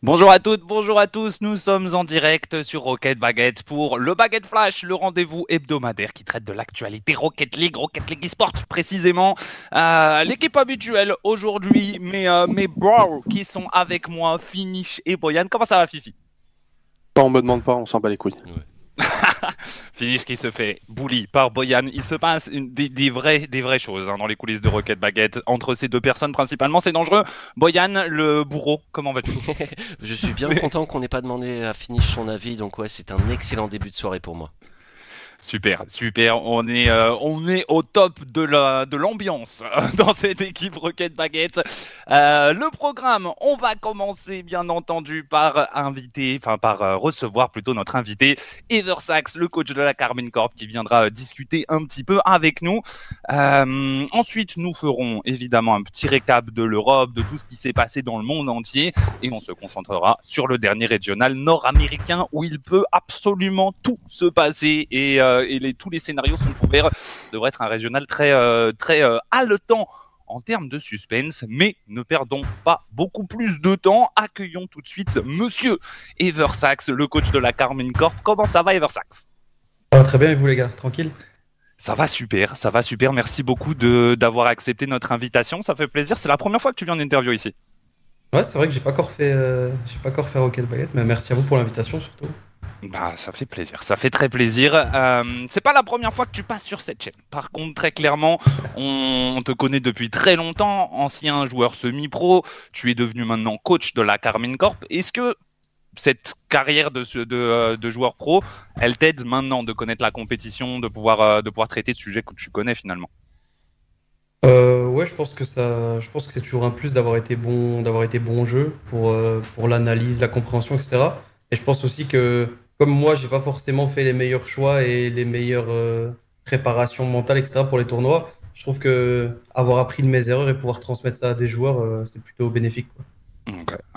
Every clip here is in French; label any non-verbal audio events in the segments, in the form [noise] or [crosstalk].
Bonjour à toutes, bonjour à tous. Nous sommes en direct sur Rocket Baguette pour le Baguette Flash, le rendez-vous hebdomadaire qui traite de l'actualité Rocket League, Rocket League eSport précisément. Euh, l'équipe habituelle aujourd'hui, mes, euh, mes bros qui sont avec moi, Finish et Boyan. Comment ça va, Fifi? On me demande pas, on s'en bat les couilles. [laughs] Finish qui se fait bully par Boyan. Il se passe des, des, vraies, des vraies choses hein, dans les coulisses de Rocket Baguette entre ces deux personnes principalement. C'est dangereux. Boyan, le bourreau, comment vas-tu? [laughs] Je suis bien content qu'on n'ait pas demandé à Finish son avis. Donc ouais, c'est un excellent début de soirée pour moi. Super, super. On est, euh, on est au top de la, de l'ambiance [laughs] dans cette équipe Rocket Baguette. Euh, le programme, on va commencer bien entendu par inviter, enfin par euh, recevoir plutôt notre invité Eversax, le coach de la Carmine Corp, qui viendra discuter un petit peu avec nous. ensuite, nous ferons évidemment un petit récap de l'Europe, de tout ce qui s'est passé dans le monde entier, et on se concentrera sur le dernier régional nord-américain où il peut absolument tout se passer et et les, tous les scénarios sont ouverts. Ça devrait être un régional très, euh, très euh, haletant en termes de suspense, mais ne perdons pas beaucoup plus de temps. Accueillons tout de suite Monsieur Eversax, le coach de la Carmine Corp. Comment ça va, Eversax? Va très bien, et vous les gars, tranquille? Ça va super, ça va super. Merci beaucoup d'avoir accepté notre invitation. Ça fait plaisir. C'est la première fois que tu viens en interview ici. Ouais, c'est vrai que j'ai pas encore fait, j'ai pas encore fait Rocket Baguette, mais merci à vous pour l'invitation surtout. Bah, ça fait plaisir, ça fait très plaisir. Euh, c'est pas la première fois que tu passes sur cette chaîne. Par contre, très clairement, on, te connaît depuis très longtemps, ancien joueur semi-pro. Tu es devenu maintenant coach de la Carmine Corp. Est-ce que cette carrière de, euh, de joueur pro, elle t'aide maintenant de connaître la compétition, de pouvoir, euh, de pouvoir traiter de sujets que tu connais finalement? Euh, ouais, je pense que ça, je pense que c'est toujours un plus d'avoir été bon, d'avoir été bon jeu pour pour l'analyse, la compréhension, etc. Et je pense aussi que comme moi, j'ai pas forcément fait les meilleurs choix et les meilleures euh, préparations mentales, etc. pour les tournois. Je trouve que avoir appris de mes erreurs et pouvoir transmettre ça à des joueurs, euh, c'est plutôt bénéfique.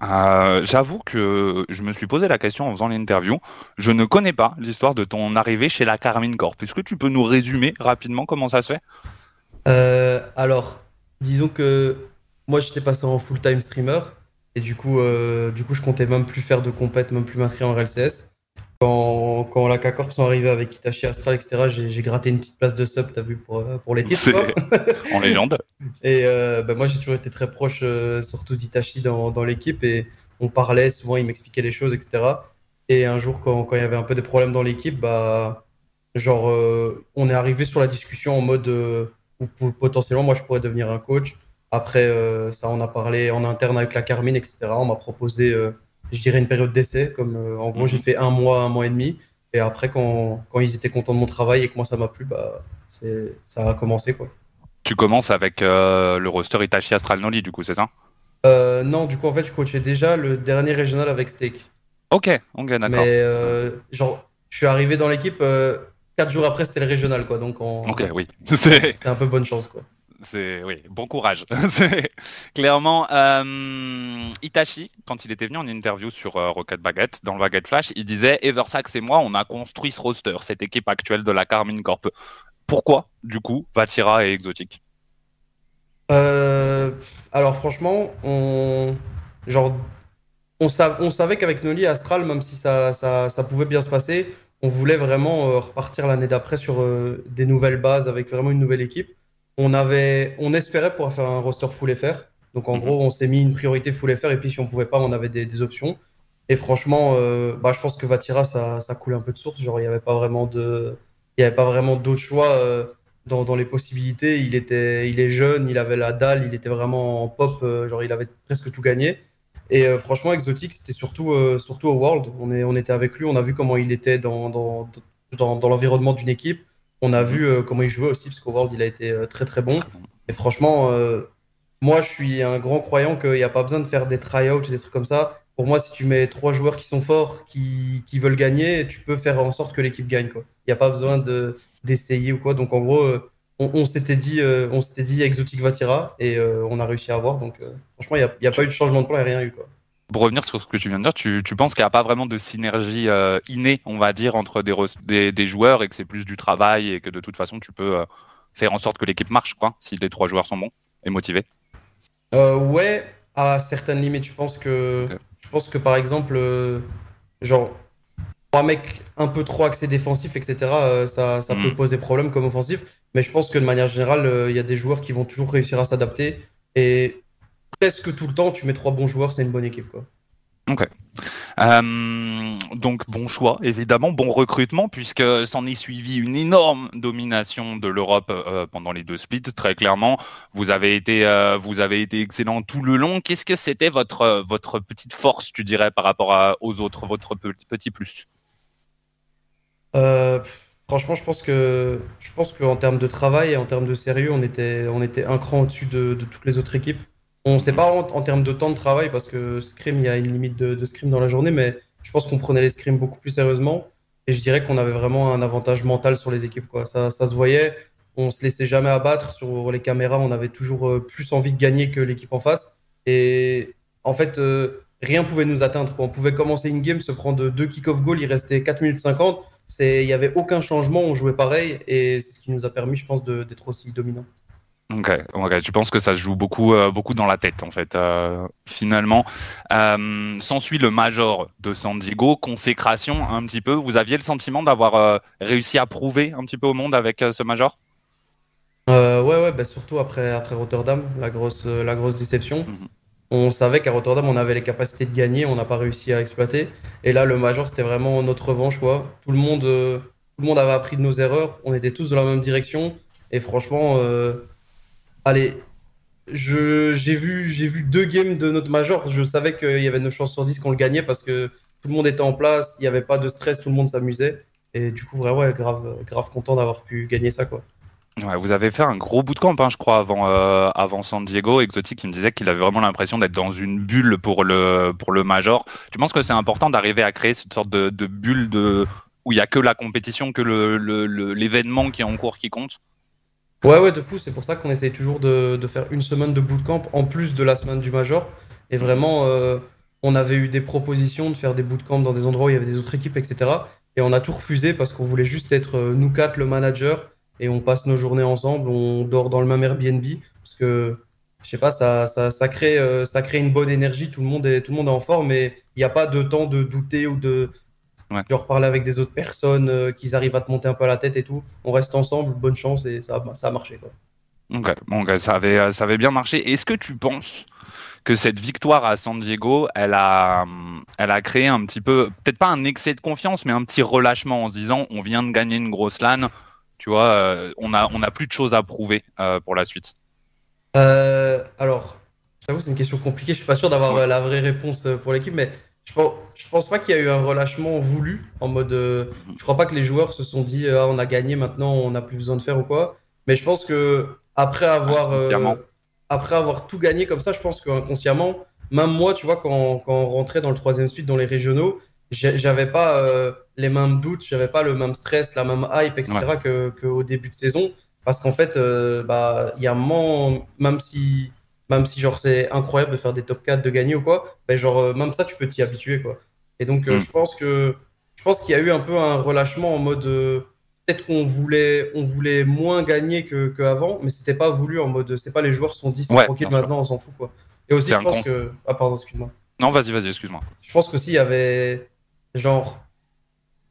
Euh, j'avoue que je me suis posé la question en faisant l'interview. Je ne connais pas l'histoire de ton arrivée chez la Carmine Corp. Est-ce que tu peux nous résumer rapidement comment ça se fait? Alors, disons que moi, j'étais passé en full-time streamer. Et du coup, du coup, je comptais même plus faire de compète, même plus m'inscrire en RLCS. Quand, quand la K-Corp sont arrivés avec Itachi Astral, etc., j'ai gratté une petite place de sub, t'as vu, pour, euh, pour les titres. [laughs] en légende. [laughs] Et euh, bah, moi, j'ai toujours été très proche, euh, surtout d'Itachi dans, dans l'équipe. Et on parlait, souvent, il m'expliquait les choses, etc. Et un jour, quand, quand il y avait un peu de problèmes dans l'équipe, bah, genre, on est arrivé sur la discussion en mode où potentiellement, moi, je pourrais devenir un coach. Après, ça, on a parlé en interne avec la Carmine, etc. On m'a proposé je dirais, une période d'essai. Comme euh, en gros, j'ai mhm. fait un mois, un mois et demi. Et après, quand, quand ils étaient contents de mon travail et que moi ça m'a plu, bah, ça a commencé. Quoi. Tu commences avec euh, le roster Itachi Astral Noli, du coup, c'est ça? Euh, Non, du coup, en fait, je coachais déjà le dernier régional avec Steak. Ok, ok, d'accord. Mais genre, je suis arrivé dans l'équipe. Quatre jours après, c'était le régional, quoi. Donc, en... ok, oui. [laughs] C'était un peu bonne chance, quoi. C'est oui, bon courage. [laughs] clairement euh, Itachi quand il était venu en interview sur euh, Rocket Baguette dans le Baguette Flash, il disait Eversax et moi, on a construit ce roster, cette équipe actuelle de la Carmine Corp. Pourquoi du coup Vatira et Exotique? Euh, Alors franchement, on genre on, savait qu'avec Noli Astral, même si ça, pouvait bien se passer, on voulait vraiment repartir l'année d'après sur des nouvelles bases avec vraiment une nouvelle équipe on, avait, on espérait pouvoir faire un roster full FR. Donc en mhm. gros, on s'est mis une priorité full FR et puis si on pouvait pas, on avait des, options. Et franchement, euh, bah, je pense que Vatira, ça, ça coulait un peu de source. Genre, il n'y avait pas vraiment de, il y avait pas vraiment d'autres choix euh, dans, les possibilités. Il était, il est jeune, il avait la dalle, il était vraiment en pop. Euh, genre, il avait presque tout gagné. Et franchement, Exotic, c'était surtout, surtout au World. On, est, on était avec lui, on a vu comment il était dans, dans, dans l'environnement d'une équipe. On a vu euh, comment il jouait aussi, parce qu'au World, il a été euh, très très bon. Et franchement, euh, moi, je suis un grand croyant qu'il n'y a pas besoin de faire des try-outs ou des trucs comme ça. Pour moi, si tu mets trois joueurs qui sont forts, qui, qui veulent gagner, tu peux faire en sorte que l'équipe gagne. Il n'y a pas besoin d'essayer ou quoi. Donc, en gros, on, s'était dit, on s'était dit Exotic Vatira et on a réussi à avoir. Donc, franchement, il n'y a, pas eu de changement de plan, il n'y a rien eu. Quoi pour revenir sur ce que tu viens de dire, tu, penses qu'il n'y a pas vraiment de synergie euh, innée, on va dire, entre des, des, joueurs et que c'est plus du travail et que de toute façon tu peux euh, faire en sorte que l'équipe marche, quoi, si les trois joueurs sont bons et motivés? Euh, Ouais, à certaines limites. Je pense que, je pense que par exemple, genre, pour un mec un peu trop axé défensif, etc., ça, ça Mhm. peut poser problème comme offensif. Mais je pense que de manière générale, il y a des joueurs qui vont toujours réussir à s'adapter. Et presque tout le temps, tu mets trois bons joueurs, c'est une bonne équipe. Quoi. Euh, donc bon choix, évidemment, bon recrutement, puisque s'en est suivi une énorme domination de l'Europe euh, pendant les deux splits. Très clairement, vous avez été, euh, vous avez été excellent tout le long. Qu'est-ce que c'était votre votre petite force, tu dirais, par rapport à- aux autres, votre pe- petit plus? Franchement, je pense que je pense qu'en termes de travail et en termes de sérieux, on était, on était un cran au-dessus de, de toutes les autres équipes. On sait pas en, en termes de temps de travail parce que scrim, il y a une limite de, de scrim dans la journée, mais je pense qu'on prenait les scrims beaucoup plus sérieusement et je dirais qu'on avait vraiment un avantage mental sur les équipes, quoi. Ça, ça se voyait, on se laissait jamais abattre sur les caméras, on avait toujours euh, plus envie de gagner que l'équipe en face et en fait, euh, rien pouvait nous atteindre. quoi. On pouvait commencer une game, se prendre deux kick-off goals, il restait 4 minutes 50 c'est il y avait aucun changement, on jouait pareil et c'est ce qui nous a permis, je pense, d'être aussi dominant. Ok, ok. Tu penses que ça se joue beaucoup, euh, beaucoup dans la tête, en fait, euh, finalement. Euh, S'ensuit le Major de San Diego, consécration un petit peu. Vous aviez le sentiment d'avoir réussi à prouver un petit peu au monde avec ce Major? Ouais, ouais, bah surtout après, après Rotterdam, la grosse, la grosse déception. Mhm. On savait qu'à Rotterdam, on avait les capacités de gagner, on n'a pas réussi à exploiter. Et là, le Major, c'était vraiment notre revanche, quoi. Tout le monde, tout le monde avait appris de nos erreurs, on était tous dans la même direction. Et franchement, allez, j'ai vu, vu deux games de notre Major. Je savais qu'il y avait 9 chances sur 10 qu'on le gagnait parce que tout le monde était en place, il n'y avait pas de stress, tout le monde s'amusait. Et du coup, vraiment, grave, grave content d'avoir pu gagner ça, quoi. Ouais, vous avez fait un gros bout de camp, hein, je crois, avant, euh, avant San Diego. Exotic, qui me disait qu'il avait vraiment l'impression d'être dans une bulle pour le, pour le Major. Tu penses que c'est important d'arriver à créer cette sorte de, bulle de, où il n'y a que la compétition, que le- le- le- l'événement qui est en cours qui compte? Ouais, ouais, de fou. C'est pour ça qu'on essaye toujours de, de faire une semaine de bootcamp en plus de la semaine du Major. Et vraiment, euh, on avait eu des propositions de faire des bootcamps dans des endroits où il y avait des autres équipes, etc. Et on a tout refusé parce qu'on voulait juste être euh, nous quatre, le manager, et on passe nos journées ensemble, on dort dans le même Airbnb. Parce que, je sais pas, ça, ça, ça, crée, euh, ça crée une bonne énergie, tout le monde est, tout le monde est en forme, mais il n'y a pas de temps de douter ou de. Ouais. Genre parler avec des autres personnes, euh, qu'ils arrivent à te monter un peu à la tête et tout. On reste ensemble, bonne chance, et ça, a- ça a marché. Quoi. Bon, ça avait, euh, ça avait bien marché. Est-ce que tu penses que cette victoire à San Diego, elle a, hum, elle a créé un petit peu, peut-être pas un excès de confiance, mais un petit relâchement en se disant, on vient de gagner une grosse LAN, tu vois, euh, on a, on a plus de choses à prouver euh, pour la suite? Alors, j'avoue, c'est une question compliquée. Je suis pas sûr d'avoir Ouais. la vraie réponse pour l'équipe, mais je pense, je pense pas qu'il y a eu un relâchement voulu en mode. euh, Mhm. je crois pas que les joueurs se sont dit ah, on a gagné, maintenant on n'a plus besoin de faire ou quoi. Mais je pense que après avoir, euh, après avoir tout gagné comme ça, je pense qu'inconsciemment, même moi, tu vois, quand, quand on rentrait dans le troisième split dans les régionaux, j'avais pas euh, les mêmes doutes, j'avais pas le même stress, la même hype, etc. que qu'au début de saison. Parce qu'en fait, euh, bah, il y a un moment, même si, même si genre c'est incroyable de faire des top 4, de gagner ou quoi, ben genre euh, même ça, tu peux t'y habituer quoi. Et donc, euh, Mm. je pense que je pense qu'il y a eu un peu un relâchement en mode euh, peut-être qu'on voulait, on voulait moins gagner que, que avant, mais c'était pas voulu en mode c'est pas les joueurs sont dit c'est Ouais, tranquille maintenant, on s'en fout quoi. Et aussi, je pense con- que ah pardon, excuse-moi. Non, vas-y, vas-y, excuse-moi. Je pense qu'aussi, il y avait, genre,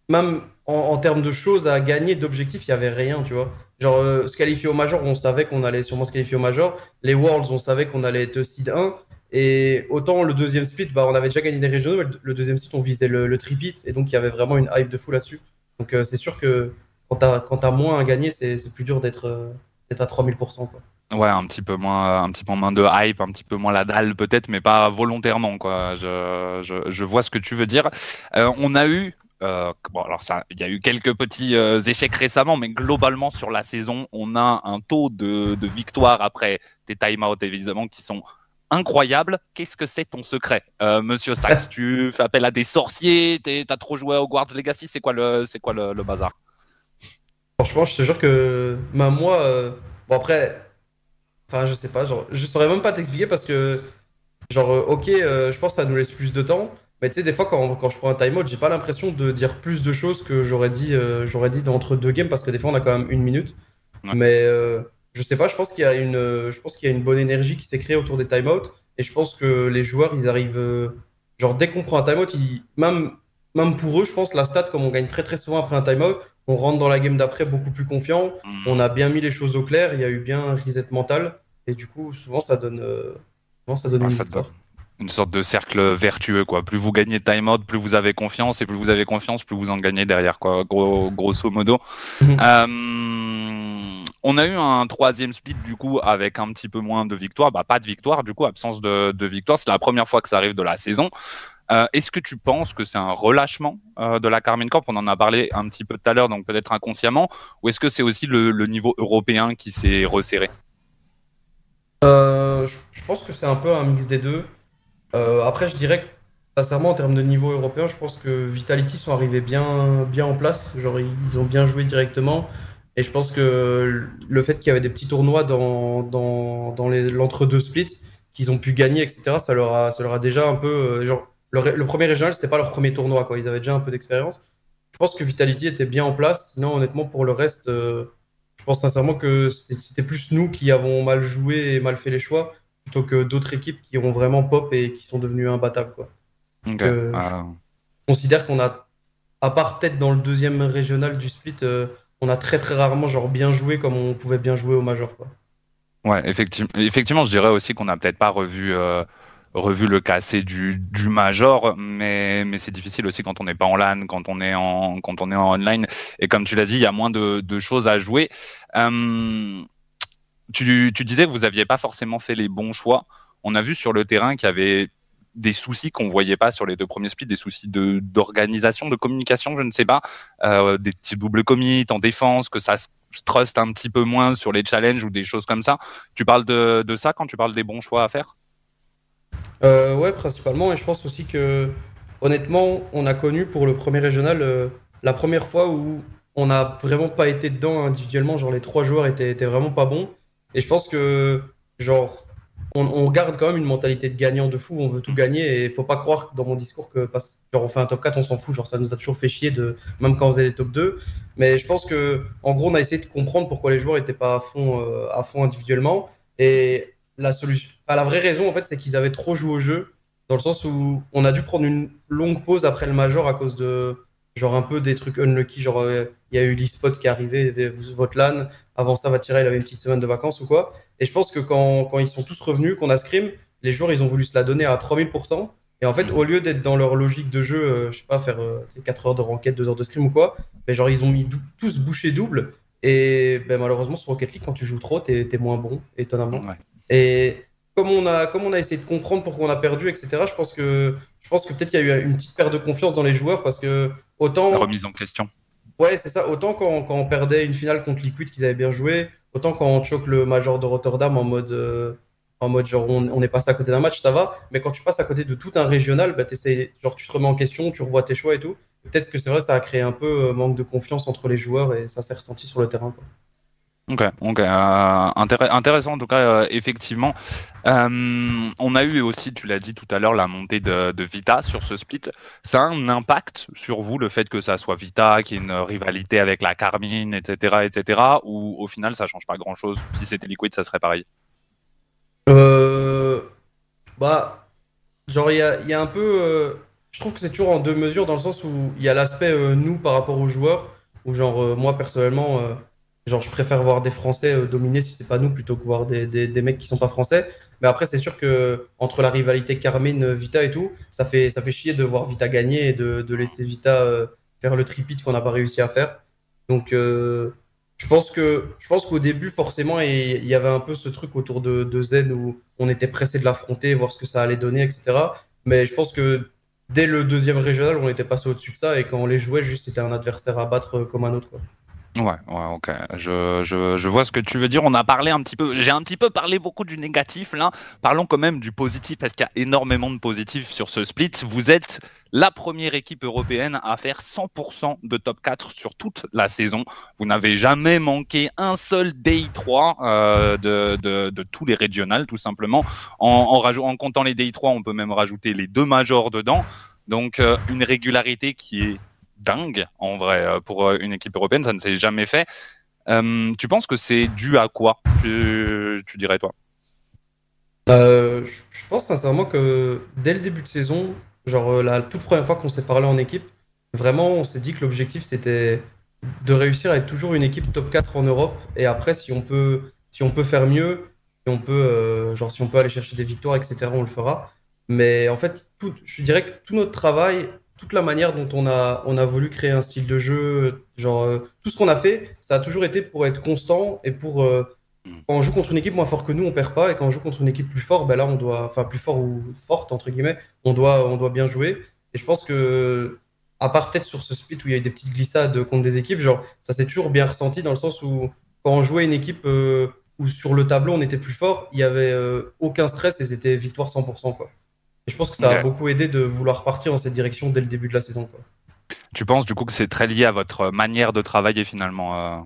même en, en termes de choses à gagner, d'objectifs, il y avait rien, tu vois. Genre, euh, se qualifier au Major, on savait qu'on allait sûrement se qualifier au Major. Les Worlds, on savait qu'on allait être seed 1. Et autant le deuxième split, bah, on avait déjà gagné des régionaux, mais le, deuxième split, on visait le, le tripit. Et donc, il y avait vraiment une hype de fou là-dessus. Donc, euh, c'est sûr que quand t'as, moins à gagner, c'est, plus dur d'être, euh, à 3000%, quoi. Ouais, un petit peu moins, un petit peu moins de hype, un petit peu moins la dalle peut-être, mais pas volontairement quoi. Je, je, je vois ce que tu veux dire. Euh, on a eu, euh, bon alors ça, il y a eu quelques petits euh, échecs récemment, mais globalement sur la saison, on a un taux de, de victoire après tes time-out évidemment qui sont incroyables. Qu'est-ce que c'est ton secret, euh, Monsieur Sachs [laughs] Tu fais appel à des sorciers T'as trop joué à Hogwarts Legacy C'est quoi le, c'est quoi le, le bazar? Franchement, je te jure que même moi, bon après, enfin je sais pas, genre, je saurais même pas t'expliquer parce que, genre, ok, je pense que ça nous laisse plus de temps, mais tu sais, des fois quand, quand je prends un timeout, j'ai pas l'impression de dire plus de choses que j'aurais dit, euh, j'aurais dit entre deux games parce que des fois on a quand même une minute. Ouais. Mais euh, je sais pas, je pense qu'il y a une, euh, je pense qu'il y a une bonne énergie qui s'est créée autour des timeouts et je pense que les joueurs ils arrivent, euh, genre dès qu'on prend un timeout, ils- même, même pour eux, je pense, la stat, comme on gagne très très souvent après un timeout, on rentre dans la game d'après beaucoup plus confiant. Hmm. On a bien mis les choses au clair, il y a eu bien un reset mental. Et du coup, souvent, ça donne, souvent, ça donne Ouais, une ça victoire. Une sorte de cercle vertueux, quoi. Plus vous gagnez de time out, plus vous avez confiance, et plus vous avez confiance, plus vous en gagnez derrière, quoi. Gros, grosso modo. Mhm. Euh, on a eu un troisième split, du coup, avec un petit peu moins de victoires. Bah, pas de victoire, du coup, absence de, de victoire. C'est la première fois que ça arrive de la saison. Euh, Est-ce que tu penses que c'est un relâchement euh, de la Carmine Corp? On en a parlé un petit peu tout à l'heure, donc peut-être inconsciemment. Ou est-ce que c'est aussi le, le niveau européen qui s'est resserré? Euh, je, je pense que c'est un peu un mix des deux. Euh, après, je dirais que, sincèrement, en termes de niveau européen, je pense que Vitality sont arrivés bien, bien en place. Genre, ils, ont bien joué directement. Et je pense que le fait qu'il y avait des petits tournois dans, dans, dans l'entre-deux splits, qu'ils ont pu gagner, etc., ça leur a, ça leur a déjà un peu. euh, genre, le, premier régional, c'était pas leur premier tournoi, quoi. Ils avaient déjà un peu d'expérience. Je pense que Vitality était bien en place. Sinon, honnêtement, pour le reste, euh, je pense sincèrement que c'était plus nous qui avons mal joué et mal fait les choix, plutôt que d'autres équipes qui ont vraiment pop et qui sont devenues imbattables, quoi. Euh, Je considère qu'on a, à part peut-être dans le deuxième régional du split, euh, on a très très rarement genre bien joué comme on pouvait bien jouer au major, quoi. Ouais, effectivement, effectivement, je dirais aussi qu'on n'a peut-être pas revu, euh, revu le cassé du, du major, mais, mais c'est difficile aussi quand on n'est pas en LAN, quand on est en, quand on est en online. Et comme tu l'as dit, il y a moins de, de choses à jouer. Tu, disais que vous n'aviez pas forcément fait les bons choix. On a vu sur le terrain qu'il y avait des soucis qu'on voyait pas sur les deux premiers splits, des soucis d'organisation, de communication, je ne sais pas, euh, des petits doubles commits en défense, que ça se trust un petit peu moins sur les challenges ou des choses comme ça. Tu parles de, de ça quand tu parles des bons choix à faire? Euh, ouais, principalement. Et je pense aussi que, honnêtement, on a connu pour le premier régional euh, la première fois où on n'a vraiment pas été dedans individuellement. Genre, les trois joueurs étaient, étaient vraiment pas bons. Et je pense que, genre, on, on garde quand même une mentalité de gagnant de fou. On veut tout gagner. Et il faut pas croire dans mon discours que, parce, genre, on fait un top 4, on s'en fout. Genre, ça nous a toujours fait chier, de, même quand on faisait les top 2. Mais je pense que, en gros, on a essayé de comprendre pourquoi les joueurs étaient pas à fond, euh, à fond individuellement. Et la solution, enfin, la vraie raison, en fait, c'est qu'ils avaient trop joué au jeu, dans le sens où on a dû prendre une longue pause après le major à cause de, genre, un peu des trucs unlucky. Genre, euh, il y a eu l'e-spot qui est arrivé, vous- votre LAN. Avant ça, Vatira, il avait une petite semaine de vacances ou quoi. Et je pense que quand, quand ils sont tous revenus, qu'on a scrim, les joueurs, ils ont voulu se la donner à 3000%. Et en fait, au lieu d'être dans leur logique de jeu, euh, je sais pas, faire euh, tu sais, 4 heures de ranked, 2 heures de scrim ou quoi, ben, genre, ils ont mis tous bouchée double. Et ben, malheureusement, sur Rocket League, quand tu joues trop, t'es es moins bon, étonnamment. Ouais. Et comme on a, comme on a essayé de comprendre pourquoi on a perdu, etc., je pense que, je pense que peut-être il y a eu une petite perte de confiance dans les joueurs parce que autant. La remise en question. Ouais, c'est ça. Autant quand, quand on perdait une finale contre Liquid qu'ils avaient bien joué, autant quand on choque le Major de Rotterdam en mode, euh, en mode genre on, on est passé à côté d'un match, ça va. Mais quand tu passes à côté de tout un régional, bah, genre tu te remets en question, tu revois tes choix et tout. Peut-être que c'est vrai, ça a créé un peu euh, manque de confiance entre les joueurs et ça s'est ressenti sur le terrain. quoi. Ok, euh, intér- intéressant en tout cas, euh, effectivement. Euh, on a eu aussi, tu l'as dit tout à l'heure, la montée de, Vita sur ce split. Ça a un impact sur vous, le fait que ça soit Vita, qu'il y ait une rivalité avec la Carmine, etc., etc., ou au final ça change pas grand-chose? Si c'était Liquid, ça serait pareil. Bah, genre, il y y a un peu. je trouve que c'est toujours en deux mesures, dans le sens où il y a l'aspect nous par rapport aux joueurs, où, genre, moi personnellement, genre, je préfère voir des Français euh, dominer si c'est pas nous plutôt que voir des, des, mecs qui sont pas français. Mais après, c'est sûr que entre la rivalité Carmine, euh, Vita et tout, ça fait, ça fait chier de voir Vita gagner et de, de laisser Vita euh, faire le tripit qu'on n'a pas réussi à faire. Donc, je pense que je qu'au début, forcément, il y avait un peu ce truc autour de, de Zen où on était pressé de l'affronter, voir ce que ça allait donner, etc. Mais je pense que dès le deuxième régional, on était passé au-dessus de ça et quand on les jouait, juste c'était un adversaire à battre comme un autre. Quoi. Ouais, ouais, ok. Je, je, je vois ce que tu veux dire. On a parlé un petit peu, j'ai un petit peu parlé beaucoup du négatif là. Parlons quand même du positif parce qu'il y a énormément de positifs sur ce split. Vous êtes la première équipe européenne à faire 100% de top 4 sur toute la saison. Vous n'avez jamais manqué un seul DI3 euh, de, de, de, tous les régionales, tout simplement. En, en, comptant les DI3, on peut même rajouter les deux majors dedans. Donc euh, une régularité qui est dingue en vrai euh, pour euh, une équipe européenne, ça ne s'est jamais fait. Euh, tu penses que c'est dû à quoi tu, dirais toi? Je, pense sincèrement que dès le début de saison, genre la toute première fois qu'on s'est parlé en équipe, vraiment, on s'est dit que l'objectif c'était de réussir à être toujours une équipe top 4 en Europe. Et après, si on peut, si on peut faire mieux, si on peut, genre si on peut aller chercher des victoires, etc., on le fera. Mais en fait, je dirais que tout notre travail toute la manière dont on a, on a voulu créer un style de jeu, genre euh, tout ce qu'on a fait, ça a toujours été pour être constant et pour euh, mm. quand on joue contre une équipe moins forte que nous, on perd pas et quand on joue contre une équipe plus forte, ben là on doit, enfin plus fort ou forte entre guillemets, on doit, on doit bien jouer. Et je pense que à part peut-être sur ce split où il y a eu des petites glissades contre des équipes, genre ça s'est toujours bien ressenti dans le sens où quand on jouait une équipe euh, où sur le tableau on était plus fort, il y avait aucun stress et c'était victoire 100% quoi je pense que ça a beaucoup aidé de vouloir partir dans cette direction dès le début de la saison. Tu penses du coup que c'est très lié à votre manière de travailler finalement,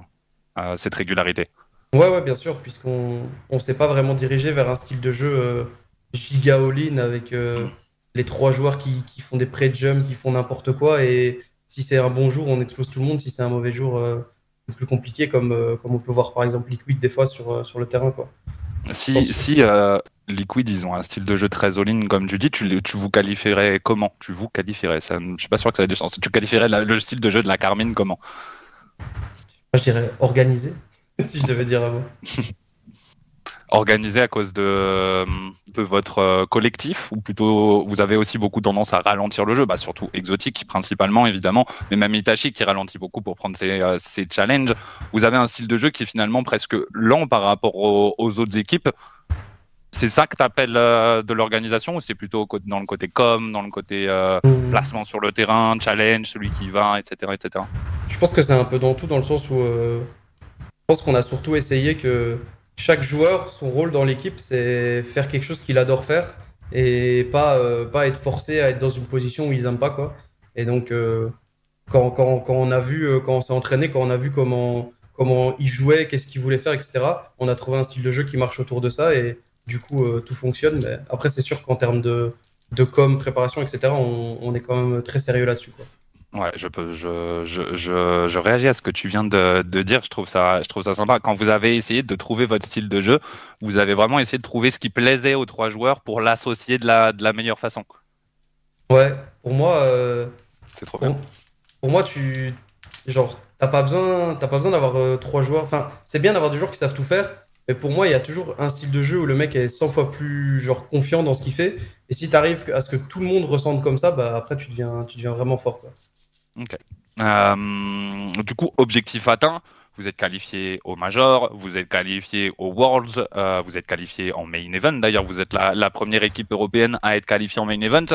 euh, cette régularité? Ouais, ouais, bien sûr, puisqu'on ne s'est pas vraiment dirigé vers un style de jeu euh, giga all-in avec euh, les trois joueurs qui, font des pré-jumps, qui font n'importe quoi. Et si c'est un bon jour, on explose tout le monde. Si c'est un mauvais jour, c'est plus compliqué, comme, comme on peut voir par exemple Liquid des fois sur, sur le terrain. Quoi. Si, si Liquid, ils ont un style de jeu très all-in, comme tu dis. Tu, tu vous qualifierais comment? Tu vous qualifierais ça, Je suis pas sûr que ça ait du sens. Tu qualifierais le style de jeu de la Carmine comment? Je dirais organisé, [laughs] si je devais dire un mot. [laughs] organisé à cause de, de votre euh, collectif ou plutôt vous avez aussi beaucoup tendance à ralentir le jeu, bah surtout exotique principalement évidemment, mais même Itachi qui ralentit beaucoup pour prendre ses, euh, ses challenges. Vous avez un style de jeu qui est finalement presque lent par rapport aux, aux autres équipes. C'est ça que tu appelles euh, de l'organisation ou c'est plutôt dans le côté com, dans le côté euh, mmh. placement sur le terrain, challenge, celui qui va, etc. etc. Je pense que c'est un peu dans tout, dans le sens où euh, je pense qu'on a surtout essayé que chaque joueur, son rôle dans l'équipe, c'est faire quelque chose qu'il adore faire et pas, pas être forcé à être dans une position où ils n'aiment pas. Quoi. Et donc, quand, quand, quand, on a vu, quand on s'est entraîné, quand on a vu comment, comment il jouait, qu'est-ce qu'il voulait faire, etc., on a trouvé un style de jeu qui marche autour de ça et du coup, euh, tout fonctionne. Mais après, c'est sûr qu'en termes de, de com, préparation, etc., on, est quand même très sérieux là-dessus. Ouais, je, peux, je, je, je, réagis à ce que tu viens de, de, dire. Je trouve, ça, je trouve ça sympa. Quand vous avez essayé de trouver votre style de jeu, vous avez vraiment essayé de trouver ce qui plaisait aux trois joueurs pour l'associer de la, de la meilleure façon. Ouais, pour moi. Euh, c'est trop bien. Pour moi, tu. Genre, t'as pas besoin, pas besoin d'avoir euh, trois joueurs. Enfin, c'est bien d'avoir des joueurs qui savent tout faire, mais pour moi, il y a toujours un style de jeu où le mec est 100 fois plus genre, confiant dans ce qu'il fait. Et si tu arrives à ce que tout le monde ressente comme ça, bah, après, tu deviens, tu deviens vraiment fort. Quoi. Euh, du coup, objectif atteint. Vous êtes qualifié au Major, vous êtes qualifié au Worlds, euh, vous êtes qualifié en Main Event. D'ailleurs, vous êtes la, première équipe européenne à être qualifiée en Main Event.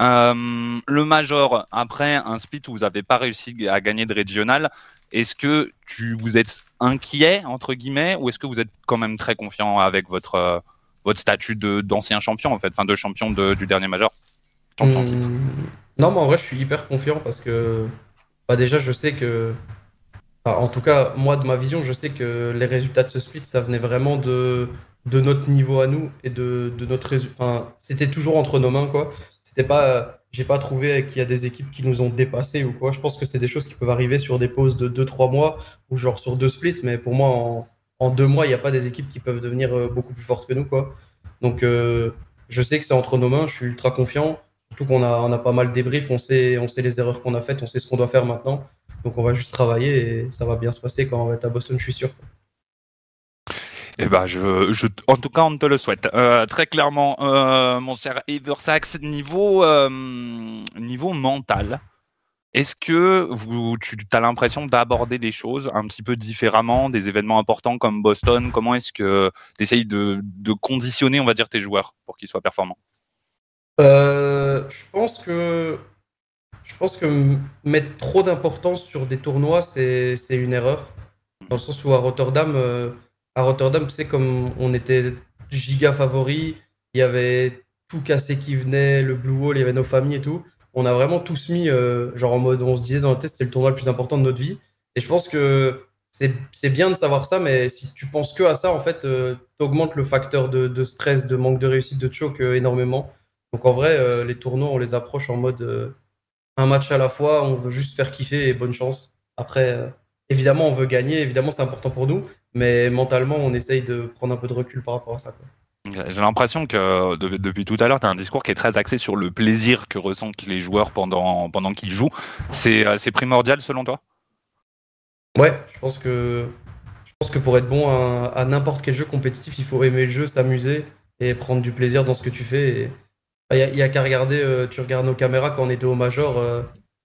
Euh, le Major, après un split où vous n'avez pas réussi à gagner de régional, est-ce que vous êtes inquiet, entre guillemets, ou est-ce que vous êtes quand même très confiant avec votre, votre statut d'ancien champion, en fait, enfin de champion du dernier major? Champion hmm. Non, mais en vrai, je suis hyper confiant parce que bah, déjà, je sais que. en tout cas, moi, de ma vision, je sais que les résultats de ce split, ça venait vraiment de, de notre niveau à nous et de, de notre Enfin, c'était toujours entre nos mains, quoi. C'était pas j'ai pas trouvé qu'il y a des équipes qui nous ont dépassés ou quoi. Je pense que c'est des choses qui peuvent arriver sur des pauses de 2-3 mois ou genre sur deux splits, mais pour moi, en, en deux mois, il n'y a pas des équipes qui peuvent devenir euh, beaucoup plus fortes que nous. Quoi. Donc, euh, je sais que c'est entre nos mains, je suis ultra confiant. Qu'on a, on a pas mal de on sait, on sait les erreurs qu'on a faites, on sait ce qu'on doit faire maintenant. Donc, on va juste travailler et ça va bien se passer quand on va être à Boston, je suis sûr. Eh ben, je, je, en tout cas, on te le souhaite. Euh, très clairement, euh, mon cher Eversax, niveau, euh, niveau mental, est-ce que vous, tu as l'impression d'aborder des choses un petit peu différemment, des événements importants comme Boston? Comment est-ce que tu essayes de, de, conditionner, on va dire, tes joueurs pour qu'ils soient performants? Je pense que je pense que mettre trop d'importance sur des tournois, c'est une erreur. Dans le sens où à Rotterdam, à Rotterdam, tu comme on était giga favoris, il y avait tout cassé qui venait, le Blue Wall, il y avait nos familles et tout. On a vraiment tous mis, euh, genre en mode, on se disait dans le test, c'est le tournoi le plus important de notre vie. Et je pense que c'est bien de savoir ça, mais si tu penses que à ça, en fait, euh, tu augmentes le facteur de, stress, de manque de réussite, de choke euh, énormément. Donc en vrai, les tournois, on les approche en mode un match à la fois, on veut juste faire kiffer et bonne chance. Après, évidemment, on veut gagner, évidemment, c'est important pour nous, mais mentalement, on essaye de prendre un peu de recul par rapport à ça. J'ai l'impression que depuis tout à l'heure, tu as un discours qui est très axé sur le plaisir que ressentent les joueurs pendant, pendant qu'ils jouent. C'est primordial selon toi? Ouais, je pense que je pense que pour être bon à, n'importe quel jeu compétitif, il faut aimer le jeu, s'amuser et prendre du plaisir dans ce que tu fais. Il n'y a, qu'à regarder, euh, tu regardes nos caméras quand on était au Major, euh,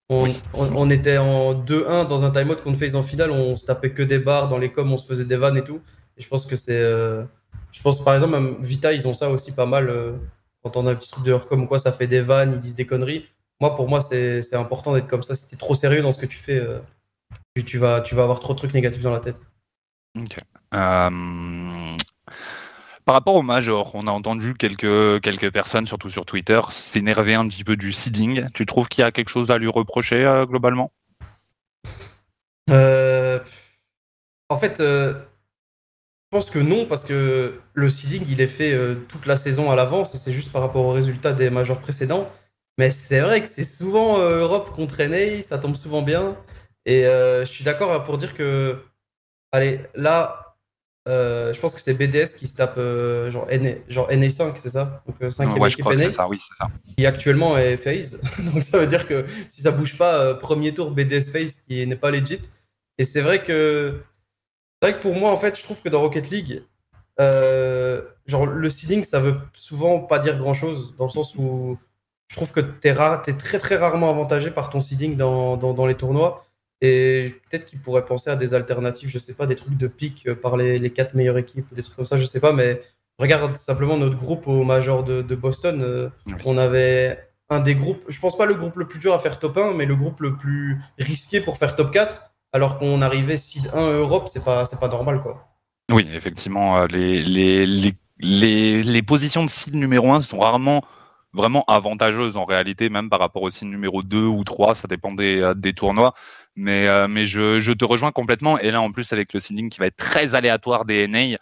on, était en 2-1 dans un time-out contre FaZe en finale, on se tapait que des barres dans les coms, on se faisait des vannes et tout. Et je pense que c'est. Euh, je pense par exemple, même Vita, ils ont ça aussi pas mal. quand on a un petit truc de leur com ou quoi, ça fait des vannes, ils disent des conneries. Moi, pour moi, c'est important d'être comme ça. Si t'es trop sérieux dans ce que tu fais, tu, vas, tu vas avoir trop de trucs négatifs dans la tête. Ok. Euh, par rapport au Major, on a entendu quelques, quelques personnes, surtout sur Twitter, s'énerver un petit peu du seeding. Tu trouves qu'il y a quelque chose à lui reprocher euh, globalement? Euh, En fait, je pense que non, parce que le seeding, il est fait toute la saison à l'avance, c'est juste par rapport aux résultats des Majors précédents. Mais c'est vrai que c'est souvent Europe contre NA, ça tombe souvent bien. Et je suis d'accord pour dire que, allez, là, euh, je pense que c'est BDS qui se tape euh, genre, NA, genre NA5, c'est ça? Donc 5 euh, ouais, je crois ça, oui, c'est ça. Qui actuellement est phase. [laughs] Donc ça veut dire que si ça bouge pas, premier tour BDS phase qui n'est pas legit. Et c'est vrai que c'est vrai que pour moi, en fait, je trouve que dans Rocket League, genre le seeding, ça veut souvent pas dire grand chose, dans le sens où je trouve que tu es, es, très très rarement avantagé par ton seeding dans, dans, dans les tournois. Et peut-être qu'ils pourraient penser à des alternatives, je sais pas, des trucs de pique euh, par les, quatre meilleures équipes, des trucs comme ça, je sais pas, mais regarde simplement notre groupe au Major de, Boston. Euh, on avait un des groupes, je pense pas le groupe le plus dur à faire top 1, mais le groupe le plus risqué pour faire top 4, alors qu'on arrivait seed 1 Europe, c'est pas, pas normal, quoi. Oui, effectivement, euh, les, les, les, les positions de seed numéro 1 sont rarement vraiment avantageuses en réalité, même par rapport au seed numéro 2 ou 3, ça dépend des, des tournois. Mais, euh, mais je, je, te rejoins complètement. Et là, en plus, avec le seeding qui va être très aléatoire des NA,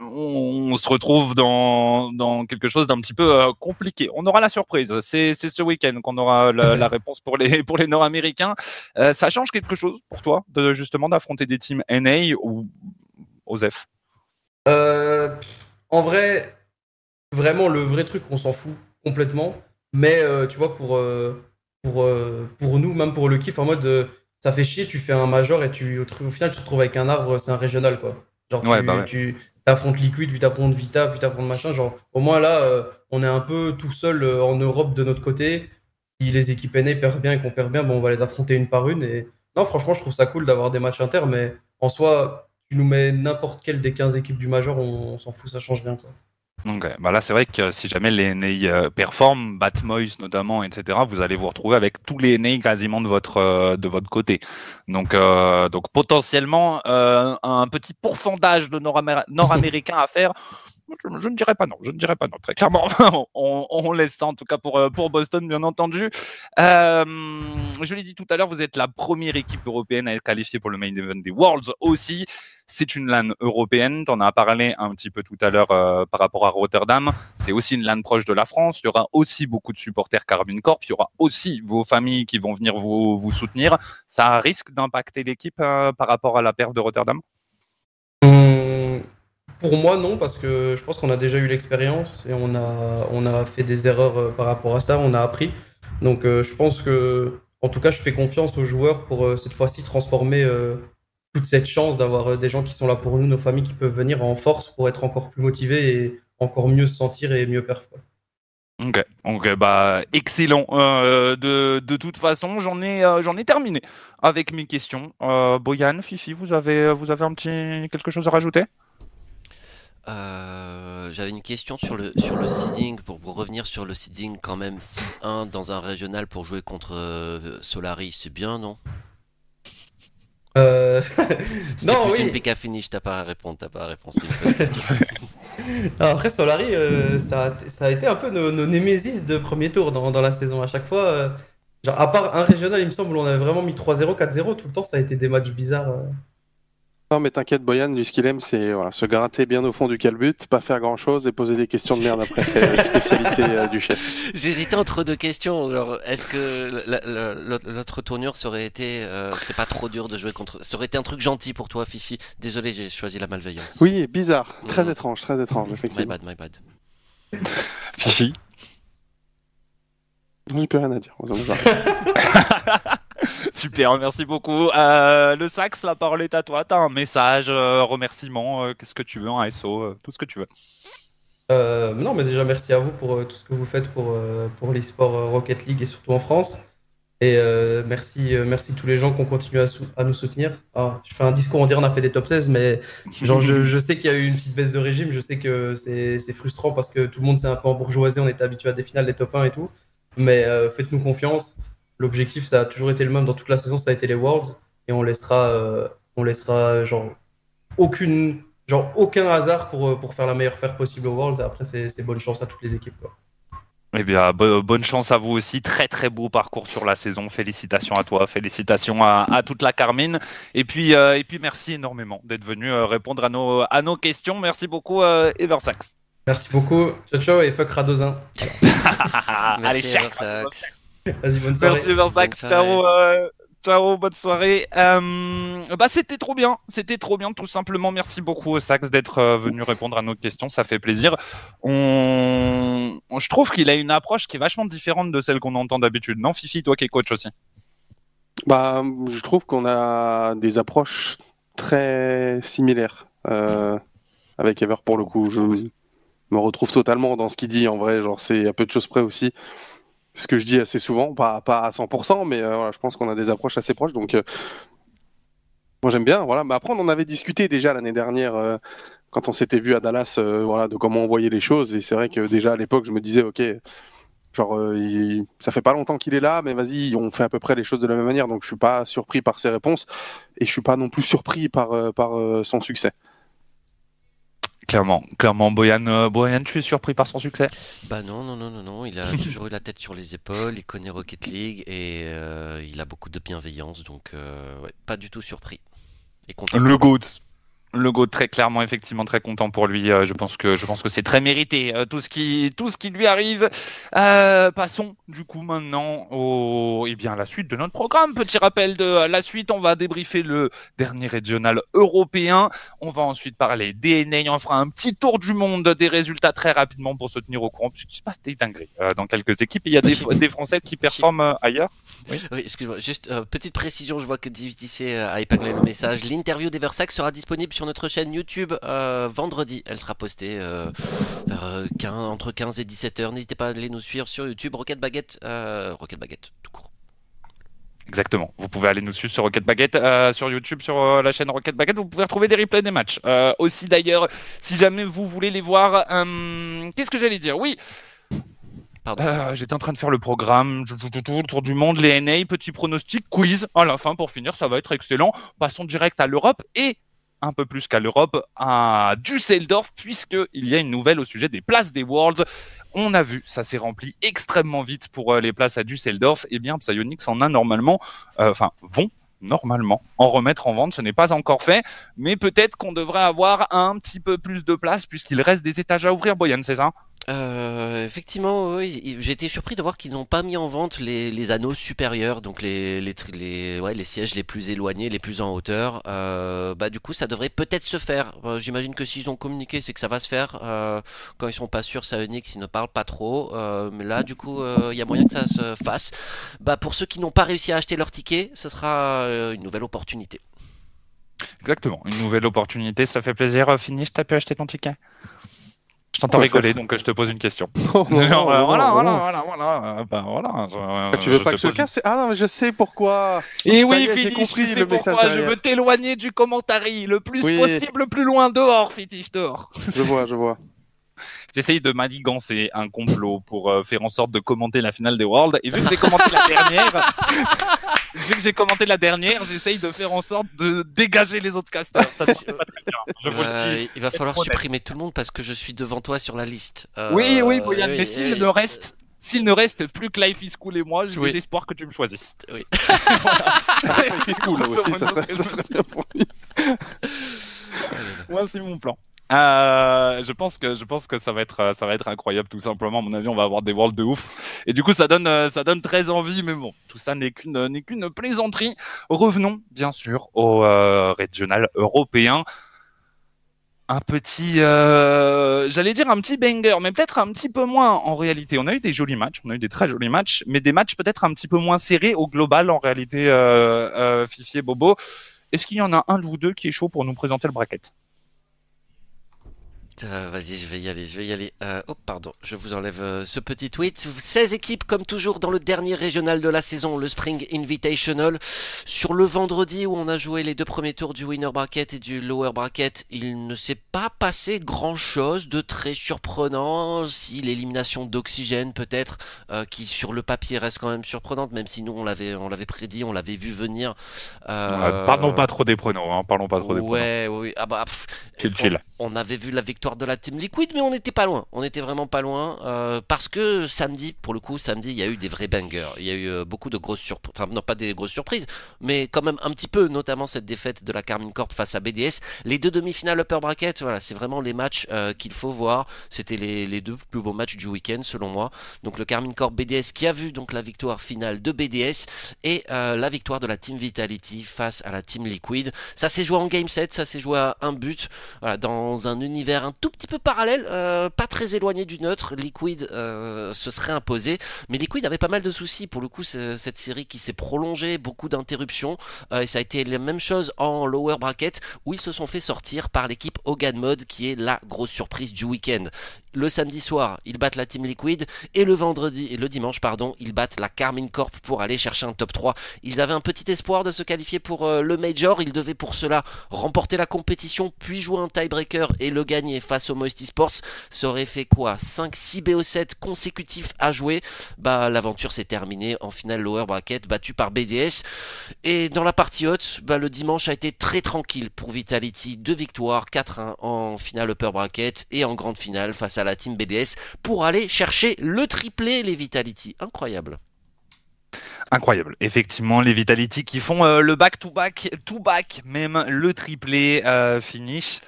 on, se retrouve dans, dans quelque chose d'un petit peu euh, compliqué. On aura la surprise. C'est ce week-end qu'on aura la, la, réponse pour les, pour les Nord-Américains. Euh, ça change quelque chose pour toi, de, justement, d'affronter des teams NA ou OZEF En vrai, vraiment, le vrai truc, on s'en fout complètement. Mais tu vois, pour, pour, pour nous, même pour le kiff, en mode ça fait chier, tu fais un major et tu, au, final, tu te retrouves avec un arbre, c'est un régional, quoi. Genre, tu, bah affrontes Liquid, puis affrontes Vita, puis affrontes machin. Genre, au moins là, euh, on est un peu tout seul euh, en Europe de notre côté. Si les équipes aînées perdent bien et qu'on perd bien, bon, on va les affronter une par une. Et non, franchement, je trouve ça cool d'avoir des matchs inter, mais en soi, tu nous mets n'importe quelle des 15 équipes du major, on, on s'en fout, ça change rien, quoi. Donc, bah là, c'est vrai que si jamais les NA euh, performent, Batmoise notamment, etc., vous allez vous retrouver avec tous les NA quasiment de votre, euh, de votre côté. Donc, euh, donc potentiellement, un petit pourcentage de Nord-Américains à faire. Je, ne dirais pas non, je ne dirais pas non, très clairement. [laughs] on, laisse ça en tout cas pour, pour Boston, bien entendu. je l'ai dit tout à l'heure, vous êtes la première équipe européenne à être qualifiée pour le main event des Worlds aussi. C'est une LAN européenne. Tu en as parlé un petit peu tout à l'heure euh, par rapport à Rotterdam. C'est aussi une LAN proche de la France. Il y aura aussi beaucoup de supporters Carbine Corp. Il y aura aussi vos familles qui vont venir vous, vous soutenir. Ça risque d'impacter l'équipe euh, par rapport à la perte de Rotterdam? Hum, Pour moi, non, parce que je pense qu'on a déjà eu l'expérience et on a, on a fait des erreurs euh, par rapport à ça. On a appris. Donc, je pense que, en tout cas, je fais confiance aux joueurs pour cette fois-ci transformer toute cette chance d'avoir euh, des gens qui sont là pour nous, nos familles qui peuvent venir en force pour être encore plus motivés et encore mieux se sentir et mieux performer. Ok, bah excellent. Euh, de, de, toute façon, j'en ai, euh, ai terminé avec mes questions. Boyan, Fifi, vous avez, vous avez un petit quelque chose à rajouter? J'avais une question sur le sur le seeding pour, revenir sur le seeding quand même. Si 1 dans un régional pour jouer contre Solari, c'est bien, non? Euh... [laughs] non, oui. une PK finish, t'as pas à répondre, t'as pas à répondre. [laughs] après, Solari, euh, ça, a, ça, a, été un peu nos, nos némésis de premier tour dans, dans, la saison. À chaque fois, euh, genre, à part un régional, il me semble, où on avait vraiment mis 3-0, 4-0, tout le temps, ça a été des matchs bizarres. Non, mais t'inquiète, Boyan, lui, ce qu'il aime, c'est voilà, se gratter bien au fond du calbut, pas faire grand chose et poser des questions de merde après. C'est la [laughs] spécialité euh, du chef. J'hésitais entre deux questions. Genre, est-ce que la- la- la- l'autre tournure ça aurait été. euh, c'est pas trop dur de jouer contre. Ça aurait été un truc gentil pour toi, Fifi. Désolé, j'ai choisi la malveillance. Oui, bizarre. Très Mhm. étrange, très étrange, My effectivement. bad, my bad. Fifi. J'ai plus rien à dire. [laughs] [laughs] Super, merci beaucoup. Euh, le sax, la parole est à toi. T'as un message, euh, remerciement, euh, qu'est-ce que tu veux, un SO, euh, tout ce que tu veux. Non, mais déjà, merci à vous pour tout ce que vous faites pour, pour l'e-sport Rocket League et surtout en France. Et merci, merci tous les gens qui ont continué à, nous soutenir. Ah, je fais un discours, on dirait on a fait des top 16, mais genre, je, sais qu'il y a eu une petite baisse de régime. Je sais que c'est frustrant parce que tout le monde s'est un peu embourgeoisé. On était habitué à des finales, des top 1 et tout. Mais faites-nous confiance. L'objectif, ça a toujours été le même dans toute la saison, ça a été les Worlds. Et on laissera, euh, on laissera genre, aucune, genre, aucun hasard pour, euh, pour faire la meilleure faire possible aux Worlds. Et après, c'est c'est bonne chance à toutes les équipes. quoi. Eh bien, bo- bonne chance à vous aussi. Très très beau parcours sur la saison. Félicitations à toi, félicitations à, à toute la Carmine. Et puis, euh, et puis merci énormément d'être venu euh, répondre à nos, à nos questions. Merci beaucoup, euh, Eversax. Merci beaucoup. Ciao, ciao et fuck Radozin. [laughs] Allez. Eversax. Vas-y, bonne soirée. Merci. Bonne Ciao. euh, Ciao, bonne soirée. Euh, bah, c'était trop bien, c'était trop bien, tout simplement. Merci beaucoup, Sax, d'être euh, venu répondre à nos questions, ça fait plaisir. On... Je trouve qu'il a une approche qui est vachement différente de celle qu'on entend d'habitude. Non, Fifi, toi qui es coach aussi. Bah, je trouve qu'on a des approches très similaires euh, avec Ever pour le coup. Je me retrouve totalement dans ce qu'il dit en vrai. Genre, c'est à peu de choses près aussi. Ce que je dis assez souvent, pas, à 100%, mais euh, je pense qu'on a des approches assez proches. Donc, euh, moi j'aime bien. Voilà. Mais après, on en avait discuté déjà l'année dernière euh, quand on s'était vu à Dallas, voilà, de comment on voyait les choses. Et c'est vrai que déjà à l'époque, je me disais, ok, Genre, ça fait pas longtemps qu'il est là, mais vas-y, on fait à peu près les choses de la même manière. Donc, je suis pas surpris par ses réponses et je suis pas non plus surpris par, son succès. Clairement, clairement, Boyan, euh, Boyan, tu es surpris par son succès? Bah non, non, non, non, non. Il a [laughs] toujours eu la tête sur les épaules. Il connaît Rocket League et euh, il a beaucoup de bienveillance. Donc, euh, ouais, pas du tout surpris. Et content. Le GOAT. Le GOAT, très clairement, effectivement, très content pour lui. Euh, je pense que, que c'est très mérité, euh, tout, ce qui, tout ce qui lui arrive. Euh, passons, du coup, maintenant au, eh bien, à la suite de notre programme. Petit rappel de la suite, on va débriefer le dernier régional européen. On va ensuite parler DNA. On fera un petit tour du monde des résultats très rapidement pour se tenir au courant, puisqu'il se passe des dingueries dans quelques équipes. Il y a des, des Français qui performent ailleurs. Oui, excuse-moi, juste petite précision, je vois que euh, a épinglé le message. L'interview d'Eversax sera disponible sur notre chaîne YouTube euh, vendredi. Elle sera postée euh, vers, euh, 15 entre 15 et 17 heures. N'hésitez pas à aller nous suivre sur YouTube, Rocket Baguette, Rocket Baguette, tout court. Exactement. Vous pouvez aller nous suivre sur Rocket Baguette, euh, sur YouTube, sur euh, la chaîne Rocket Baguette. Vous pouvez retrouver des replays des matchs. Euh, aussi d'ailleurs, si jamais vous voulez les voir, qu'est-ce que j'allais dire? Oui. Pardon. J'étais en train de faire le programme, tour du monde, les NA, petit pronostic, quiz à la fin pour finir, ça va être excellent. Passons direct à l'Europe et un peu plus qu'à l'Europe, à Düsseldorf, puisqu'il y a une nouvelle au sujet des places des Worlds. On a vu, ça s'est rempli extrêmement vite pour euh, les places à Düsseldorf. Eh bien, Psyonix en a normalement, euh, enfin, vont normalement en remettre en vente. Ce n'est pas encore fait, mais peut-être qu'on devrait avoir un petit peu plus de place puisqu'il reste des étages à ouvrir, Boyan, c'est ça? Euh, effectivement, j'ai été surpris de voir qu'ils n'ont pas mis en vente les, anneaux supérieurs, donc les, sièges les plus éloignés, les plus en hauteur. Euh, bah, du coup, ça devrait peut-être se faire. Euh, J'imagine que s'ils ont communiqué, c'est que ça va se faire. Quand ils sont pas sûrs, ça Onyx, ils ne parlent pas trop. Mais là, du coup, il y a moyen que ça se fasse. Bah, pour ceux qui n'ont pas réussi à acheter leur ticket, ce sera une nouvelle opportunité. Exactement, une nouvelle opportunité, ça fait plaisir. Euh, Finish, t'as pu acheter ton ticket? Je t'entends Ouais, rigoler, donc euh, je te pose une question. [laughs] [laughs] Non, non, Alors, euh, non, voilà, voilà, voilà, voilà, euh, bah, voilà, je- Ah, tu veux je pas que je casse Ah non, mais je sais pourquoi. Et oui, Finish, compris tu sais le message pourquoi, je veux t'éloigner du commentary le plus Oui. possible, le plus loin dehors, Finish, dehors. Je vois, je vois. [laughs] J'essaye de manigancer un complot pour euh, faire en sorte de commenter la finale des Worlds. Et vu que j'ai commenté la dernière, vu que j'ai commenté la dernière, j'essaye de faire en sorte de dégager les autres casters. Ça c'est pas très bien. Je vous le Euh, dis. il va falloir honnête. supprimer tout le monde parce que je suis devant toi sur la liste. Euh, Oui, oui, Boyan, oui, mais s'il oui. ne reste, S'il ne reste plus que Life is Cool et moi, j'ai Oui. espoir que tu me choisisses. Oui. [laughs] C'est cool là aussi, ça serait, ça serait bien pour lui. Moi, c'est mon plan. Euh, je pense que je pense que ça va être euh, ça va être incroyable tout simplement. À mon avis, on va avoir des worlds de ouf. Et du coup, ça donne euh, ça donne très envie. Mais bon, tout ça n'est qu'une qu'une plaisanterie. Revenons bien sûr au régional européen. Un petit, j'allais dire un petit banger, mais peut-être un petit peu moins en réalité. On a eu des jolis matchs, on a eu des très jolis matchs, mais des matchs peut-être un petit peu moins serrés au global en réalité. Euh, Bobo, est-ce qu'il y en a un de vous deux qui est chaud pour nous présenter le bracket? Euh, Vas-y, je vais y aller, je vais y aller. Euh, oh, pardon, je vous enlève euh, ce petit tweet. 16 équipes, comme toujours, dans le dernier régional de la saison, le Spring Invitational. Sur le vendredi où on a joué les deux premiers tours du Winner Bracket et du Lower Bracket, il ne s'est pas passé grand-chose de très surprenant. Si l'élimination d'Oxygène, peut-être, qui sur le papier reste quand même surprenante, même si nous, on l'avait prédit, on l'avait vu venir. Parlons pas trop des pronos, hein, parlons pas trop des pronos. Ouais, oui, ah bah, pff, Chill, on- chill. On, avait vu la victoire de la Team Liquid, mais on n'était pas loin. On était vraiment pas loin. euh, parce que samedi, pour le coup, samedi, il y a eu des vrais bangers. Il y a eu euh, beaucoup de grosses surprises. Enfin, non, pas des grosses surprises, mais quand même un petit peu, notamment cette défaite de la Carmine Corp face à BDS. Les deux demi-finales upper bracket, voilà, c'est vraiment les matchs euh, qu'il faut voir. C'était les, deux plus beaux matchs du week-end, selon moi. Donc le Carmine Corp BDS qui a vu donc la victoire finale de BDS et la victoire de la Team Vitality face à la Team Liquid. Ça s'est joué en game set, ça s'est joué à un but. Voilà, dans un univers tout petit peu parallèle, euh, pas très éloigné du nôtre, Liquid euh, se serait imposé, mais Liquid avait pas mal de soucis pour le coup. Cette série qui s'est prolongée, beaucoup d'interruptions, euh, et ça a été la même chose en lower bracket où ils se sont fait sortir par l'équipe Hogan Mode qui est la grosse surprise du week-end. Le samedi soir, ils battent la Team Liquid et le vendredi le dimanche, pardon, ils battent la Carmine Corp pour aller chercher un top 3. Ils avaient un petit espoir de se qualifier pour euh, le Major. Ils devaient pour cela remporter la compétition, puis jouer un tiebreaker et le gagner face au Moisty Sports. Ça aurait fait quoi? 5-6 BO7 consécutifs à jouer? Bah, l'aventure s'est terminée en finale lower bracket, battue par BDS. Et dans la partie haute, bah, le dimanche a été très tranquille pour Vitality. Deux victoires, 4-1 en finale upper bracket et en grande finale face à la team BDS pour aller chercher le triplé, les Vitality. Incroyable. Incroyable. Effectivement, les Vitality qui font euh, le back-to-back, to-back, même le triplé euh, finish.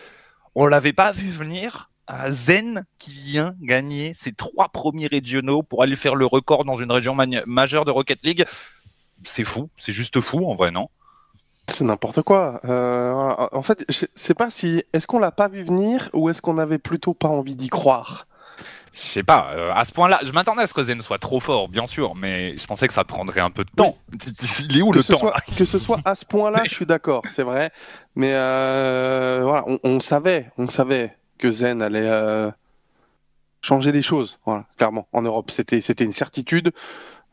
On l'avait pas vu venir. Euh, Zen qui vient gagner ses trois premiers régionaux pour aller faire le record dans une région majeure de Rocket League. C'est fou, c'est juste fou en vrai, non? C'est n'importe quoi. Euh. En fait, je sais pas si est-ce qu'on l'a pas vu venir ou est-ce qu'on avait plutôt pas envie d'y croire? Je sais pas, euh, à ce point-là, je m'attendais à ce que Zen soit trop fort, bien sûr, mais je pensais que ça prendrait un peu de temps. [laughs] Il est où Que le temps soit, que ce soit à ce point-là, je suis d'accord, c'est vrai. Mais euh, voilà, on, on savait, on savait que Zen allait changer les choses. Voilà, clairement, en Europe, c'était c'était une certitude.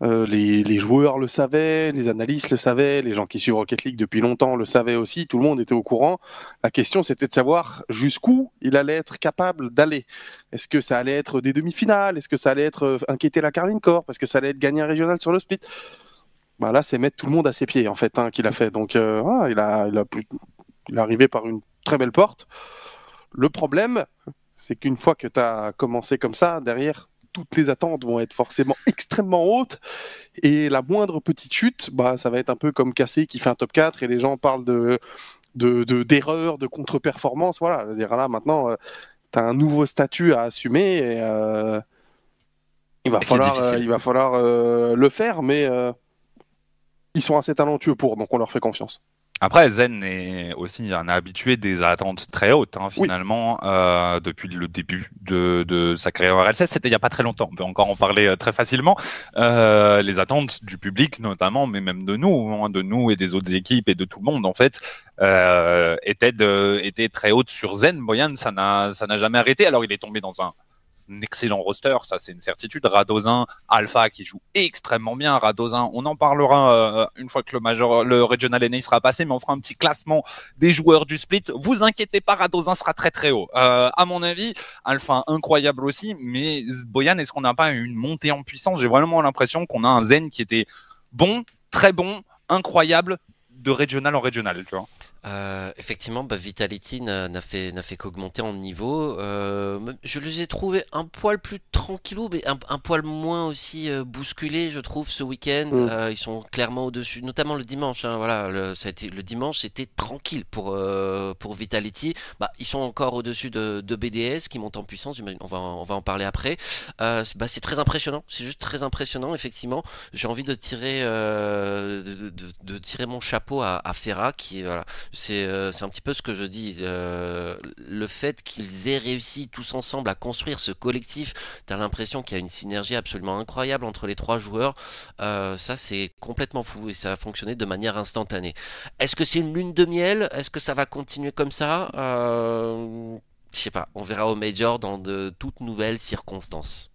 Euh, les, joueurs le savaient, les analystes le savaient, les gens qui suivent Rocket League depuis longtemps le savaient aussi. Tout le monde était au courant. La question, c'était de savoir jusqu'où il allait être capable d'aller. Est-ce que ça allait être des demi-finales? Est-ce que ça allait être euh, inquiéter la Carmine Corp? Est-ce que ça allait être gagner un régional sur le split bah là, c'est mettre tout le monde à ses pieds, en fait, hein, qu'il a fait. Donc, euh, voilà, il, a, il, a plus- il est arrivé par une très belle porte. Le problème, c'est qu'une fois que tu as commencé comme ça, derrière, toutes les attentes vont être forcément extrêmement hautes. Et la moindre petite chute, bah, ça va être un peu comme Cassé qui fait un top 4 et les gens parlent de de- de- d'erreurs, de, contre-performance. Voilà, je veux dire, là, maintenant, tu as un nouveau statut à assumer et euh, il va falloir, euh, il va falloir euh, le faire, mais euh, ils sont assez talentueux pour, donc on leur fait confiance. Après, Zen est aussi un habitué des attentes très hautes, hein, Oui. finalement, euh, depuis le début de, de sa carrière en RLCS. C'était il n'y a pas très longtemps, on peut encore en parler euh, très facilement. Euh, les attentes du public, notamment, mais même de nous, hein, de nous et des autres équipes et de tout le monde, en fait, euh, étaient, de, étaient très hautes sur Zen. Boyan, ça n'a ça n'a jamais arrêté. Alors, il est tombé dans un excellent roster, ça c'est une certitude. Radozin, Alpha qui joue extrêmement bien. Radozin, on en parlera euh, une fois que le major, le regional NA sera passé, mais on fera un petit classement des joueurs du split. Vous inquiétez pas, Radozin sera très très haut. Euh, à mon avis, Alpha incroyable aussi, mais Boyan, est-ce qu'on n'a pas une montée en puissance? J'ai vraiment l'impression qu'on a un Zen qui était bon, très bon, incroyable de régional en régional, tu vois. Euh, effectivement, bah, Vitality n'a fait, n'a fait qu'augmenter en niveau. Euh, je les ai trouvés un poil plus tranquillou, mais un, un poil moins aussi euh, bousculés, je trouve, ce week-end. Mm. Euh, ils sont clairement au-dessus, notamment le dimanche. hein, voilà, le, ça a été, le dimanche, c'était tranquille pour, euh, pour Vitality. Bah, ils sont encore au-dessus de, de BDS qui montent en puissance. On va, en- on va en parler après. Euh, bah, c'est très impressionnant. C'est juste très impressionnant, effectivement. J'ai envie de tirer, euh, de, de- de tirer mon chapeau à, à Ferra, qui voilà, c'est euh, c'est un petit peu ce que je dis. euh, le fait qu'ils aient réussi tous ensemble à construire ce collectif, t'as l'impression qu'il y a une synergie absolument incroyable entre les trois joueurs. Euh, ça, c'est complètement fou et ça a fonctionné de manière instantanée. Est-ce que c'est une lune de miel? Est-ce que ça va continuer comme ça? Je sais pas. On verra au Major dans de toutes nouvelles circonstances.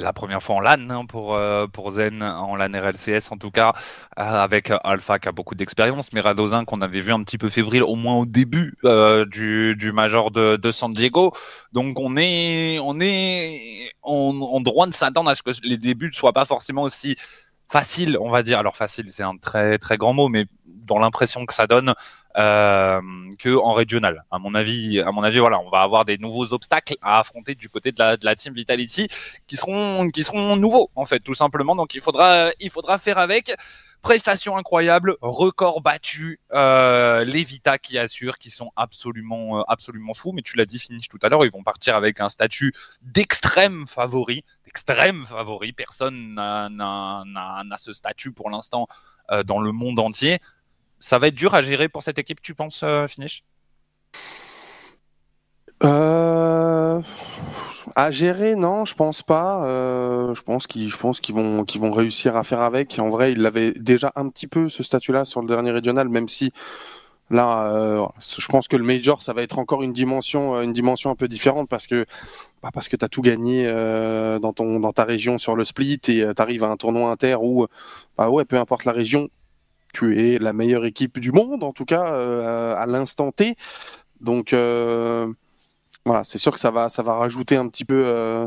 La première fois en LAN hein, pour, euh, pour Zen, en LAN RLCS en tout cas, euh, avec Alpha qui a beaucoup d'expérience, mais Radozin qu'on avait vu un petit peu fébrile au moins au début euh, du, du Major de, de San Diego. Donc on est, on est en, droit de s'attendre à ce que les débuts ne soient pas forcément aussi faciles, on va dire. Alors facile, c'est un très très grand mot, mais dans l'impression que ça donne euh, que en régional. À mon avis, à mon avis, voilà, on va avoir des nouveaux obstacles à affronter du côté de la, team Vitality qui seront qui seront nouveaux en fait, tout simplement. Donc il faudra il faudra faire avec. Prestation incroyable, record battu, euh, les Vita qui assurent, qui sont absolument euh, absolument fous. Mais tu l'as dit, finish tout à l'heure, ils vont partir avec un statut d'extrême favori, d'extrême favori. Personne n'a ce statut pour l'instant dans le monde entier. Ça va être dur à gérer pour cette équipe, tu penses, euh, Finish? Euh, À gérer, non, je pense pas. Euh, je pense qu'ils, vont, réussir à faire avec. En vrai, ils l'avaient déjà un petit peu ce statut-là sur le dernier régional, même si là, je pense que le major, ça va être encore une dimension, une dimension un peu différente parce que, bah, parce que t'as tout gagné dans ton, dans ta région sur le split et euh, t'arrives à un tournoi inter où, bah ouais, peu importe la région, tu es la meilleure équipe du monde, en tout cas euh, à l'instant T. Donc euh, voilà, c'est sûr que ça va, ça va rajouter un petit peu, euh,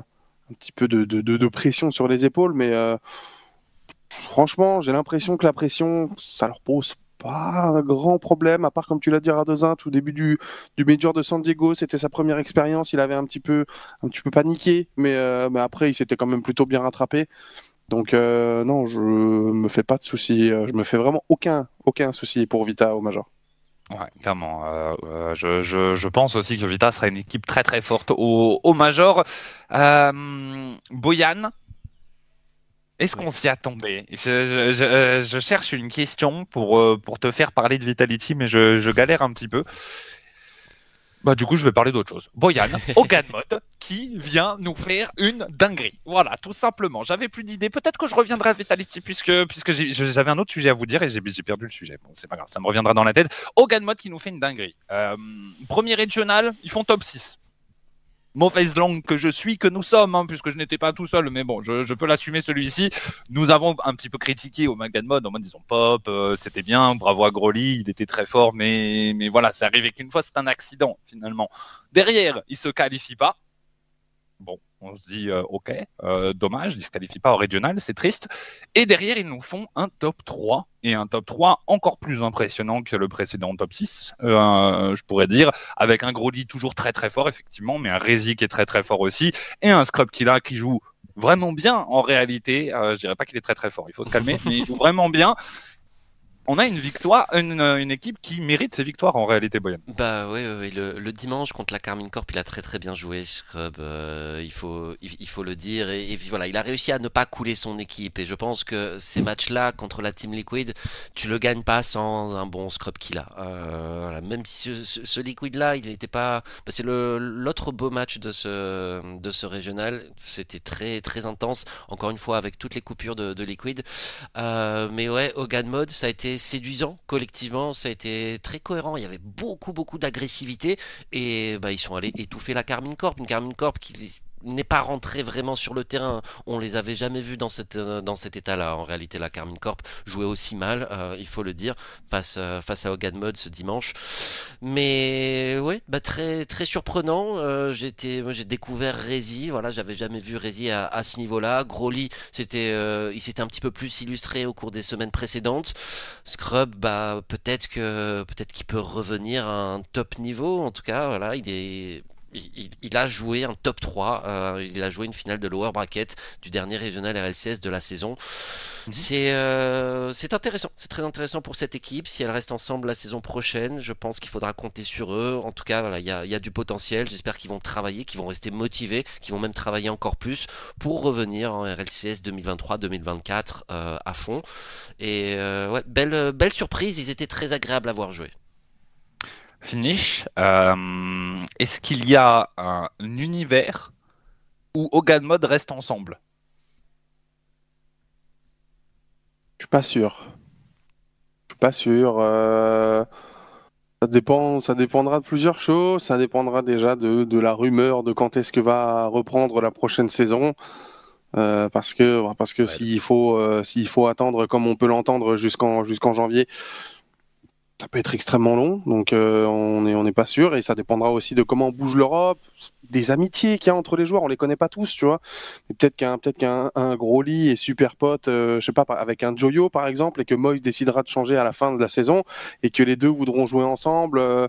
de, pression sur les épaules, mais franchement, j'ai l'impression que la pression, ça leur pose pas un grand problème, à part comme tu l'as dit Radozin, tout début du, du Major de San Diego, c'était sa première expérience, il avait un petit peu, paniqué, mais après il s'était quand même plutôt bien rattrapé. Donc euh, non, je me fais pas de soucis, euh, je me fais vraiment aucun, aucun souci pour Vita au Major. Ouais, clairement. Euh, je, je, je pense aussi que Vita sera une équipe très très forte au, au Major. Euh, Boyan, est-ce qu'on s'y attendait? Je, je, je, je cherche une question pour, pour te faire parler de Vitality, mais je, je galère un petit peu. Bah, du coup, je vais parler d'autre chose. Boyan, [laughs] au God Mode, qui vient nous faire une dinguerie. Voilà, tout simplement. J'avais plus d'idées. Peut-être que je reviendrai à Vitality puisque, puisque j'avais un autre sujet à vous dire et j'ai perdu le sujet. Bon, c'est pas grave, ça me reviendra dans la tête. Au God Mode qui nous fait une dinguerie. Euh, premier régional, ils font top 6. Mauvaise langue que je suis, que nous sommes, hein, puisque je n'étais pas tout seul, mais bon, je, je peux l'assumer celui-ci. Nous avons un petit peu critiqué au Magad Mode en mode disons pop, euh, c'était bien, bravo à Groli, il était très fort, mais, mais voilà, c'est arrivé qu'une fois, c'est un accident finalement. Derrière, il se qualifie pas. Bon, on se dit euh, ok, euh, dommage, il se qualifie pas au régional, c'est triste. Et derrière, ils nous font un top 3 et un top 3 encore plus impressionnant que le précédent top 6, euh, je pourrais dire, avec un Groli toujours très très fort effectivement, mais un Rezi qui est très très fort aussi et un Scrub Killa qui joue vraiment bien en réalité. Je dirais pas qu'il est très très fort, il faut se calmer, [laughs] mais il joue vraiment bien. On a une victoire, une, une équipe qui mérite ses victoires en réalité, Boyan. Bah oui, oui, Le, le dimanche contre la Carmine Corp, il a très très bien joué, Scrub. euh, il faut il, il faut le dire et, voilà, il a réussi à ne pas couler son équipe et je pense que ces matchs-là contre la Team Liquid, tu le gagnes pas sans un bon Scrub qu'il a. Euh, voilà, même si ce, ce- ce Liquid-là, il n'était pas, bah, c'est l'autre beau match de ce de ce régional. C'était très très intense. Encore une fois avec toutes les coupures de, de Liquid. Euh, mais ouais, Hogan Mode, ça a été séduisant collectivement, ça a été très cohérent. Il y avait beaucoup, beaucoup d'agressivité et bah, ils sont allés étouffer la Carmine Corp. Une Carmine Corp qui n'est pas rentré vraiment sur le terrain. On les avait jamais vus dans, cette, euh, cet état-là. En réalité, la Carmine Corp jouait aussi mal, euh, il faut le dire, face, euh, face à Hogan Mode ce dimanche. Mais ouais, bah, très, surprenant. j'ai découvert Rezi. Voilà, j'avais jamais vu Rezi à, ce niveau-là. Groli, il s'était un petit peu plus illustré au cours des semaines précédentes. Scrub, bah, peut-être que peut-être qu'il peut revenir à un top niveau. En tout cas, voilà, il est il, a joué un top 3, euh, il a joué une finale de lower bracket du dernier régional RLCS de la saison. Mhm. Euh, c'est intéressant, c'est très intéressant pour cette équipe. Si elle reste ensemble la saison prochaine, je pense qu'il faudra compter sur eux. En tout cas, voilà, il y a, y a, du potentiel. J'espère qu'ils vont travailler, qu'ils vont rester motivés, qu'ils vont même travailler encore plus pour revenir en RLCS 2023-2024 euh, à fond. Et ouais, belle, belle surprise, ils étaient très agréables à voir jouer. Finish, euh, est-ce qu'il y a un univers où Hogan Mode reste ensemble? Je suis pas sûr. Je suis pas sûr. Euh, ça dépend, ça dépendra de plusieurs choses. Ça dépendra déjà de, la rumeur de quand est-ce que va reprendre la prochaine saison. Euh, parce que parce que s'il faut s'il faut attendre comme on peut l'entendre jusqu'en jusqu'en janvier, ça peut être extrêmement long, donc euh, on n'est on pas sûr, et ça dépendra aussi de comment bouge l'Europe, des amitiés qu'il y a entre les joueurs, on les connaît pas tous, tu vois. Peut-être qu'un peut-être qu'un un gros lit est super pote, euh, je sais pas, avec un Joyo par exemple, et que Moïse décidera de changer à la fin de la saison, et que les deux voudront jouer ensemble. Euh,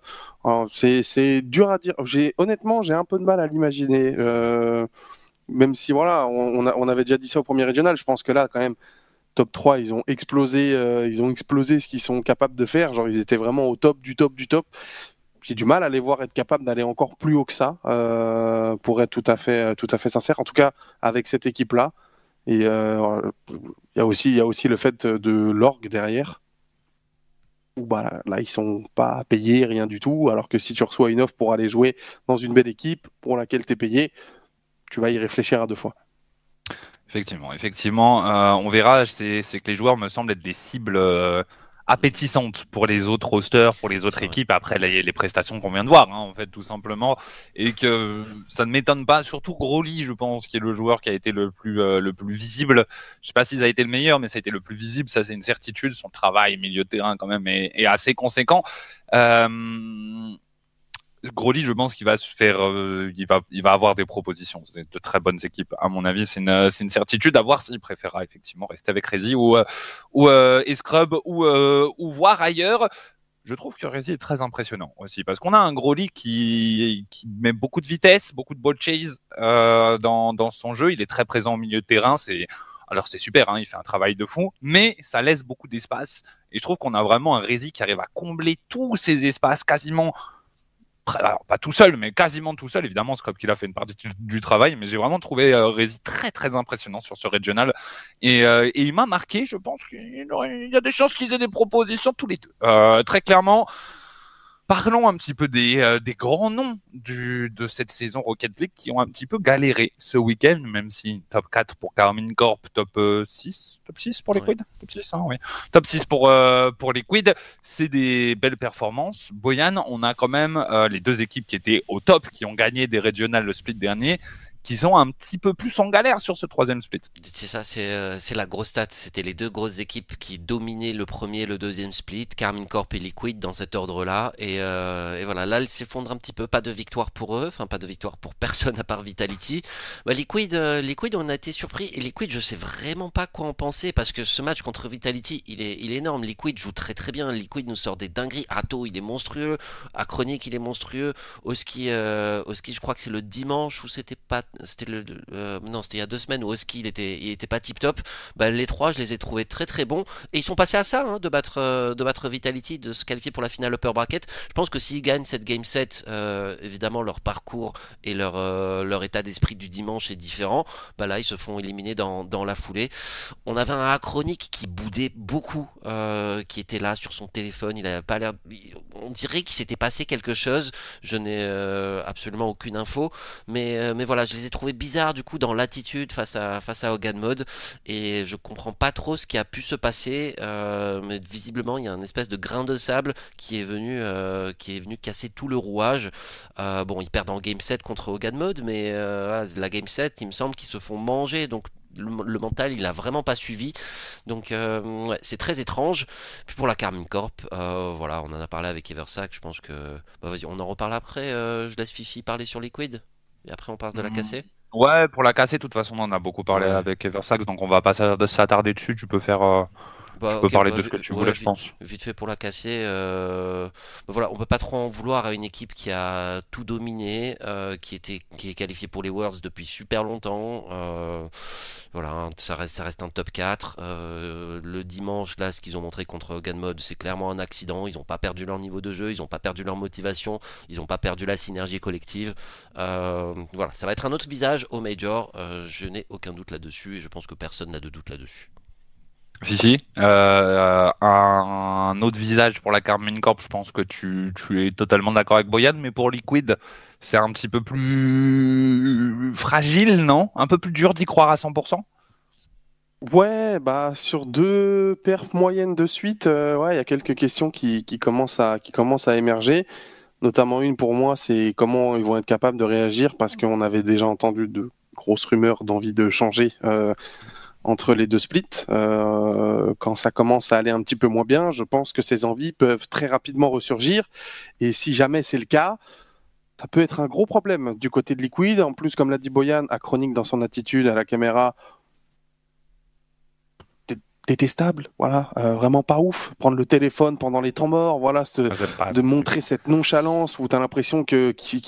c'est dur à dire. Honnêtement, j'ai un peu de mal à l'imaginer. même si voilà, on, on, avait déjà dit ça au premier régional, je pense que là quand même top 3, ils ont explosé, euh, ils ont explosé ce qu'ils sont capables de faire. Genre, ils étaient vraiment au top du top du top. J'ai du mal à les voir être capables d'aller encore plus haut que ça, euh, pour être tout à fait, tout à fait sincère. En tout cas, avec cette équipe-là. Et euh, il y a aussi, il y a aussi le fait de l'orgue derrière. Où bah là, là, ils sont pas payés, rien du tout. Alors que si tu reçois une offre pour aller jouer dans une belle équipe pour laquelle tu es payé, tu vas y réfléchir à deux fois. Effectivement, effectivement, euh, on verra. C'est que les joueurs me semblent être des cibles euh, appétissantes pour les autres rosters, pour les autres équipes après les, prestations qu'on vient de voir, hein, en fait, tout simplement, et que ça ne m'étonne pas. Surtout Groli, je pense, qui est le joueur qui a été le plus euh, le plus visible. Je sais pas s'il a été le meilleur, mais ça a été le plus visible. Ça, c'est une certitude. Son travail milieu de terrain quand même est, est assez conséquent. Groli, je pense qu'il va se faire, euh, il va, avoir des propositions. C'est de très bonnes équipes, à mon avis. C'est une, une certitude à voir s'il préférera effectivement rester avec Rezi ou, euh, ou euh, Scrub ou, voir ailleurs. Je trouve que Rezi est très impressionnant aussi parce qu'on a un Groli qui, qui met beaucoup de vitesse, beaucoup de ball chase dans, dans son jeu. Il est très présent au milieu de terrain. C'est alors c'est super, hein, il fait un travail de fond, mais ça laisse beaucoup d'espace. Et je trouve qu'on a vraiment un Rezi qui arrive à combler tous ces espaces quasiment pas tout seul, mais quasiment tout seul. Évidemment, Scrub qu'il a fait une partie du travail, mais j'ai vraiment trouvé euh, Rési très très impressionnant sur ce régional. Et, euh, et il m'a marqué, je pense qu'il y a des chances qu'ils aient des propositions tous les deux. Euh, très clairement, Parlons un petit peu des, euh, des grands noms du, de cette saison Rocket League qui ont un petit peu galéré ce week-end, même si top 4 pour Carmine Corp, top 6, top 6 pour Liquid, top 6, hein, oui. top 6 pour, euh, pour Liquid, c'est des belles performances. Boyan, on a quand même euh, les deux équipes qui étaient au top, qui ont gagné des régionales le split dernier, qui sont un petit peu plus en galère sur ce troisième split. C'est ça, c'est euh, la grosse stat. C'était les deux grosses équipes qui dominaient le premier et le deuxième split, Carmine Corp et Liquid dans cet ordre-là. Et, euh, voilà, là, ils s'effondrent un petit peu. Pas de victoire pour eux, enfin pas de victoire pour [laughs] personne à part Vitality. Bah, Liquid, euh, Liquid, on a été surpris. Et Liquid, je sais vraiment pas quoi en penser parce que ce match contre Vitality, il est, énorme. Liquid joue très très bien. Liquid nous sort des dingueries. Ato, il est monstrueux. Achronic, il est monstrueux. Oski, Oski je crois que c'est le dimanche où c'était pas c'était euh, non, c'était il y a deux semaines où Oski il était, pas tip top. Bah, les trois, je les ai trouvés très très bons et ils sont passés à ça, hein, de battre, euh, de battre Vitality, de se qualifier pour la finale upper bracket. Je pense que s'ils gagnent cette game set, euh, évidemment leur parcours et leur, état d'esprit du dimanche est différent. Bah là, ils se font éliminer dans, la foulée. On avait un achronique qui boudait beaucoup, qui était là sur son téléphone. Il avait pas l'air, on dirait qu'il s'était passé quelque chose. Je n'ai absolument aucune info, mais mais voilà, je les les ai trouvés bizarres du coup dans l'attitude face à face à Hogan Mode et je comprends pas trop ce qui a pu se passer. Euh, mais visiblement, il y a un espèce de grain de sable qui est venu euh, qui est venu casser tout le rouage. Euh, bon, ils perdent en game 7 contre Hogan Mode, mais la game 7, il me semble qu'ils se font manger. Donc le, mental, il a vraiment pas suivi. Donc c'est très étrange. Puis pour la Carmine Corp, voilà, on en a parlé avec Eversack. Je pense que bah, vas-y, on en reparle après. je laisse Fifi parler sur Liquid. Et après, on parle de la Mhm. cassée. Ouais, pour la casser, de toute façon, on en a beaucoup parlé Ouais. avec Eversax, donc on va pas s'a- s'attarder dessus. Tu peux faire, euh, Bah, tu peux parler bah, de ce que tu ouais, voulais, je vite- pense. Vite fait pour la casser. euh, bah voilà, on peut pas trop en vouloir à une équipe qui a tout dominé, euh, qui était, qui est qualifiée pour les Worlds depuis super longtemps. euh, voilà, hein, ça reste, ça reste un top 4. euh, le dimanche, là, ce qu'ils ont montré contre Gun Mode, c'est clairement un accident. Ils ont pas perdu leur niveau de jeu, ils ont pas perdu leur motivation, ils ont pas perdu la synergie collective. Voilà, ça va être un autre visage au Major. je n'ai aucun doute là-dessus et je pense que personne n'a de doute là-dessus. Fifi, euh, un autre visage pour la Carmine Corp, je pense que tu, tu es totalement d'accord avec Boyan, mais pour Liquid, c'est un petit peu plus fragile, non? Un peu plus dur d'y croire à 100% Ouais, bah sur deux perfs moyennes de suite, euh, ouais, il y a quelques questions qui, qui commencent à qui commencent à émerger. Notamment une pour moi, c'est comment ils vont être capables de réagir parce qu'on avait déjà entendu de grosses rumeurs d'envie de changer euh, entre les deux splits. Euh, quand ça commence à aller un petit peu moins bien, je pense que ces envies peuvent très rapidement ressurgir. Et si jamais c'est le cas, ça peut être un gros problème du côté de Liquid. En plus, comme l'a dit Boyan, achronique dans son attitude à la caméra, dé- détestable, voilà, euh, vraiment pas ouf. Prendre le téléphone pendant les temps morts, voilà, ce- pas. de montrer cette nonchalance où tu as l'impression que qu'il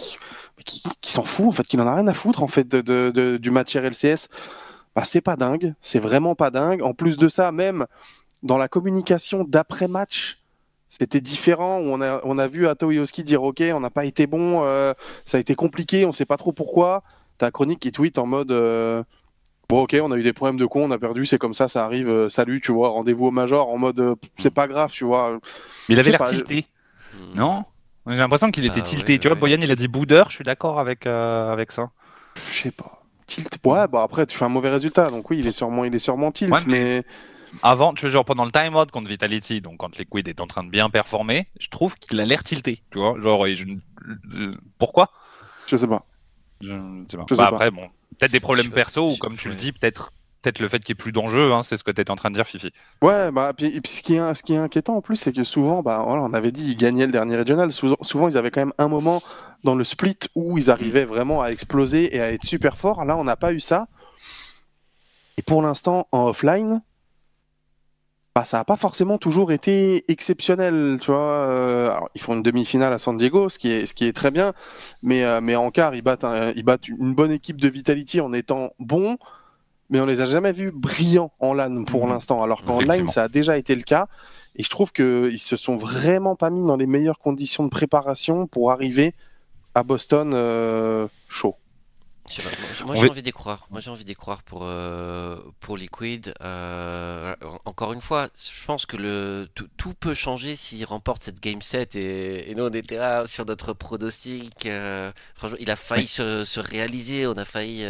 s'en fout en fait, qu'il en a rien à foutre en fait de, de- de- du match RLCS. Bah c'est pas dingue, c'est vraiment pas dingue. En plus de ça, même dans la communication d'après match, c'était différent. On a on a vu Ato Yoski dire ok, on n'a pas été bon, euh, ça a été compliqué, on sait pas trop pourquoi. T'as Chronique qui tweet en mode euh, Bon, ok, on a eu des problèmes de con, on a perdu, c'est comme ça, ça arrive, euh, salut, tu vois, rendez-vous au Major en mode, euh, c'est pas grave, tu vois. Mais il avait l'air tilté, Hmm. non? J'ai l'impression qu'il était Ah, tilté. ouais, tu vois. Boyan, il a dit boudeur, je suis d'accord avec, euh, avec ça. Je sais pas. Tilt. Ouais, bah après, tu fais un mauvais résultat, donc oui, il est sûrement, il est sûrement tilt, Ouais, mais... Avant, tu vois, genre pendant le time-out contre Vitality, donc quand Liquid est en train de bien performer, je trouve qu'il a l'air tilté, tu vois. Genre, je- pourquoi? Je sais pas. Je ne sais pas. Je sais Bah, pas. après, bon, peut-être des problèmes Je- perso, ou comme tu le ouais. dis, peut-être peut-être le fait qu'il n'y ait plus d'enjeu, hein, c'est ce que tu étais en train de dire, Fifi. Ouais, bah, puis, et puis ce, qui est, ce qui est inquiétant en plus, c'est que souvent, bah, voilà, on avait dit, ils gagnaient le dernier régional, souvent, souvent, ils avaient quand même un moment dans le split où ils arrivaient vraiment à exploser et à être super forts. Là, on n'a pas eu ça. Et pour l'instant, en offline, bah, ça n'a pas forcément toujours été exceptionnel, tu vois. euh, alors, ils font une demi-finale à San Diego, ce qui est, ce qui est très bien, mais, euh, mais en quart, ils battent, un- ils battent une bonne équipe de Vitality en étant bons, mais on les a jamais vus brillants en LAN pour Mhm. l'instant, alors qu'en line, ça a déjà été le cas. Et je trouve qu'ils se sont vraiment pas mis dans les meilleures conditions de préparation pour arriver à Boston euh, chaud. Je sais pas, moi, j'ai envie d'y croire. Moi j'ai envie d'y croire pour euh, pour Liquid. Euh, encore une fois, je pense que le tout, tout peut changer s'il remporte cette game set et, et nous on était là sur notre pronostic. euh, franchement, il a failli se, se réaliser. On a failli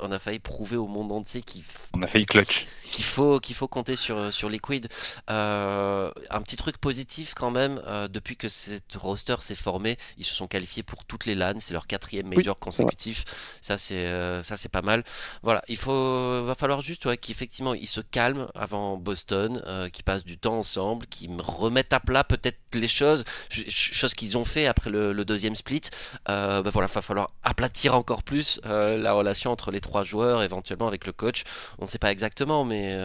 on a failli prouver au monde entier qu'il On a failli clutch. qu'il faut qu'il faut compter sur sur Liquid. Un petit truc positif quand même. depuis que cette roster s'est formé, ils se sont qualifiés pour toutes les LAN. C'est leur quatrième major consécutif. Ça c'est euh, ça c'est pas mal. Voilà, il faut va falloir juste ouais, qu'effectivement ils se calment avant Boston, euh, qu'ils passent du temps ensemble, qu'ils me remettent à plat peut-être les choses, ch- ch- choses qu'ils ont fait après le, deuxième split. Euh, bah voilà, va falloir aplatir encore plus euh, la relation entre les trois joueurs, éventuellement avec le coach. On ne sait pas exactement, mais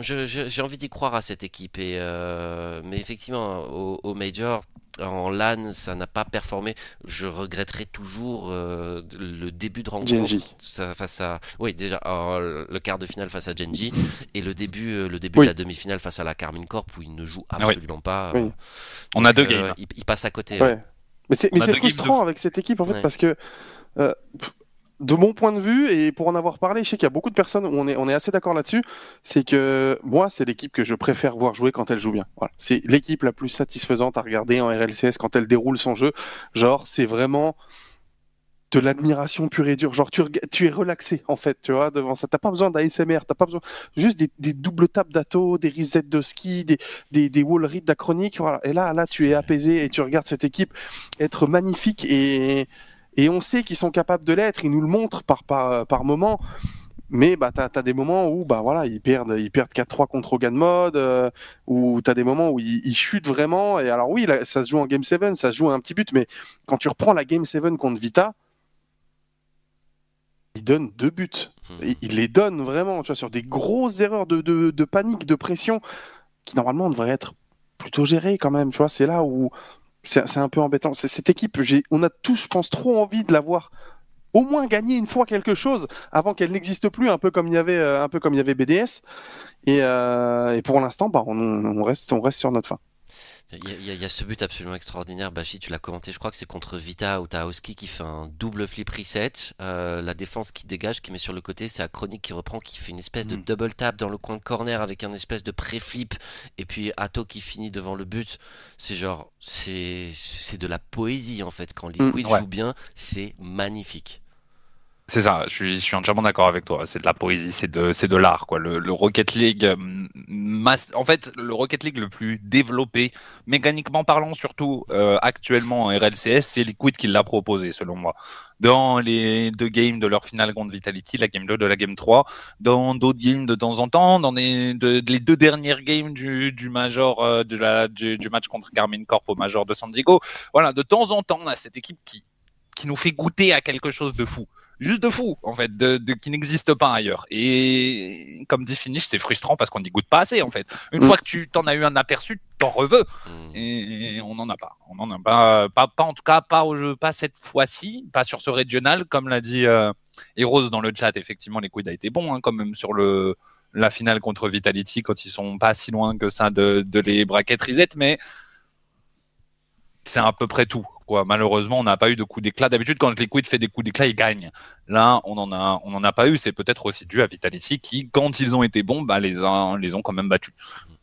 j'ai envie d'y croire à cette équipe. Mais effectivement, au, au Major, en LAN, ça n'a pas performé. Je regretterai toujours euh, le début de rencontre Genji. ça- face à. Oui, déjà, alors, le quart de finale face à Genji et le début, euh, le début Oui. de la demi-finale face à la Carmine Corp où il ne joue Ah oui. absolument pas. Oui. On a deux euh, games. il, il passe à côté. Ouais. Mais c'est frustrant de- avec cette équipe en fait Ouais. parce que euh, de mon point de vue et pour en avoir parlé, je sais qu'il y a beaucoup de personnes on est on est assez d'accord là-dessus, c'est que moi c'est l'équipe que je préfère voir jouer quand elle joue bien. Voilà, c'est l'équipe la plus satisfaisante à regarder en RLCS quand elle déroule son jeu. Genre c'est vraiment de l'admiration pure et dure. Genre, tu, tu es relaxé, en fait, tu vois, devant ça. T'as pas besoin d'ASMR, t'as pas besoin juste des, des doubles tapes d'Ato, des resets de ski, des, des, des wall reads voilà. Et là, là, tu es apaisé et tu regardes cette équipe être magnifique et, et on sait qu'ils sont capables de l'être. Ils nous le montrent par, par, par moment. Mais bah, tu as, des moments où bah, voilà, ils perdent, ils perdent 4-3 contre Hogan Mode, euh, ou tu as des moments où ils, chutent vraiment. Et alors oui, ça se joue en Game 7, ça se joue à un petit but, mais quand tu reprends la Game 7 contre Vita, il donne deux buts. Hmm. Il, les donne vraiment, tu vois, sur des grosses erreurs de, de, panique, de pression, qui normalement devraient être plutôt gérées quand même. Tu vois, c'est là où c'est un peu embêtant. Cette équipe, on a tous, je pense, trop envie de la voir au moins gagner une fois quelque chose avant qu'elle n'existe plus, un peu comme il y avait, euh, un peu comme il y avait BDS. Et, euh, pour l'instant, bah, on, reste, on reste sur notre fin. Il y, a, ce but absolument extraordinaire, Bashi, tu l'as commenté, je crois que c'est contre Vita ou Taoski qui fait un double flip reset. Euh, la défense qui dégage, qui met sur le côté, c'est Chronique qui reprend, qui fait une espèce de mm. double tap dans le coin de corner avec un espèce de pré-flip. Et puis Ato qui finit devant le but. C'est genre, c'est de la poésie en fait. Quand Liquid mm, joue bien, c'est magnifique. C'est ça, je suis, entièrement d'accord avec toi. C'est de la poésie, c'est de, c'est de l'art, quoi. Le, Rocket League, euh, en fait, le Rocket League le plus développé, mécaniquement parlant, surtout euh, actuellement en RLCS, c'est Liquid qui l'a proposé, selon moi. Dans les deux games de leur finale contre Vitality, la game 2 de la game 3, dans d'autres games de temps en temps, dans les, deux dernières games du, du Major, euh, de la, du, match contre Carmine Corp au Major de San Diego. Voilà, de temps en temps, on a cette équipe qui, qui nous fait goûter à quelque chose de fou juste de fou, en fait, de, qui n'existe pas ailleurs. Et comme dit Finish, c'est frustrant parce qu'on n'y goûte pas assez, en fait. Une mm. fois que tu t'en as eu un aperçu, t'en reveux. Mm. Et, on n'en a pas. On n'en a pas, pas, en tout cas, pas au jeu, pas cette fois-ci, pas sur ce régional, comme l'a dit euh, Heroes dans le chat. Effectivement, les coups a été bon, hein, quand même, sur le, la finale contre Vitality, quand ils sont pas si loin que ça de, de les brackets reset, mais c'est à peu près tout. Malheureusement, on n'a pas eu de coup d'éclat. D'habitude, quand Liquid fait des coups d'éclat, il gagne. Là, on n'en a, on en a pas eu. C'est peut-être aussi dû à Vitality qui, quand ils ont été bons, bah, les, les ont quand même battus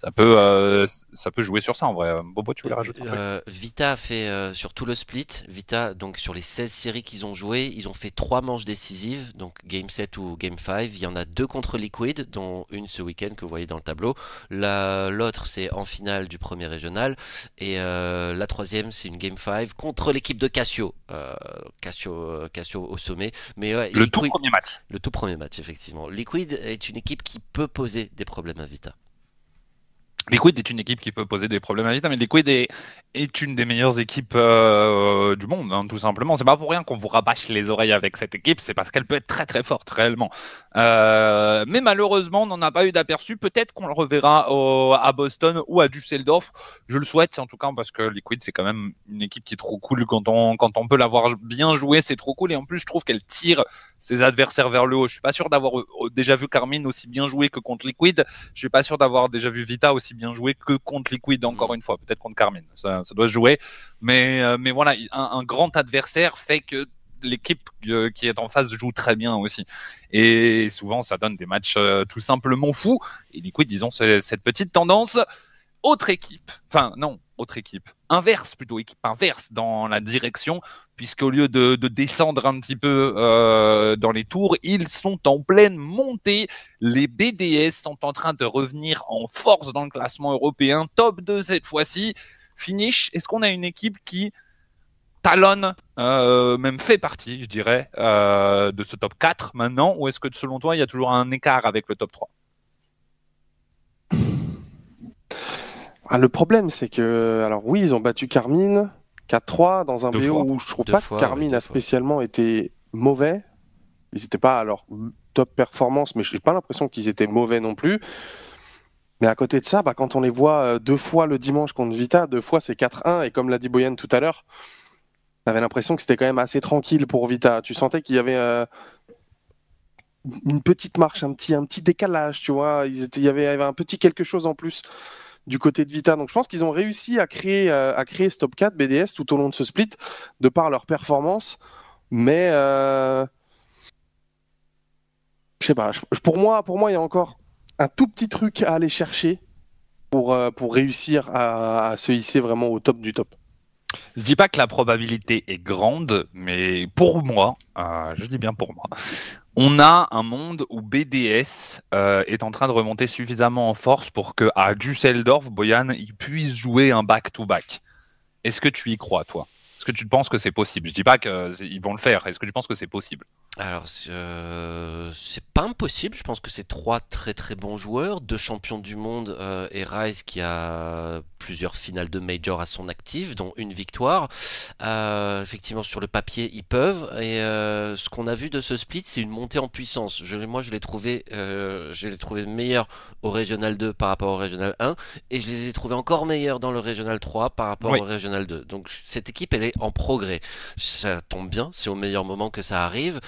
ça peut, euh, ça peut jouer sur ça en vrai. Bobo, tu voulais rajouter un truc euh, Vita a fait euh, sur tout le split. Vita, donc sur les 16 séries qu'ils ont joué, ils ont fait 3 manches décisives, donc Game 7 ou Game 5. Il y en a deux contre Liquid, dont une ce week-end que vous voyez dans le tableau. L'autre, c'est en finale du premier régional. Et la troisième, c'est une Game 5 contre l'équipe de Cassio. Cassio, Cassio au sommet. Mais, le tout premier match. Le tout premier match, effectivement. Liquid est une équipe qui peut poser des problèmes à Vita. Liquid est une équipe qui peut poser des problèmes à Vita, mais Liquid est, est une des meilleures équipes euh, du monde, hein, tout simplement. C'est pas pour rien qu'on vous rabâche les oreilles avec cette équipe, c'est parce qu'elle peut être très très forte réellement. Euh, mais malheureusement, on n'en a pas eu d'aperçu. Peut-être qu'on le reverra à Boston ou à Düsseldorf. Je le souhaite en tout cas parce que Liquid c'est quand même une équipe qui est trop cool quand on quand on peut l'avoir bien joué, c'est trop cool. Et en plus, je trouve qu'elle tire ses adversaires vers le haut. Je suis pas sûr d'avoir euh, déjà vu Carmine aussi bien jouer que contre Liquid. Je suis pas sûr d'avoir déjà vu Vita aussi bien jouer que contre Liquid encore mm. une fois. Peut-être contre Carmine. Ça, ça doit se jouer. Mais, euh, mais voilà, un, grand adversaire fait que l'équipe euh, qui est en face joue très bien aussi. Et souvent, ça donne des matchs tout simplement fous. Et Liquid, disons, cette petite tendance. Autre équipe, enfin non, autre équipe, inverse plutôt, équipe inverse dans la direction, puisqu'au lieu de, descendre un petit peu dans les tours, ils sont en pleine montée. Les BDS sont en train de revenir en force dans le classement européen, top 2 cette fois-ci finish, est-ce qu'on a une équipe qui talonne, euh, même fait partie, je dirais, euh, de ce top 4 maintenant, ou est-ce que selon toi, il y a toujours un écart avec le top 3 ah, Le problème, c'est que, alors oui, ils ont battu Carmine 4-3 dans un BO où je trouve pas que Carmine a spécialement été mauvais. Ils n'étaient pas à leur top performance, mais je n'ai pas l'impression qu'ils étaient mauvais non plus. Mais à côté de ça, bah, quand on les voit euh, deux fois le dimanche contre Vita, deux fois c'est 4-1, et comme l'a dit Boyan tout à l'heure, avait l'impression que c'était quand même assez tranquille pour Vita. Tu sentais qu'il y avait euh, une petite marche, un petit, un petit décalage, tu vois. Ils étaient, il, y avait, un petit quelque chose en plus du côté de Vita. Donc je pense qu'ils ont réussi à créer, euh, à créer Stop 4 BDS tout au long de ce split, de par leur performance. Mais je sais pas. Pour moi, pour moi, il y a encore un tout petit truc à aller chercher pour, euh, pour réussir à, se hisser vraiment au top du top. Je dis pas que la probabilité est grande, mais pour moi, euh, je dis bien pour moi, on a un monde où BDS euh, est en train de remonter suffisamment en force pour que à Düsseldorf, Boyan, il puisse jouer un back-to-back. Est-ce que tu y crois, toi? Est-ce que tu penses que c'est possible? Je dis pas qu'ils vont le faire. Est-ce que tu penses que c'est possible? Alors, euh, c'est pas impossible. Je pense que c'est trois très très bons joueurs, deux champions du monde euh, et Rise qui a plusieurs finales de major à son actif, dont une victoire. Euh, effectivement, sur le papier, ils peuvent. Et euh, ce qu'on a vu de ce split, c'est une montée en puissance. Je, moi, je l'ai trouvé, euh, je l'ai trouvé meilleur au Régional 2 par rapport au Régional 1, et je les ai trouvés encore meilleurs dans le Régional 3 par rapport Oui. au Régional 2. Donc cette équipe, elle est en progrès. Ça tombe bien, c'est au meilleur moment que ça arrive,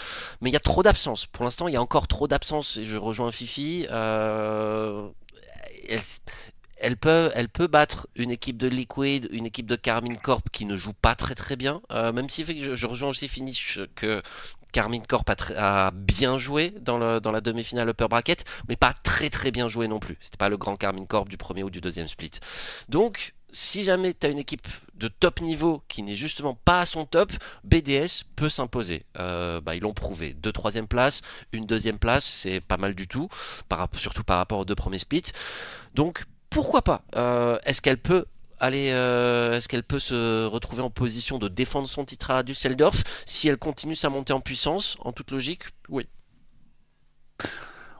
mais il y a trop d'absence. Pour l'instant, il y a encore trop d'absence. Et je rejoins Fifi. Euh, elle- peut, battre une équipe de Liquid, une équipe de Carmine Corp qui ne joue pas très très bien. Euh, même si je, je rejoins aussi Finish que Carmine Corp a, bien joué dans la demi-finale upper bracket, mais pas très très bien joué non plus. C'était pas le grand Carmine Corp du premier ou du deuxième split. Donc, si jamais tu as une équipe de top niveau qui n'est justement pas à son top, BDS peut s'imposer. Euh, bah, ils l'ont prouvé. Deux troisième place, une deuxième place, c'est pas mal du tout, surtout par rapport aux deux premiers splits. Donc pourquoi pas Euh, Est-ce qu'elle peut aller euh, Est-ce qu'elle peut se retrouver en position de défendre son titre à Düsseldorf? Si elle continue sa montée en puissance En toute logique, oui.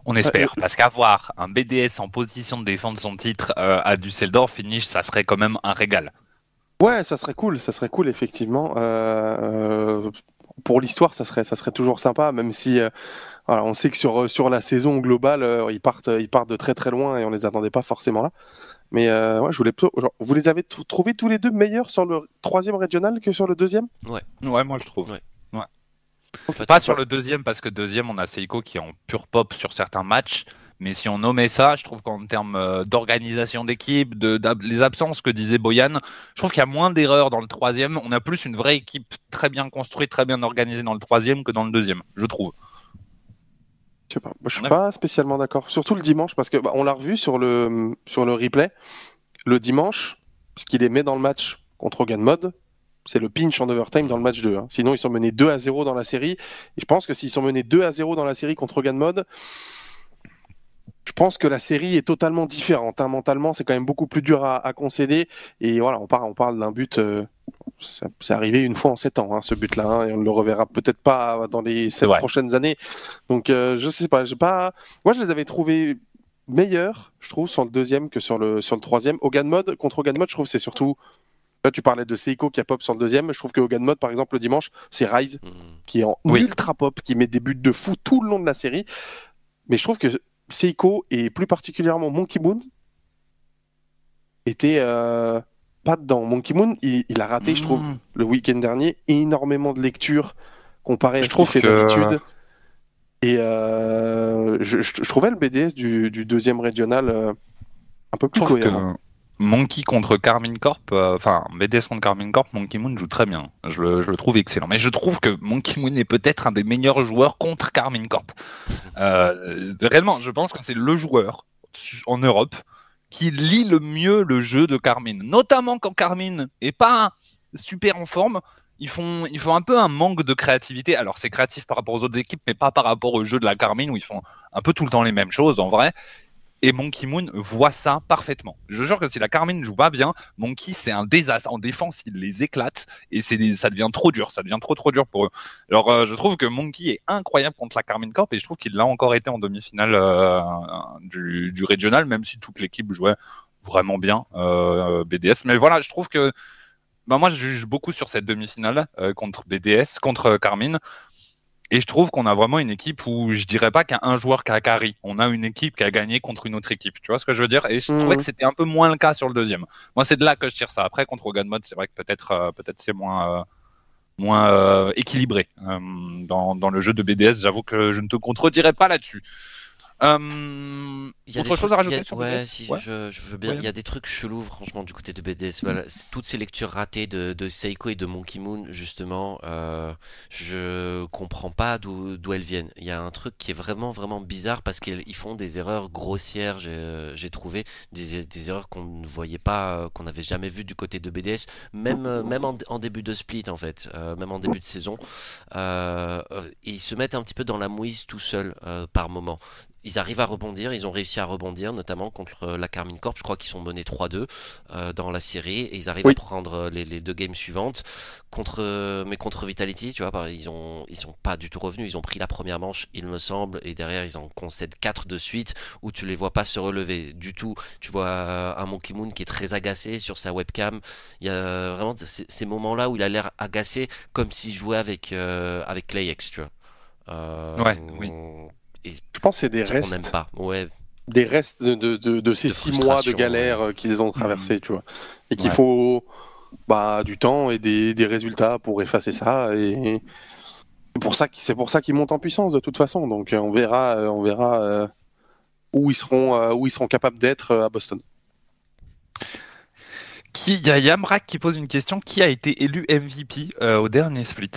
On espère, parce qu'avoir un BDS en position de défendre son titre euh, à Düsseldorf finish, ça serait quand même un régal. Ouais, ça serait cool, ça serait cool effectivement. Euh, euh, pour l'histoire, ça serait, ça serait toujours sympa, même si euh, voilà, on sait que sur, sur la saison globale, euh, ils partent, ils partent de très très loin et on les attendait pas forcément là. Mais euh, ouais, je voulais, plutôt- genre, vous les avez trouvés tous les deux meilleurs sur le troisième régional que sur le deuxième? Ouais, moi je trouve. Ouais. Pas sur le deuxième, parce que deuxième, on a Seiko qui est en pure pop sur certains matchs. Mais si on nommait ça, je trouve qu'en termes euh, d'organisation d'équipe, de, d'ab- les absences que disait Boyan, je trouve qu'il y a moins d'erreurs dans le troisième. On a plus une vraie équipe très bien construite, très bien organisée dans le troisième que dans le deuxième, je trouve. Je sais pas, Moi, je suis Ouais. pas spécialement d'accord. Surtout le dimanche, parce que bah, on l'a revu sur le, sur le replay. Le dimanche, ce qu'il met dans le match contre Hogan Mod, c'est le pinch en overtime dans le match 2. hein. Sinon, ils sont menés 2 à 0 dans la série. Et je pense que s'ils sont menés 2 à 0 dans la série contre Hogan Mod, je pense que la série est totalement différente. hein. Mentalement, c'est quand même beaucoup plus dur à, à concéder. Et voilà, on parle, on parle d'un but. euh, c'est arrivé une fois en 7 ans, hein, ce but-là, hein, et on ne le reverra peut-être pas dans les 7 vrai. prochaines années. Donc, euh, je sais pas. Moi, je les avais trouvés meilleurs, je trouve, sur le deuxième que sur le, sur le troisième. Hogan Mode, contre Hogan Mode, je trouve que c'est surtout. Là, tu parlais de Seiko qui a pop sur le deuxième. Je trouve que Hogan Mode, par exemple, le dimanche, c'est Rise Mhm. qui est en Oui. ultra pop, qui met des buts de fou tout le long de la série. Mais je trouve que Seiko et plus particulièrement Monkey Moon étaient euh, pas dedans. Monkey Moon, il, il a raté, je trouve, Mmh. le week-end dernier, énormément de lectures comparé à Je ce qu'il trouve fait que- d'habitude. Et euh, je, je- je trouvais le BDS du, du deuxième régional euh, un peu plus cohérent. Monkey contre Carmine Corp, euh, enfin BDS contre Carmine Corp, Monkey Moon joue très bien. Je le, je le trouve excellent. Mais je trouve que Monkey Moon est peut-être un des meilleurs joueurs contre Carmine Corp. [laughs] Euh, réellement, je pense que c'est le joueur en Europe qui lit le mieux le jeu de Carmine. Notamment quand Carmine est pas super en forme. Ils font, ils font un peu un manque de créativité. Alors c'est créatif par rapport aux autres équipes, mais pas par rapport au jeu de la Carmine où ils font un peu tout le temps les mêmes choses en vrai. Et Monkey Moon voit ça parfaitement. Je jure que si la Carmine joue pas bien, Monkey c'est un désastre. En défense, il les éclate et ça devient trop dur. Ça devient trop trop dur pour eux. Alors euh, je trouve que Monkey est incroyable contre la Carmine Corp et je trouve qu'il l'a encore été en demi-finale euh, du, régional, même si toute l'équipe jouait vraiment bien euh, BDS. Mais voilà, je trouve que bah, moi je juge beaucoup sur cette demi-finale contre BDS, contre Carmine. Et je trouve qu'on a vraiment une équipe où je dirais pas qu'il y a un joueur qui a carry. On a une équipe qui a gagné contre une autre équipe. Tu vois ce que je veux dire? Et je trouvais que c'était un peu moins le cas sur le deuxième. Moi, c'est de là que je tire ça. Après, contre Hogan Mode, c'est vrai que peut-être euh, peut-être c'est moins, euh, moins euh, équilibré dans, dans le jeu de BDS. J'avoue que je ne te contredirai pas là-dessus. Euh, Il y a autre des chose trucs- à rajouter il y a- sur ouais, BDS si, Ouais. Je, je veux bien. Ouais. Il y a des trucs chelous, franchement, du côté de BDS. Voilà, c'est- toutes ces lectures ratées de, de Seiko et de Monkey Moon, justement, euh, je comprends pas d'où elles viennent. Il y a un truc qui est vraiment, vraiment bizarre parce qu'ils ils font des erreurs grossières, j'ai j'ai trouvé, des, des erreurs qu'on ne voyait pas, euh, qu'on n'avait jamais vues du côté de BDS, même, euh, même en, en début de split, en fait, euh, même en début de saison. Euh, euh, et ils se mettent un petit peu dans la mouise tout seuls euh, par moment. Ils arrivent à rebondir, ils ont réussi à rebondir, notamment contre euh, la Carmine Corp. Je crois qu'ils sont menés 3-2 euh, dans la série et ils arrivent Oui. à prendre euh, les, les deux games suivantes. Contre, mais contre Vitality, tu vois, ils ont ils sont pas du tout revenus. Ils ont pris la première manche, il me semble, et derrière ils en concèdent 4 de suite où tu les vois pas se relever du tout. Tu vois un Monkey Moon qui est très agacé sur sa webcam. Il y a vraiment ces, moments-là où il a l'air agacé comme s'il jouait avec euh, avec Clayx, tu vois. Euh, Ouais, oui. Et Je pense que c'est des restes, n'aime pas. Ouais, des restes de, de, de- de ces De six mois de galère ouais. euh, qu'ils ont traversé, tu vois. Et qu'il Ouais. faut bah, du temps et des, des résultats pour effacer ça. Et c'est pour ça qu'ils c'est pour ça qu'ils montent en puissance de toute façon. Donc euh, on verra, euh, on verra euh, où ils seront, euh, où ils seront capables d'être euh, à Boston. Qui, il y a Yamrak qui pose une question. Qui a été élu MVP euh, au dernier split?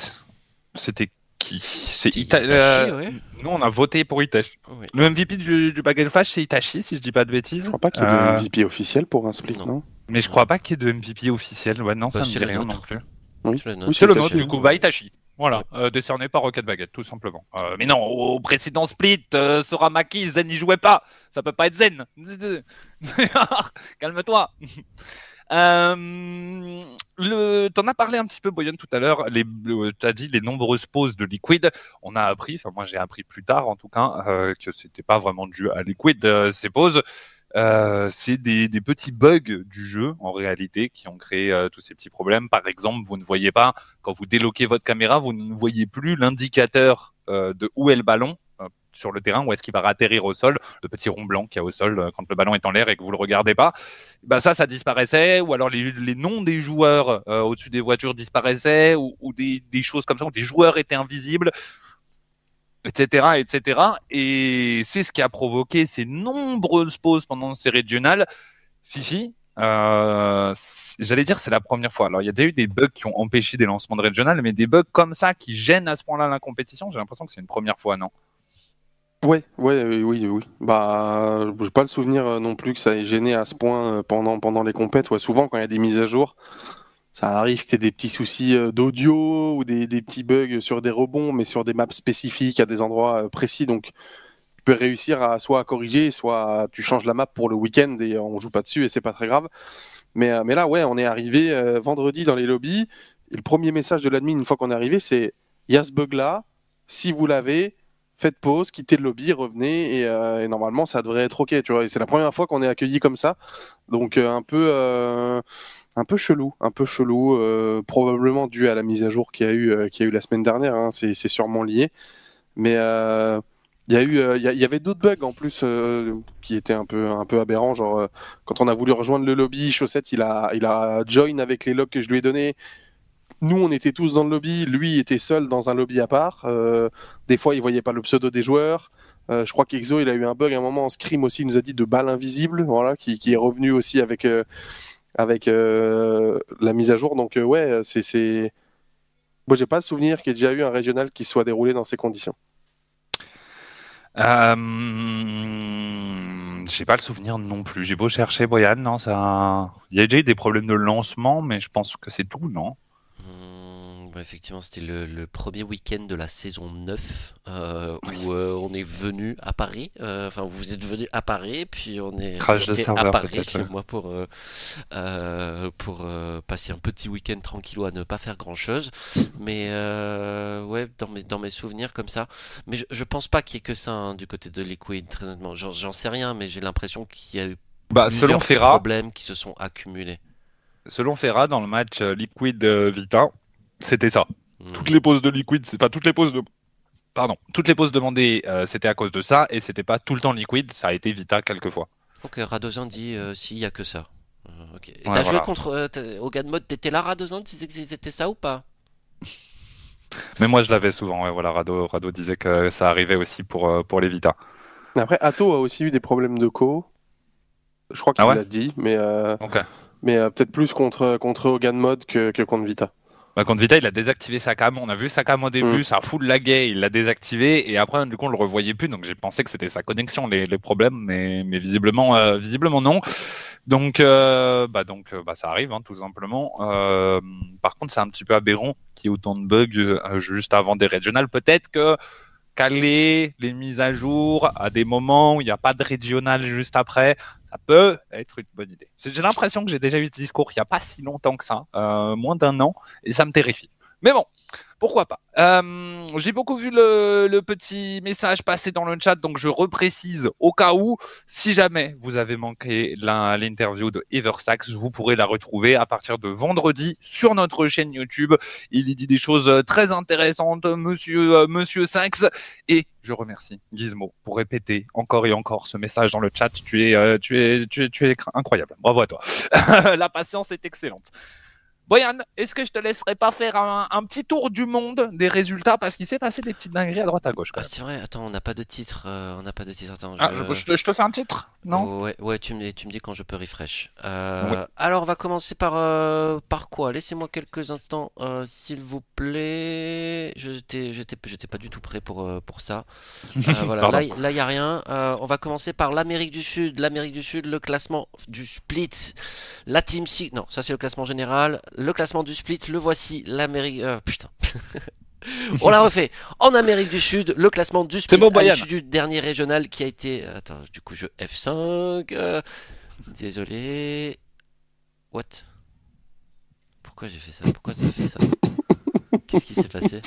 C'était qui C'est Ita- Itachi, euh, ouais. Nous, on a voté pour Itachi. Oui. Le MVP du, du Baguette Flash, c'est Itachi, si je dis pas de bêtises. Je crois pas qu'il y ait Euh, de MVP officiel pour un split, non. non, Mais je crois pas qu'il y ait de MVP officiel. Ouais, non, ça Bah, me c'est dit rien non plus. Oui. C'est le Itachi. nôtre, du coup, bah Itachi. Voilà, euh, décerné par Rocket Baguette, tout simplement. Euh, mais non, au précédent split, euh, Sora Maki, Zen n'y jouait pas. Ça peut pas être Zen. [laughs] Calme-toi. [laughs] Le, t'en as parlé un petit peu, Boyan, tout à l'heure. Les, le- t'as dit les nombreuses pauses de Liquid. On a appris, enfin moi j'ai appris plus tard en tout cas, euh, que c'était pas vraiment dû à Liquid euh, ces pauses. Euh, c'est des, petits bugs du jeu en réalité qui ont créé euh, tous ces petits problèmes. Par exemple, vous ne voyez pas quand vous déloquez votre caméra, vous ne voyez plus l'indicateur de où est le ballon sur le terrain, où est-ce qu'il va atterrir au sol, le petit rond blanc qu'il y a au sol euh, quand le ballon est en l'air et que vous le regardez pas. Bah ça, ça disparaissait, ou alors les, les noms des joueurs euh, au-dessus des voitures disparaissaient, ou, ou des, des choses comme ça, où des joueurs étaient invisibles etc., etc. Et c'est ce qui a provoqué ces nombreuses pauses pendant ces régionales. Fifi, euh, j'allais dire c'est la première fois. Alors il y a déjà eu des bugs qui ont empêché des lancements de régionales, mais des bugs comme ça qui gênent à ce point-là la compétition, j'ai l'impression que c'est une première fois, non? Ouais, ouais, oui, oui, oui. Bah, j'ai pas le souvenir euh, non plus que ça ait gêné à ce point euh, pendant, pendant les compètes. Ouais, souvent, quand il y a des mises à jour, ça arrive que tu des petits soucis euh, d'audio ou des, petits bugs sur des rebonds, mais sur des maps spécifiques à des endroits euh, précis. Donc, tu peux réussir à soit à corriger, soit tu changes la map pour le week-end et on joue pas dessus et c'est pas très grave. Mais, euh, mais là, ouais, on est arrivé euh, vendredi dans les lobbies. Le premier message de l'admin, une fois qu'on est arrivé, c'est il y a ce bug là. Si vous l'avez, faites pause, quittez le lobby, revenez et, euh, et normalement ça devrait être ok, tu vois. C'est la première fois qu'on est accueilli comme ça, donc euh, un peu, euh, un peu chelou, un peu chelou, probablement dû à la mise à jour qu'il y a eu, a eu la semaine dernière. hein, c'est, sûrement lié, mais il y a eu, il y, avait d'autres bugs en plus qui étaient un peu, un peu aberrants, genre quand on a voulu rejoindre le lobby, Chaussette il a, il a join avec les logs que je lui ai donnés. Nous, on était tous dans le lobby. Lui était seul dans un lobby à part. Euh, des fois, il voyait pas le pseudo des joueurs. Euh, je crois qu'Exo, il a eu un bug à un moment en scrim aussi. Il nous a dit de balle invisible, voilà, qui, est revenu aussi avec euh, la mise à jour. Donc ouais, c'est c'est. Moi, j'ai pas le souvenir qu'il y ait déjà eu un régional qui soit déroulé dans ces conditions. euh, J'ai pas le souvenir non plus. J'ai beau chercher, Boyan, non. Il y a déjà eu des problèmes de lancement, mais je pense que c'est tout, non? Bah, effectivement, c'était le, le premier week-end de la saison 9 euh, où euh, on est venu à Paris. Euh, Enfin, vous êtes venu à Paris, puis on est serveur, à Paris chez moi pour, pour passer un petit week-end tranquillou à ne pas faire grand-chose. Mais ouais, dans mes, dans mes souvenirs comme ça. Mais je, je pense pas qu'il y ait que ça hein, du côté de Liquid, très honnêtement. J'en sais rien, mais j'ai l'impression qu'il y a eu Bah, plusieurs selon Ferra, problèmes qui se sont accumulés. selon Ferra, dans le match euh, Liquid euh, Vita, c'était ça. Hum. Toutes les pauses de Liquid, c'est pas toutes les pauses de. Pardon, toutes les pauses demandées, euh, c'était à cause de ça, et c'était pas tout le temps Liquid, ça a été Vita quelquefois. Ok, Radozin dit euh, s'il y a que ça. Euh, ok. Et Ouais, t'as joué contre euh, au Mode, t'étais là Radozin, tu disais que c'était ça ou pas? [laughs] Mais moi, je l'avais souvent, ouais, voilà, Rado, Rado disait que ça arrivait aussi pour, euh, pour les Vita. Après, Atto a aussi eu des problèmes de co. Je crois qu'il Ah ouais l'a dit, mais, euh, mais euh, peut-être plus contre, contre Hogan Mode que, que contre Vita. Bah, contre Vita, il a désactivé sa cam. On a vu sa cam au début, Mm. ça full laguait, il l'a désactivé et après, du coup, on le revoyait plus. Donc, j'ai pensé que c'était sa connexion, les, les problèmes, mais, mais visiblement, euh, visiblement non. Donc, euh, bah, donc, euh, bah, ça arrive, hein, tout simplement. Euh, par contre, c'est un petit peu aberrant qu'il y ait autant de bugs juste avant des régionales. Peut-être que caler les mises à jour à des moments où il n'y a pas de régional juste après, ça peut être une bonne idée. J'ai l'impression que j'ai déjà eu ce discours il n'y a pas si longtemps que ça, euh, moins d'un an, et ça me terrifie. Mais bon, pourquoi pas. Euh, j'ai beaucoup vu le, le petit message passer dans le chat, donc je reprécise au cas où, si jamais vous avez manqué l'interview de Eversax, vous pourrez la retrouver à partir de vendredi sur notre chaîne YouTube. Il y dit des choses euh, très intéressantes, monsieur, euh, monsieur Sax, et je remercie Gizmo pour répéter encore et encore ce message dans le chat. Tu es, euh, tu es, tu es, tu es cr- incroyable. Bravo à toi. [laughs] la patience est excellente. Boyan, est-ce que je te laisserai pas faire un, un petit tour du monde des résultats? Parce qu'il s'est passé des petites dingueries à droite à gauche Ah, c'est vrai, attends, on n'a pas de titre. euh, on n'a pas de titre. Attends, Ah, je- je, je te, je te fais un titre Non? Ouais, ouais, tu me, tu me dis quand je peux refresh. Euh, Alors, on va commencer par, euh, par quoi? Laissez-moi quelques instants, s'il vous plaît. J'étais, j'étais, pas du tout prêt pour, pour ça. [laughs] Voilà, là, y- il n'y a rien. On va commencer par l'Amérique du Sud. L'Amérique du Sud, le classement du split. La Team Six. Non, ça, c'est le classement général. Le classement du split, le voici. L'Amérique. euh, putain. [laughs] On l'a refait. En Amérique du Sud, le classement du split bon, à l'issue du dernier régional qui a été. Attends, du coup, je F5. euh, Désolé. What? Pourquoi j'ai fait ça? Pourquoi ça a fait ça? Qu'est-ce qui s'est passé?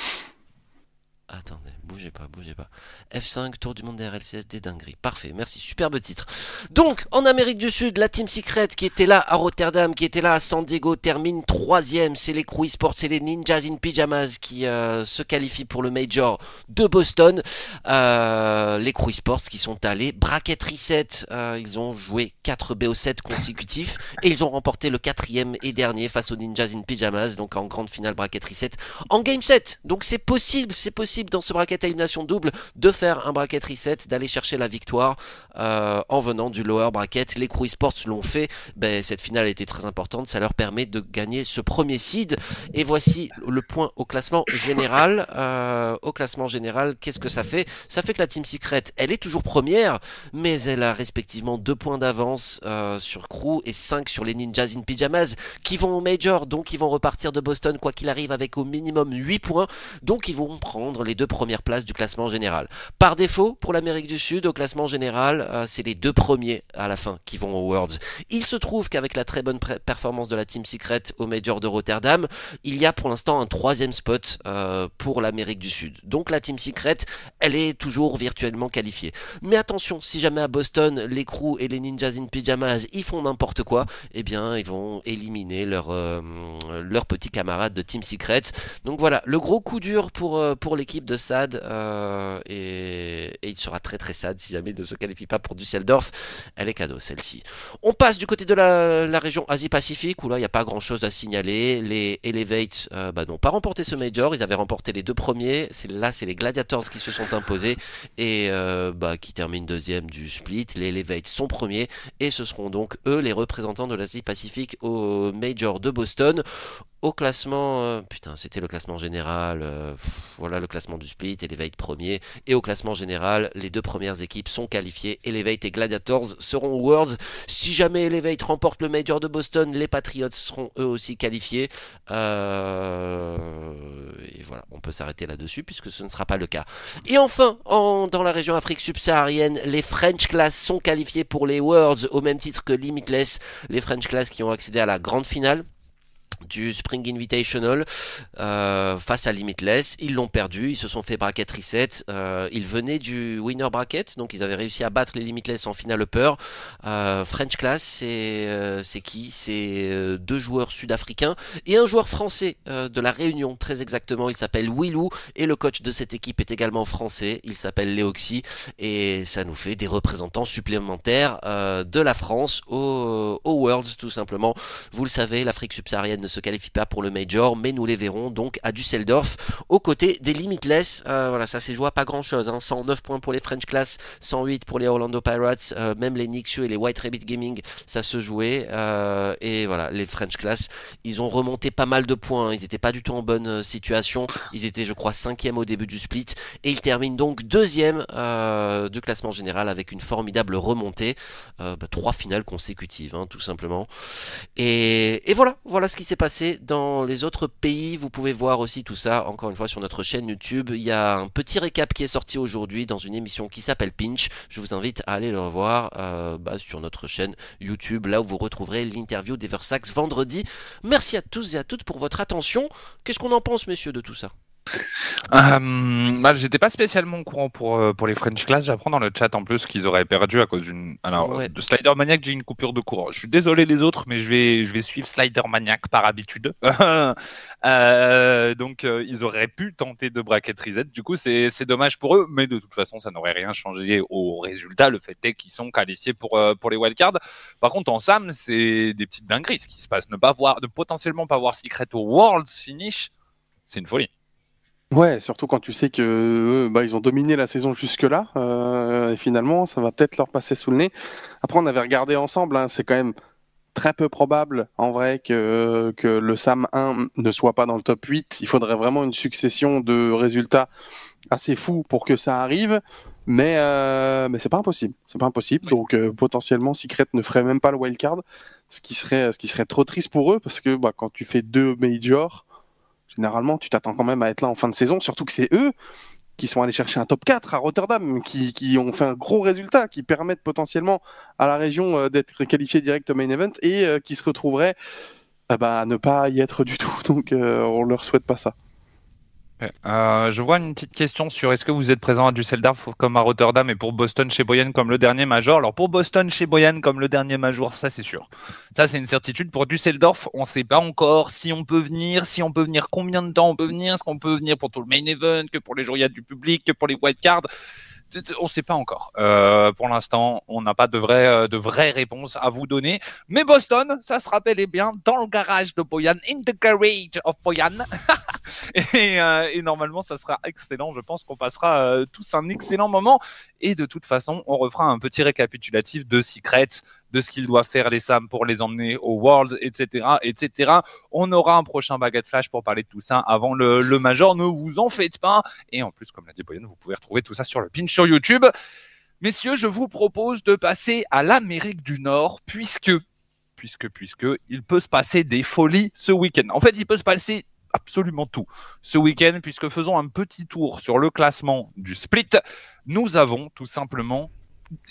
Attendez, bougez pas, bougez pas. F5, Tour du monde des RLCS, des dingueries. Parfait, merci, superbe titre. Donc, en Amérique du Sud, la Team Secret qui était là à Rotterdam, qui était là à San Diego, termine troisième. C'est les Crew Esports, c'est les Ninjas in Pyjamas qui euh, se qualifient pour le Major de Boston. Euh, les Crew Esports qui sont allés. Bracket Reset, euh, ils ont joué 4 BO7 consécutifs et ils ont remporté le quatrième et dernier face aux Ninjas in Pyjamas, donc en grande finale Bracket Reset en Game 7. Donc c'est possible, c'est possible dans ce bracket à élimination double de faire un bracket reset, d'aller chercher la victoire euh, en venant du lower bracket. Les Crew Sports l'ont fait. Ben, cette finale a été très importante. Ça leur permet de gagner ce premier seed. Et voici le point au classement général. Euh, au classement général, qu'est-ce que ça fait? Ça fait que la Team Secret, elle est toujours première, mais elle a respectivement 2 points d'avance euh, sur Crew et 5 sur les Ninjas in Pyjamas qui vont au Major, donc ils vont repartir de Boston quoi qu'il arrive avec au minimum 8 points. Donc ils vont prendre les deux premières places du classement général. Par défaut, pour l'Amérique du Sud, au classement général, euh, c'est les deux premiers à la fin qui vont aux Worlds. Il se trouve qu'avec la très bonne performance de la Team Secret au Major de Rotterdam, il y a pour l'instant un troisième spot euh, pour l'Amérique du Sud. Donc la Team Secret, elle est toujours virtuellement qualifiée. Mais attention, si jamais à Boston, les crews et les Ninjas in Pyjamas, ils font n'importe quoi, eh bien, ils vont éliminer leurs euh, petits camarades de Team Secret. Donc voilà, le gros coup dur pour, l'équipe de SAD, et, et il sera très très sad si jamais il ne se qualifie pas pour Düsseldorf. Elle est cadeau celle-ci. On passe du côté de la, région Asie-Pacifique, où là il n'y a pas grand-chose à signaler. Les Elevate euh, bah, n'ont pas remporté ce Major, ils avaient remporté les deux premiers. Là, c'est les Gladiators qui se sont imposés et euh, bah, qui terminent deuxième du split. Les Elevate sont premiers et ce seront donc eux les représentants de l'Asie-Pacifique au Major de Boston. Au classement, euh, putain, c'était le classement général, euh, voilà le classement du split, Elevate premier, et au classement général, les deux premières équipes sont qualifiées, Elevate et Gladiators seront Worlds. Si jamais Elevate remporte le Major de Boston, les Patriots seront eux aussi qualifiés. Euh, Et voilà, on peut s'arrêter là-dessus puisque ce ne sera pas le cas. Et enfin, en- dans la région Afrique subsaharienne, les French Class sont qualifiés pour les Worlds au même titre que Limitless, les French Class qui ont accédé à la grande finale du Spring Invitational euh, face à Limitless. Ils l'ont perdu, ils se sont fait bracket reset. Euh, ils venaient du winner bracket, donc ils avaient réussi à battre les Limitless en finale upper. Euh, French Class, c'est euh, qui? C'est deux joueurs sud-africains et un joueur français de la Réunion, très exactement. Il s'appelle Willou et le coach de cette équipe est également français. Il s'appelle Léoxy et ça nous fait des représentants supplémentaires de la France au, au Worlds tout simplement. Vous le savez, l'Afrique subsaharienne ne se qualifient pas pour le Major, mais nous les verrons donc à Düsseldorf aux côtés des Limitless. Euh, voilà, ça s'est joué à pas grand chose. Hein. 109 points pour les French Class, 108 pour les Orlando Pirates, euh, même les Nixu et les White Rabbit Gaming, ça se jouait. Euh, et voilà, les French Class, ils ont remonté pas mal de points. Hein. Ils étaient pas du tout en bonne situation. Ils étaient, je crois, cinquième au début du split et ils terminent donc deuxième de classement général avec une formidable remontée. Bah, trois finales consécutives, hein, tout simplement. Et voilà, voilà ce qui s'est passé dans les autres pays. Vous pouvez voir aussi tout ça, encore une fois, sur notre chaîne YouTube. Il y a un petit récap qui est sorti aujourd'hui dans une émission qui s'appelle Pinch. Je vous invite à aller le revoir euh, bah, sur notre chaîne YouTube, là où vous retrouverez l'interview d'Eversax vendredi. Merci à tous et à toutes pour votre attention. Qu'est-ce qu'on en pense, messieurs, de tout ça? Euh, bah, J'étais pas spécialement au courant pour, euh, pour les French Class. J'apprends dans le chat en plus qu'ils auraient perdu à cause d'une. Alors, de Slider Maniac, j'ai une coupure de courant. Je suis désolé les autres, mais je vais, je vais suivre Slider Maniac par habitude. [laughs] euh, donc, ils auraient pu tenter de bracket reset. Du coup, c'est dommage pour eux, mais de toute façon, ça n'aurait rien changé au résultat. Le fait est qu'ils sont qualifiés pour, pour les wildcards. Par contre, en Sam, c'est des petites dingueries ce qui se passe. Ne pas voir, de potentiellement pas voir Secret au Worlds finish, c'est une folie. Ouais, surtout quand tu sais que bah, ils ont dominé la saison jusque-là, euh, et finalement, ça va peut-être leur passer sous le nez. Après, on avait regardé ensemble, hein, c'est quand même très peu probable, en vrai, que, que le SAM 1 ne soit pas dans le top 8. Il faudrait vraiment une succession de résultats assez fous pour que ça arrive. Mais, euh, mais c'est pas impossible. C'est pas impossible. Donc, euh, potentiellement, Secret ne ferait même pas le wildcard, ce qui serait, ce qui serait trop triste pour eux, parce que bah, quand tu fais deux majors, généralement, tu t'attends quand même à être là en fin de saison, surtout que c'est eux qui sont allés chercher un top 4 à Rotterdam, qui, ont fait un gros résultat, qui permettent potentiellement à la région euh, d'être qualifié direct au main event et euh, qui se retrouveraient euh, bah, à ne pas y être du tout. [laughs] Donc on leur souhaite pas ça. Euh, je vois une petite question sur est-ce que vous êtes présent à Düsseldorf comme à Rotterdam et pour Boston chez Boyan comme le dernier major? Alors pour Boston chez Boyan comme le dernier major, ça c'est sûr. Ça c'est une certitude. Pour Düsseldorf, on ne sait pas encore si on peut venir, si on peut venir, combien de temps on peut venir, est-ce qu'on peut venir pour tout le main event, que pour les jours du public, que pour les wildcards? On ne sait pas encore. Euh, pour l'instant, on n'a pas de vraie, euh, de vraies réponses à vous donner. Mais Boston, ça se rappelait bien dans le garage de Boyan, in the garage of Boyan. [laughs] et, euh, et, normalement, ça sera excellent. Je pense qu'on passera euh, tous un excellent moment. Et de toute façon, on refera un petit récapitulatif de Secret, de ce qu'il doit faire les Sam pour les emmener au World, etc., etc. On aura un prochain baguette flash pour parler de tout ça avant le, Major. Ne vous en faites pas. Et en plus, comme l'a dit Boyan, vous pouvez retrouver tout ça sur le pinch sur YouTube. Messieurs, je vous propose de passer à l'Amérique du Nord, puisque, puisque, puisque, il peut se passer des folies ce week-end. En fait, il peut se passer absolument tout ce week-end, puisque faisons un petit tour sur le classement du split. Nous avons tout simplement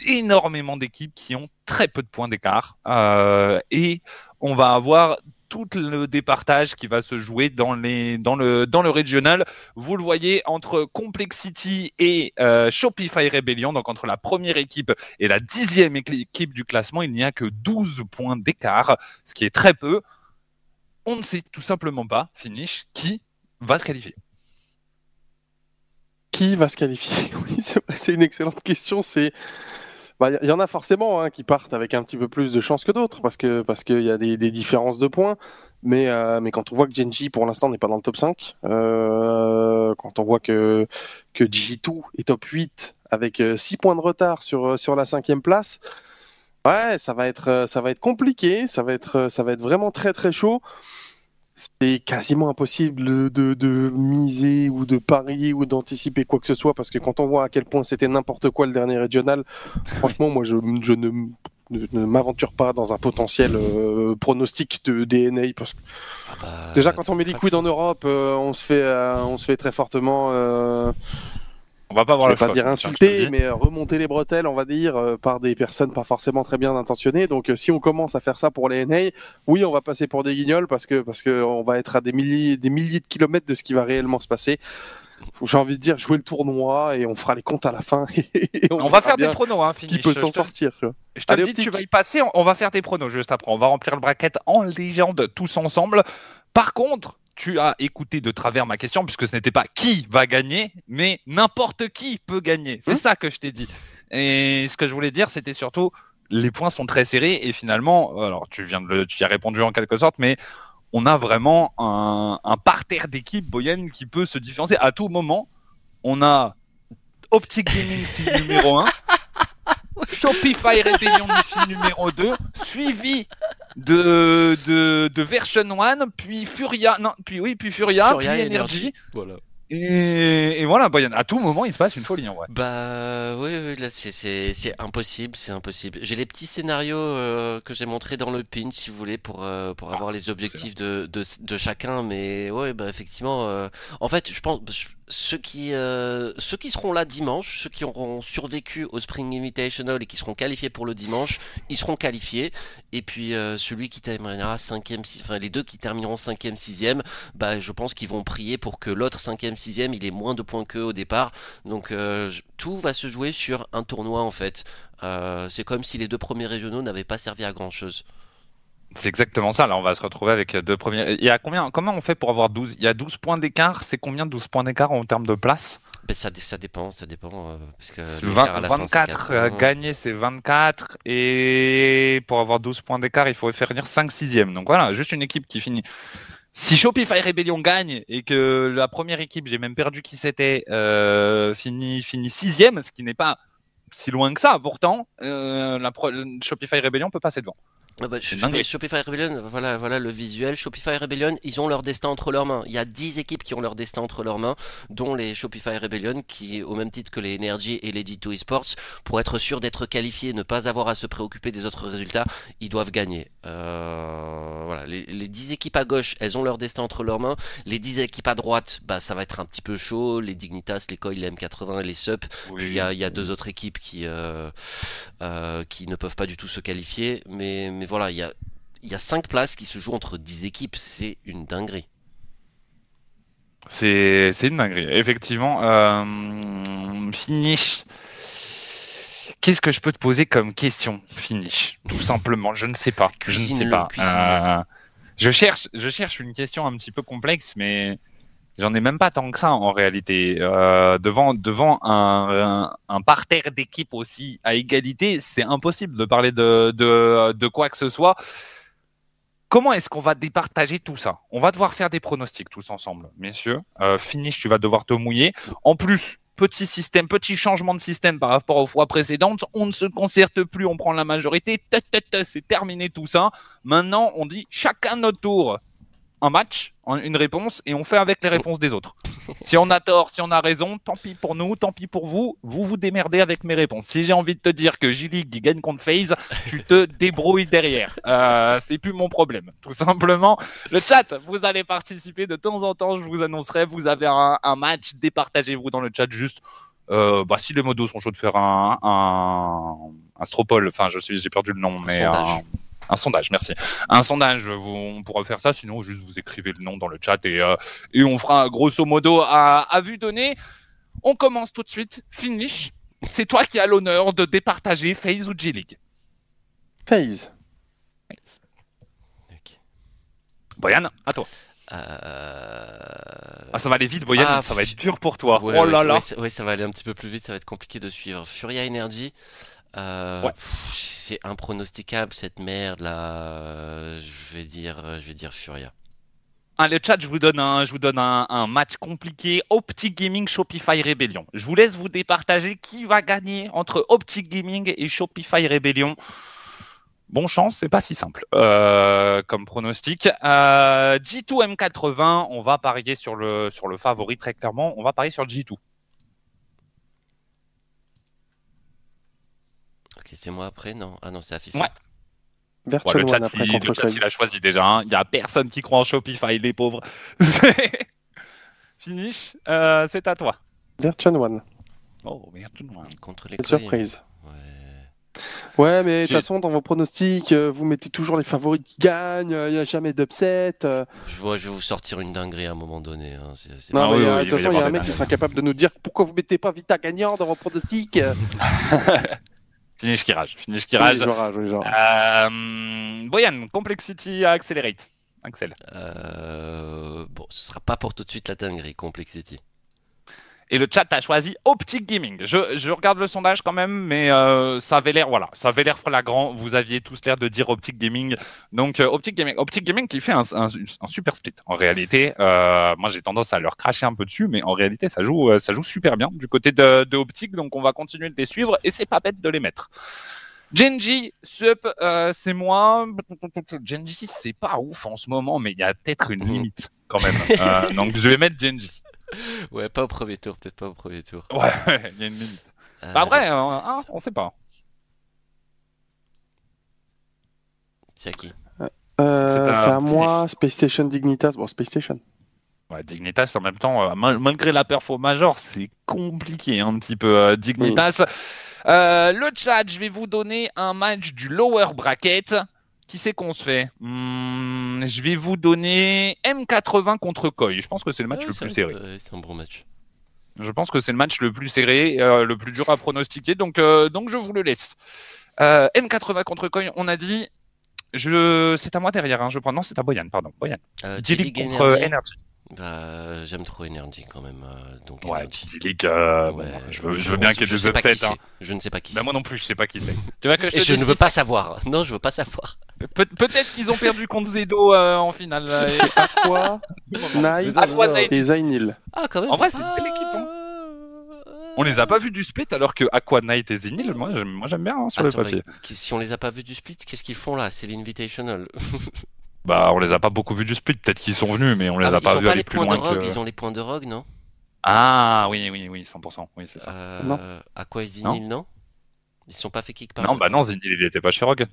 énormément d'équipes qui ont très peu de points d'écart euh, et on va avoir tout le départage qui va se jouer dans, les, dans, le, dans le régional. Vous le voyez entre Complexity et euh, Shopify Rebellion, donc entre la première équipe et la dixième équipe du classement, il n'y a que 12 points d'écart, ce qui est très peu. On ne sait tout simplement pas, finish, qui va se qualifier. Va se qualifier [laughs] c'est une excellente question. C'est il bah, y, en a forcément hein, qui partent avec un petit peu plus de chance que d'autres parce que parce qu'il y a des, des, différences de points. Mais euh, mais quand on voit que Genji pour l'instant n'est pas dans le top 5, euh, quand on voit que que G2 est top 8 avec 6 euh, points de retard sur sur la cinquième place, ouais, ça va être ça va être compliqué, ça va être ça va être vraiment très très chaud c'est quasiment impossible de, de, miser ou de parier ou d'anticiper quoi que ce soit parce que quand on voit à quel point c'était n'importe quoi le dernier régional, franchement, moi je, je ne, ne, m'aventure pas dans un potentiel euh, pronostic de DNA parce que ah bah, déjà quand on met les couilles en Europe, euh, on se fait euh, on se fait très fortement on va pas voir je vais pas dire insulter, mais euh, remonter les bretelles, on va dire, euh, par des personnes pas forcément très bien intentionnées. Donc, euh, si on commence à faire ça pour les NA, oui, on va passer pour des guignols parce que parce que on va être à des milliers, des milliers de kilomètres de ce qui va réellement se passer. J'ai envie de dire jouer le tournoi et on fera les comptes à la fin. [laughs] on, va faire des pronos, hein, Qui peut s'en sortir Je te dis, tu vas y passer. On va faire des pronos juste après. On va remplir le bracket en légende tous ensemble. Par contre, tu as écouté de travers ma question, puisque ce n'était pas qui va gagner, mais n'importe qui peut gagner. C'est hein ça que je t'ai dit. Et ce que je voulais dire, c'était surtout les points sont très serrés et finalement, alors tu viens de le, tu y as répondu en quelque sorte, mais on a vraiment un, un parterre d'équipe Boyen qui peut se différencier à tout moment. On a Optic Gaming signe numéro 1, [laughs] Shopify Rebellion signe numéro 2, suivi de, de, de Version 1, puis Furia, non, puis oui, puis Furia, Furia puis et Energy. Energy. Voilà. Et, et voilà, Boyan, à tout moment, il se passe une folie en vrai. Bah oui, oui là c'est- impossible, c'est impossible. J'ai les petits scénarios euh, que j'ai montrés dans le pin si vous voulez pour euh, pour avoir les objectifs de, de de chacun, mais ouais bah effectivement. euh, en fait, je pense je- ceux qui euh, ceux qui seront là dimanche, ceux qui auront survécu au Spring Invitational et qui seront qualifiés pour le dimanche, ils seront qualifiés. Et puis euh, celui qui terminera cinquième, six- enfin les deux qui termineront cinquième, sixième, bah je pense qu'ils vont prier pour que l'autre cinquième, sixième, il ait moins de points qu'eux au départ. Donc euh, tout va se jouer sur un tournoi en fait. C'est comme si les deux premiers régionaux n'avaient pas servi à grand chose. C'est exactement ça. Là, on va se retrouver avec deux premiers. Il y a combien Comment on fait pour avoir 12 Il y a 12 points d'écart. C'est combien 12 points d'écart en termes de place? Ben, ça, dé- ça dépend, ça dépend. euh, parce que C'est l'écart 20 à la fin, c'est 24 euh, 4 points. gagné, c'est 24. Et pour avoir 12 points d'écart, il faudrait faire venir 5 sixièmes. Donc voilà, juste une équipe qui finit. Si Shopify Rebellion gagne et que la première équipe, j'ai même perdu qui c'était, euh, finit, finit sixième, ce qui n'est pas si loin que ça. Pourtant, euh, la Shopify Rebellion peut passer devant. Ah bah. Shopify Rebellion, voilà, voilà le visuel. Shopify Rebellion, ils ont leur destin entre leurs mains. Il y a 10 équipes qui ont leur destin entre leurs mains, dont les Shopify Rebellion, qui, au même titre que les Energy et les G2 Esports, pour être sûr d'être qualifiés et ne pas avoir à se préoccuper des autres résultats, ils doivent gagner. Euh, voilà, les, les 10 équipes à gauche, elles ont leur destin entre leurs mains. Les 10 équipes à droite, bah, ça va être un petit peu chaud. Les Dignitas, les Coil, les M80 et les SUP. Puis il y a, y a deux autres équipes qui, euh, euh, qui ne peuvent pas du tout se qualifier. Mais, mais voilà, il y a, y a 5 places qui se jouent entre 10 équipes. C'est une dinguerie. C'est une dinguerie. Effectivement, euh, finish. Qu'est-ce que je peux te poser comme question, finish Tout simplement, je ne sais pas. Je ne sais Cuisine-le, pas. cuisine-le. Euh, je cherche, je cherche une question un petit peu complexe, mais j'en ai même pas tant que ça en réalité. Euh, devant devant un, parterre d'équipes aussi à égalité, c'est impossible de parler de, de, quoi que ce soit. Comment est-ce qu'on va départager tout ça? On va devoir faire des pronostics tous ensemble, messieurs. Euh, finish, tu vas devoir te mouiller. En plus, petit système, petit changement de système par rapport aux fois précédentes. On ne se concerte plus, on prend la majorité. C'est terminé tout ça. Maintenant, on dit chacun notre tour un match, une réponse, et on fait avec les réponses des autres. [laughs] Si on a tort, si on a raison, tant pis pour nous, tant pis pour vous. Vous vous démerdez avec mes réponses. Si j'ai envie de te dire que J-League gagne contre FaZe, tu te [laughs] débrouilles derrière. Euh, c'est plus mon problème. Tout simplement, le chat, vous allez participer de temps en temps. Je vous annoncerai. Vous avez un, un match. Départagez-vous dans le chat juste. Euh, bah, si les modos sont chauds de faire un, un, un stropole, enfin, je suis, j'ai perdu le nom, mais sondage. un, un sondage, merci. Un sondage, vous, on pourra faire ça. Sinon, juste vous écrivez le nom dans le chat et, euh, et on fera grosso modo à, à vue donnée. On commence tout de suite. Finish. C'est toi qui as l'honneur de départager FaZe ou G-League. FaZe. Ok. Boyan, à toi. Euh, Ah, ça va aller vite, Boyan. Ah, ça va être dur pour toi. Ouais, oh là ouais, là. ouais, ça va aller un petit peu plus vite, ça va être compliqué de suivre. Furia Energy, euh, Ouais. c'est impronosticable cette merde là. Euh, Je vais dire, je vais dire Furia. Ah, le chat, je vous donne un, je vous donne un, un match compliqué. Optic Gaming, Shopify Rebellion. Je vous laisse vous départager qui va gagner entre Optic Gaming et Shopify Rebellion. Bon chance, c'est pas si simple euh, comme pronostic. Euh, G2 M80, on va parier sur le, sur le favori très clairement. On va parier sur G2. Ok, c'est moi après, non Ah non, c'est à FIFA. Ouais. Ouais, Virtual le chat, One après il, le chat, il a choisi déjà. hein. Il n'y a personne qui croit en Shopify, les pauvres. [laughs] Finish, euh, c'est à toi. Virtual One. Oh merde, non. Contre les surprise. Ouais. Ouais, mais de toute façon, dans vos pronostics, euh, vous mettez toujours les favoris qui gagnent, il n'y a jamais d'upset. euh. Je, vois, je vais vous sortir une dinguerie à un moment donné. hein, Non, Ah mais oui, euh, oui, de il toute façon, il y a un mec qui sera capable de nous dire pourquoi vous mettez pas Vita gagnant dans vos pronostics. [laughs] [laughs] Finish qui rage. Finish qui rage. je rage, oui, je rage. Euh, Boyan, Complexity Accelerate. Axel. Euh, bon, ce sera pas pour tout de suite la dinguerie, Complexity. Et le chat a choisi Optic Gaming. Je, je regarde le sondage quand même, mais euh, ça avait l'air, voilà, ça avait l'air flagrant. Vous aviez tous l'air de dire Optic Gaming. Donc euh, Optic Gaming, Optic Gaming qui fait un, un- un super split. En réalité, euh, moi j'ai tendance à leur cracher un peu dessus, mais en réalité ça joue, ça joue super bien du côté de, de Optic. Donc on va continuer de les suivre et c'est pas bête de les mettre. Genji, Sup, euh, c'est moi. Genji, c'est pas ouf en ce moment, mais il y a peut-être une [laughs] limite quand même. Euh, donc je vais mettre Genji. [laughs] Ouais, pas au premier tour, peut-être pas au premier tour. Ouais, il y a une limite. Euh, Bah après, euh, hein, on sait pas. C'est à qui Euh, C'est à moi, Space Station Dignitas. Bon, Space Station. Ouais, Dignitas en même temps, euh, mal- malgré la perfo major, c'est compliqué un petit peu euh, Dignitas. Euh, le chat, je vais vous donner un match du lower bracket. Qui c'est qu'on se fait Hmm, Je vais vous donner M80 contre Koi. Je pense que c'est le match Ouais, le plus serré. ouais, C'est un bon match. Je pense que c'est le match le plus serré, euh, le plus dur à pronostiquer. Donc, euh, donc je vous le laisse. Euh, M80 contre Koi, on a dit. Je... C'est à moi derrière. Hein. Je prends. Non, c'est à Boyan, pardon. Boyan. Euh, G-League contre Energy. Energy. Bah, j'aime trop Energy quand même. euh, donc Ouais, euh, Ouais, bon, je veux, je veux bien qu'il y ait des upsets. Hein. Je ne sais pas qui Bah, moi non plus, je sais pas qui c'est. tu vois que je Et te je ne veux pas savoir. Non, je veux pas savoir. Pe- Peut-être qu'ils ont perdu contre Zedo euh, en finale. et- [laughs] Aqua, Knight Aqua Knight. et Zainil. Ah, quand même. En vrai, c'est une belle équipe, hein. On les a pas vus du split alors que Aqua Knight et Zinil, moi j'aime, moi j'aime bien hein, sur Attends, le papier. si on les a pas vus du split, qu'est-ce qu'ils font là? C'est l'invitational. [laughs] Bah on les a pas beaucoup vus du split, peut-être qu'ils sont venus, mais on les Ah, a pas ils ont vus pas les points de loin rogue, que. ils ont les points de rogue, non? Ah oui, oui, oui, 100%, oui c'est ça. euh, Non. À quoi Zinil, non Ils se sont pas fait kick par non, bah non, Zinil il était pas chez Rogue.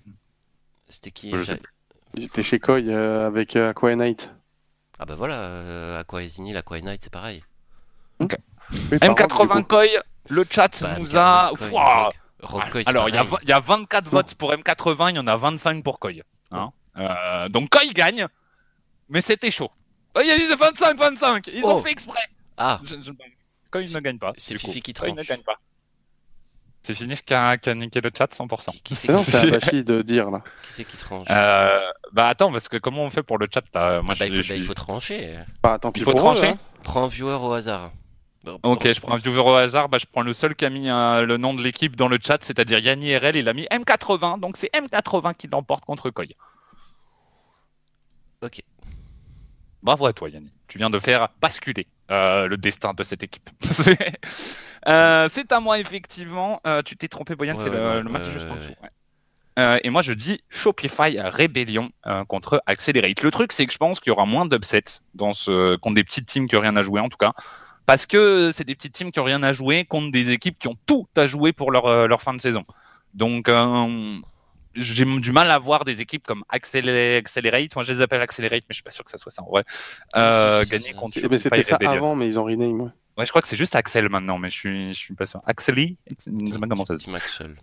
C'était qui? Je sais j'ai- Ils étaient chez Koi euh, avec euh, Aqua et Knight. Ah bah voilà, euh, Aqua Zinil, Aqua Knight, c'est pareil. Oui, par contre, M80 du coup. Koi, le chat Bah, nous a. Koi. Rogue. Rogue Koi, c'est Alors il y, y a 24 votes pour M80, il y en a 25 pour Koi. Hein Euh, donc Koi gagne, mais c'était chaud. Oh, Il y a dit 25-25, ils ont Oh. fait exprès. Ah, Je- ne gagne pas. c'est du coup. Fifi qui Koi ne tranche. gagne pas. C'est Finish qui a, niqué le chat 100%. Qui, qui c'est qui, de dire là. qui c'est qui tranche Euh, bah attends, parce que comment on fait pour le chat là? Moi, Bah, je, il, faut, je bah, il faut trancher. Bah, tant pis Il faut pour eux, trancher hein. Prends un viewer au hasard. Bon, Ok, bon. je prends un viewer au hasard. Bah, je prends le seul qui a mis euh, le nom de l'équipe dans le chat, c'est-à-dire Yanni RL. Il a mis M80, donc c'est M80 qui l'emporte contre Koi. Ok. Bravo à toi, Yanni. Tu viens de faire basculer euh, le destin de cette équipe. [laughs] c'est euh, c'est à moi, effectivement. Euh, tu t'es trompé, Boyan, Ouais, c'est le, match juste en dessous. ouais. et moi, je dis Shopify Rébellion euh, contre Accelerate. Le truc, c'est que je pense qu'il y aura moins d'upsets dans ce... contre des petites teams qui n'ont rien à jouer, en tout cas. Parce que c'est des petites teams qui n'ont rien à jouer contre des équipes qui ont tout à jouer pour leur, leur fin de saison. Donc, j'ai du mal à voir des équipes comme Accele- Accelerate. Moi, je les appelle Accelerate, mais je suis pas sûr que ça soit ça en vrai. Euh, [laughs] gagner contre Eh ben, C'était ça Rebellion. avant, mais ils ont rename. Ouais. Ouais, je crois que c'est juste Axel maintenant, mais je suis, je suis pas sûr. Axeli Je ne sais pas comment ça se dit. Petit Maxwell.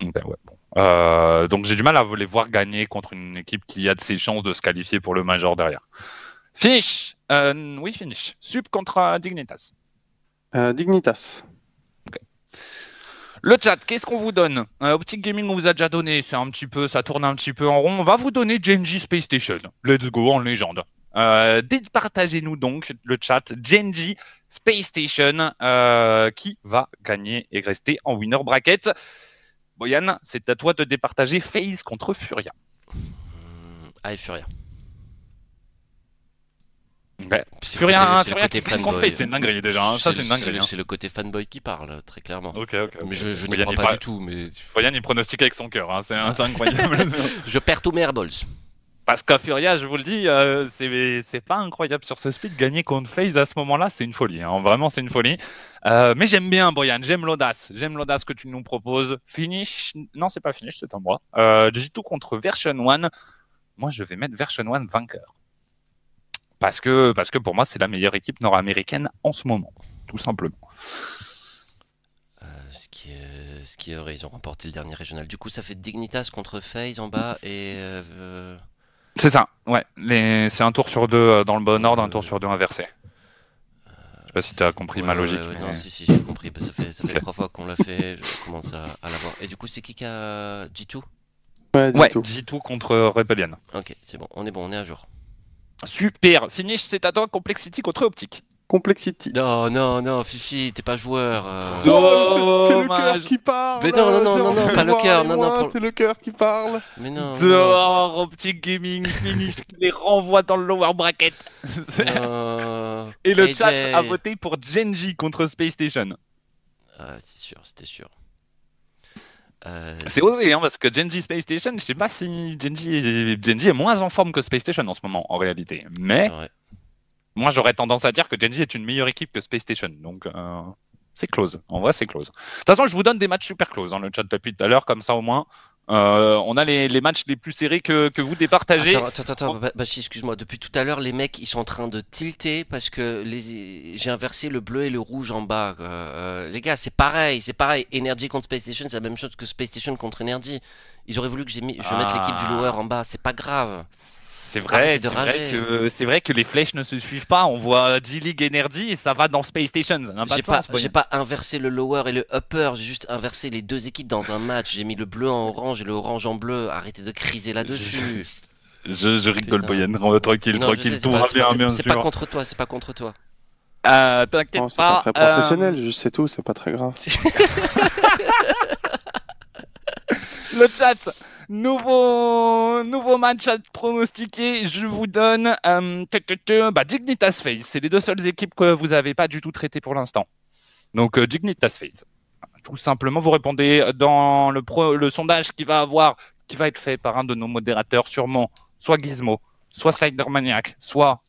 Ben ouais, bon. Euh, donc j'ai du mal à les voir gagner contre une équipe qui a de ses chances de se qualifier pour le Major derrière. Finish Euh, Oui, finish. Sub contre euh, Dignitas. Euh, Dignitas. Le chat, qu'est-ce qu'on vous donne? Euh, Optic Gaming, on vous a déjà donné, c'est un petit peu, ça tourne un petit peu en rond. On va vous donner Genji Space Station. Let's go en légende. Euh, Départagez-nous donc le chat Genji Space Station euh, qui va gagner et rester en winner bracket. Boyan, c'est à toi de départager FaZe contre Furia. Ah, et Furia. Ouais. C'est le Furia, côté- c'est le côté fanboy. C'est une dinguerie déjà. hein. Ça, c'est une dinguerie. hein. C'est le côté fanboy qui parle, très clairement. Ok, ok. Mais je, je n'y crois pas du tout, mais [laughs] il pronostique avec son cœur. hein. C'est c'est incroyable. [laughs] je perds tous mes airballs. Parce qu'à Furia, je vous le dis, euh, c'est c'est pas incroyable sur ce speed. Gagner contre FaZe à ce moment-là, c'est une folie. hein. Vraiment, c'est une folie. Euh, mais j'aime bien, Boyan. J'aime l'audace. J'aime l'audace que tu nous proposes. Finish Non, c'est pas finish, c'est à moi. Euh, G2 contre Version 1. Moi, je vais mettre Version 1 vainqueur. Parce que, parce que pour moi, c'est la meilleure équipe nord-américaine en ce moment. Tout simplement. Euh, ce, qui est, ce qui est vrai, ils ont remporté le dernier régional. Du coup, ça fait Dignitas contre FaZe en bas et. euh, C'est ça, ouais. Les... C'est un tour sur deux euh, dans le bon ordre, un tour sur deux inversé. Je sais pas si tu as compris ouais, ma ouais, logique. ouais, mais- Non, si, si, j'ai compris. Bah, ça fait, ça fait [laughs] Ok. trois fois qu'on l'a fait. Je commence à, à l'avoir. Et du coup, c'est qui qui a G2 Ouais, du Ouais, tout. G2 contre Rebellion. Ok, c'est bon, on est bon, on est à jour. Super. Finish, c'est à toi. Complexity contre Optic. Complexity. Non, non, non, Fifi, t'es pas joueur. euh. Oh, c'est le cœur qui parle. Mais non, non, non, non, non, pas le cœur, non, non, pour- C'est le cœur qui parle. Mais non. non, Dehors, Optic Gaming finish les renvoie dans le lower bracket. Et le AJ. chat a voté pour Genji contre Space Station. Ah, c'est sûr, c'était sûr. Euh, C'est osé, hein, parce que Genji Space Station, je sais pas si Genji, est- Genji est moins en forme que Space Station en ce moment, en réalité. Mais ouais. moi, j'aurais tendance à dire que Genji est une meilleure équipe que Space Station. Donc, euh, c'est close. En vrai, c'est close. De toute façon, je vous donne des matchs super close, hein, le chat depuis tout à l'heure, comme ça au moins. Euh, on a les, les matchs les plus serrés que, que vous départagez. Attends, attends, attends, Oh. Ba- Bachi, excuse-moi. Depuis tout à l'heure, les mecs, ils sont en train de tilter parce que les... j'ai inversé le bleu et le rouge en bas. Euh, les gars, c'est pareil, c'est pareil. Energy contre Space Station, c'est la même chose que Space Station contre Energy. Ils auraient voulu que j'ai mis... je mette l'équipe du Ah. lower en bas, c'est pas grave. C'est vrai, c'est vrai, que, c'est vrai que les flèches ne se suivent pas. On voit G-League Energy et ça va dans Space Station. Ça n'a pas J'ai de pas, sens, Boyan. j'ai pas inversé le lower et le upper, j'ai juste inversé les deux équipes dans un match. J'ai mis le bleu en orange et le orange en bleu. Arrêtez de criser là-dessus. Je, je rigole. Boyan. On va tranquille, Non, tranquille. sais, Tout va pas- bien, bien C'est pas contre toi, c'est pas contre toi. Euh, T'inquiète Oh, c'est pas très euh, professionnel, je sais tout, c'est pas très grave. [laughs] [laughs] le chat, nouveau, nouveau match à pronostiquer. Je vous donne euh, bah, Dignitas Face. C'est les deux seules équipes que vous n'avez pas du tout traitées pour l'instant. Donc, euh, Dignitas Face. Tout simplement, vous répondez dans le, sondage qui va avoir, qui va être fait par un de nos modérateurs, sûrement, soit Gizmo, soit Slidermaniac, soit.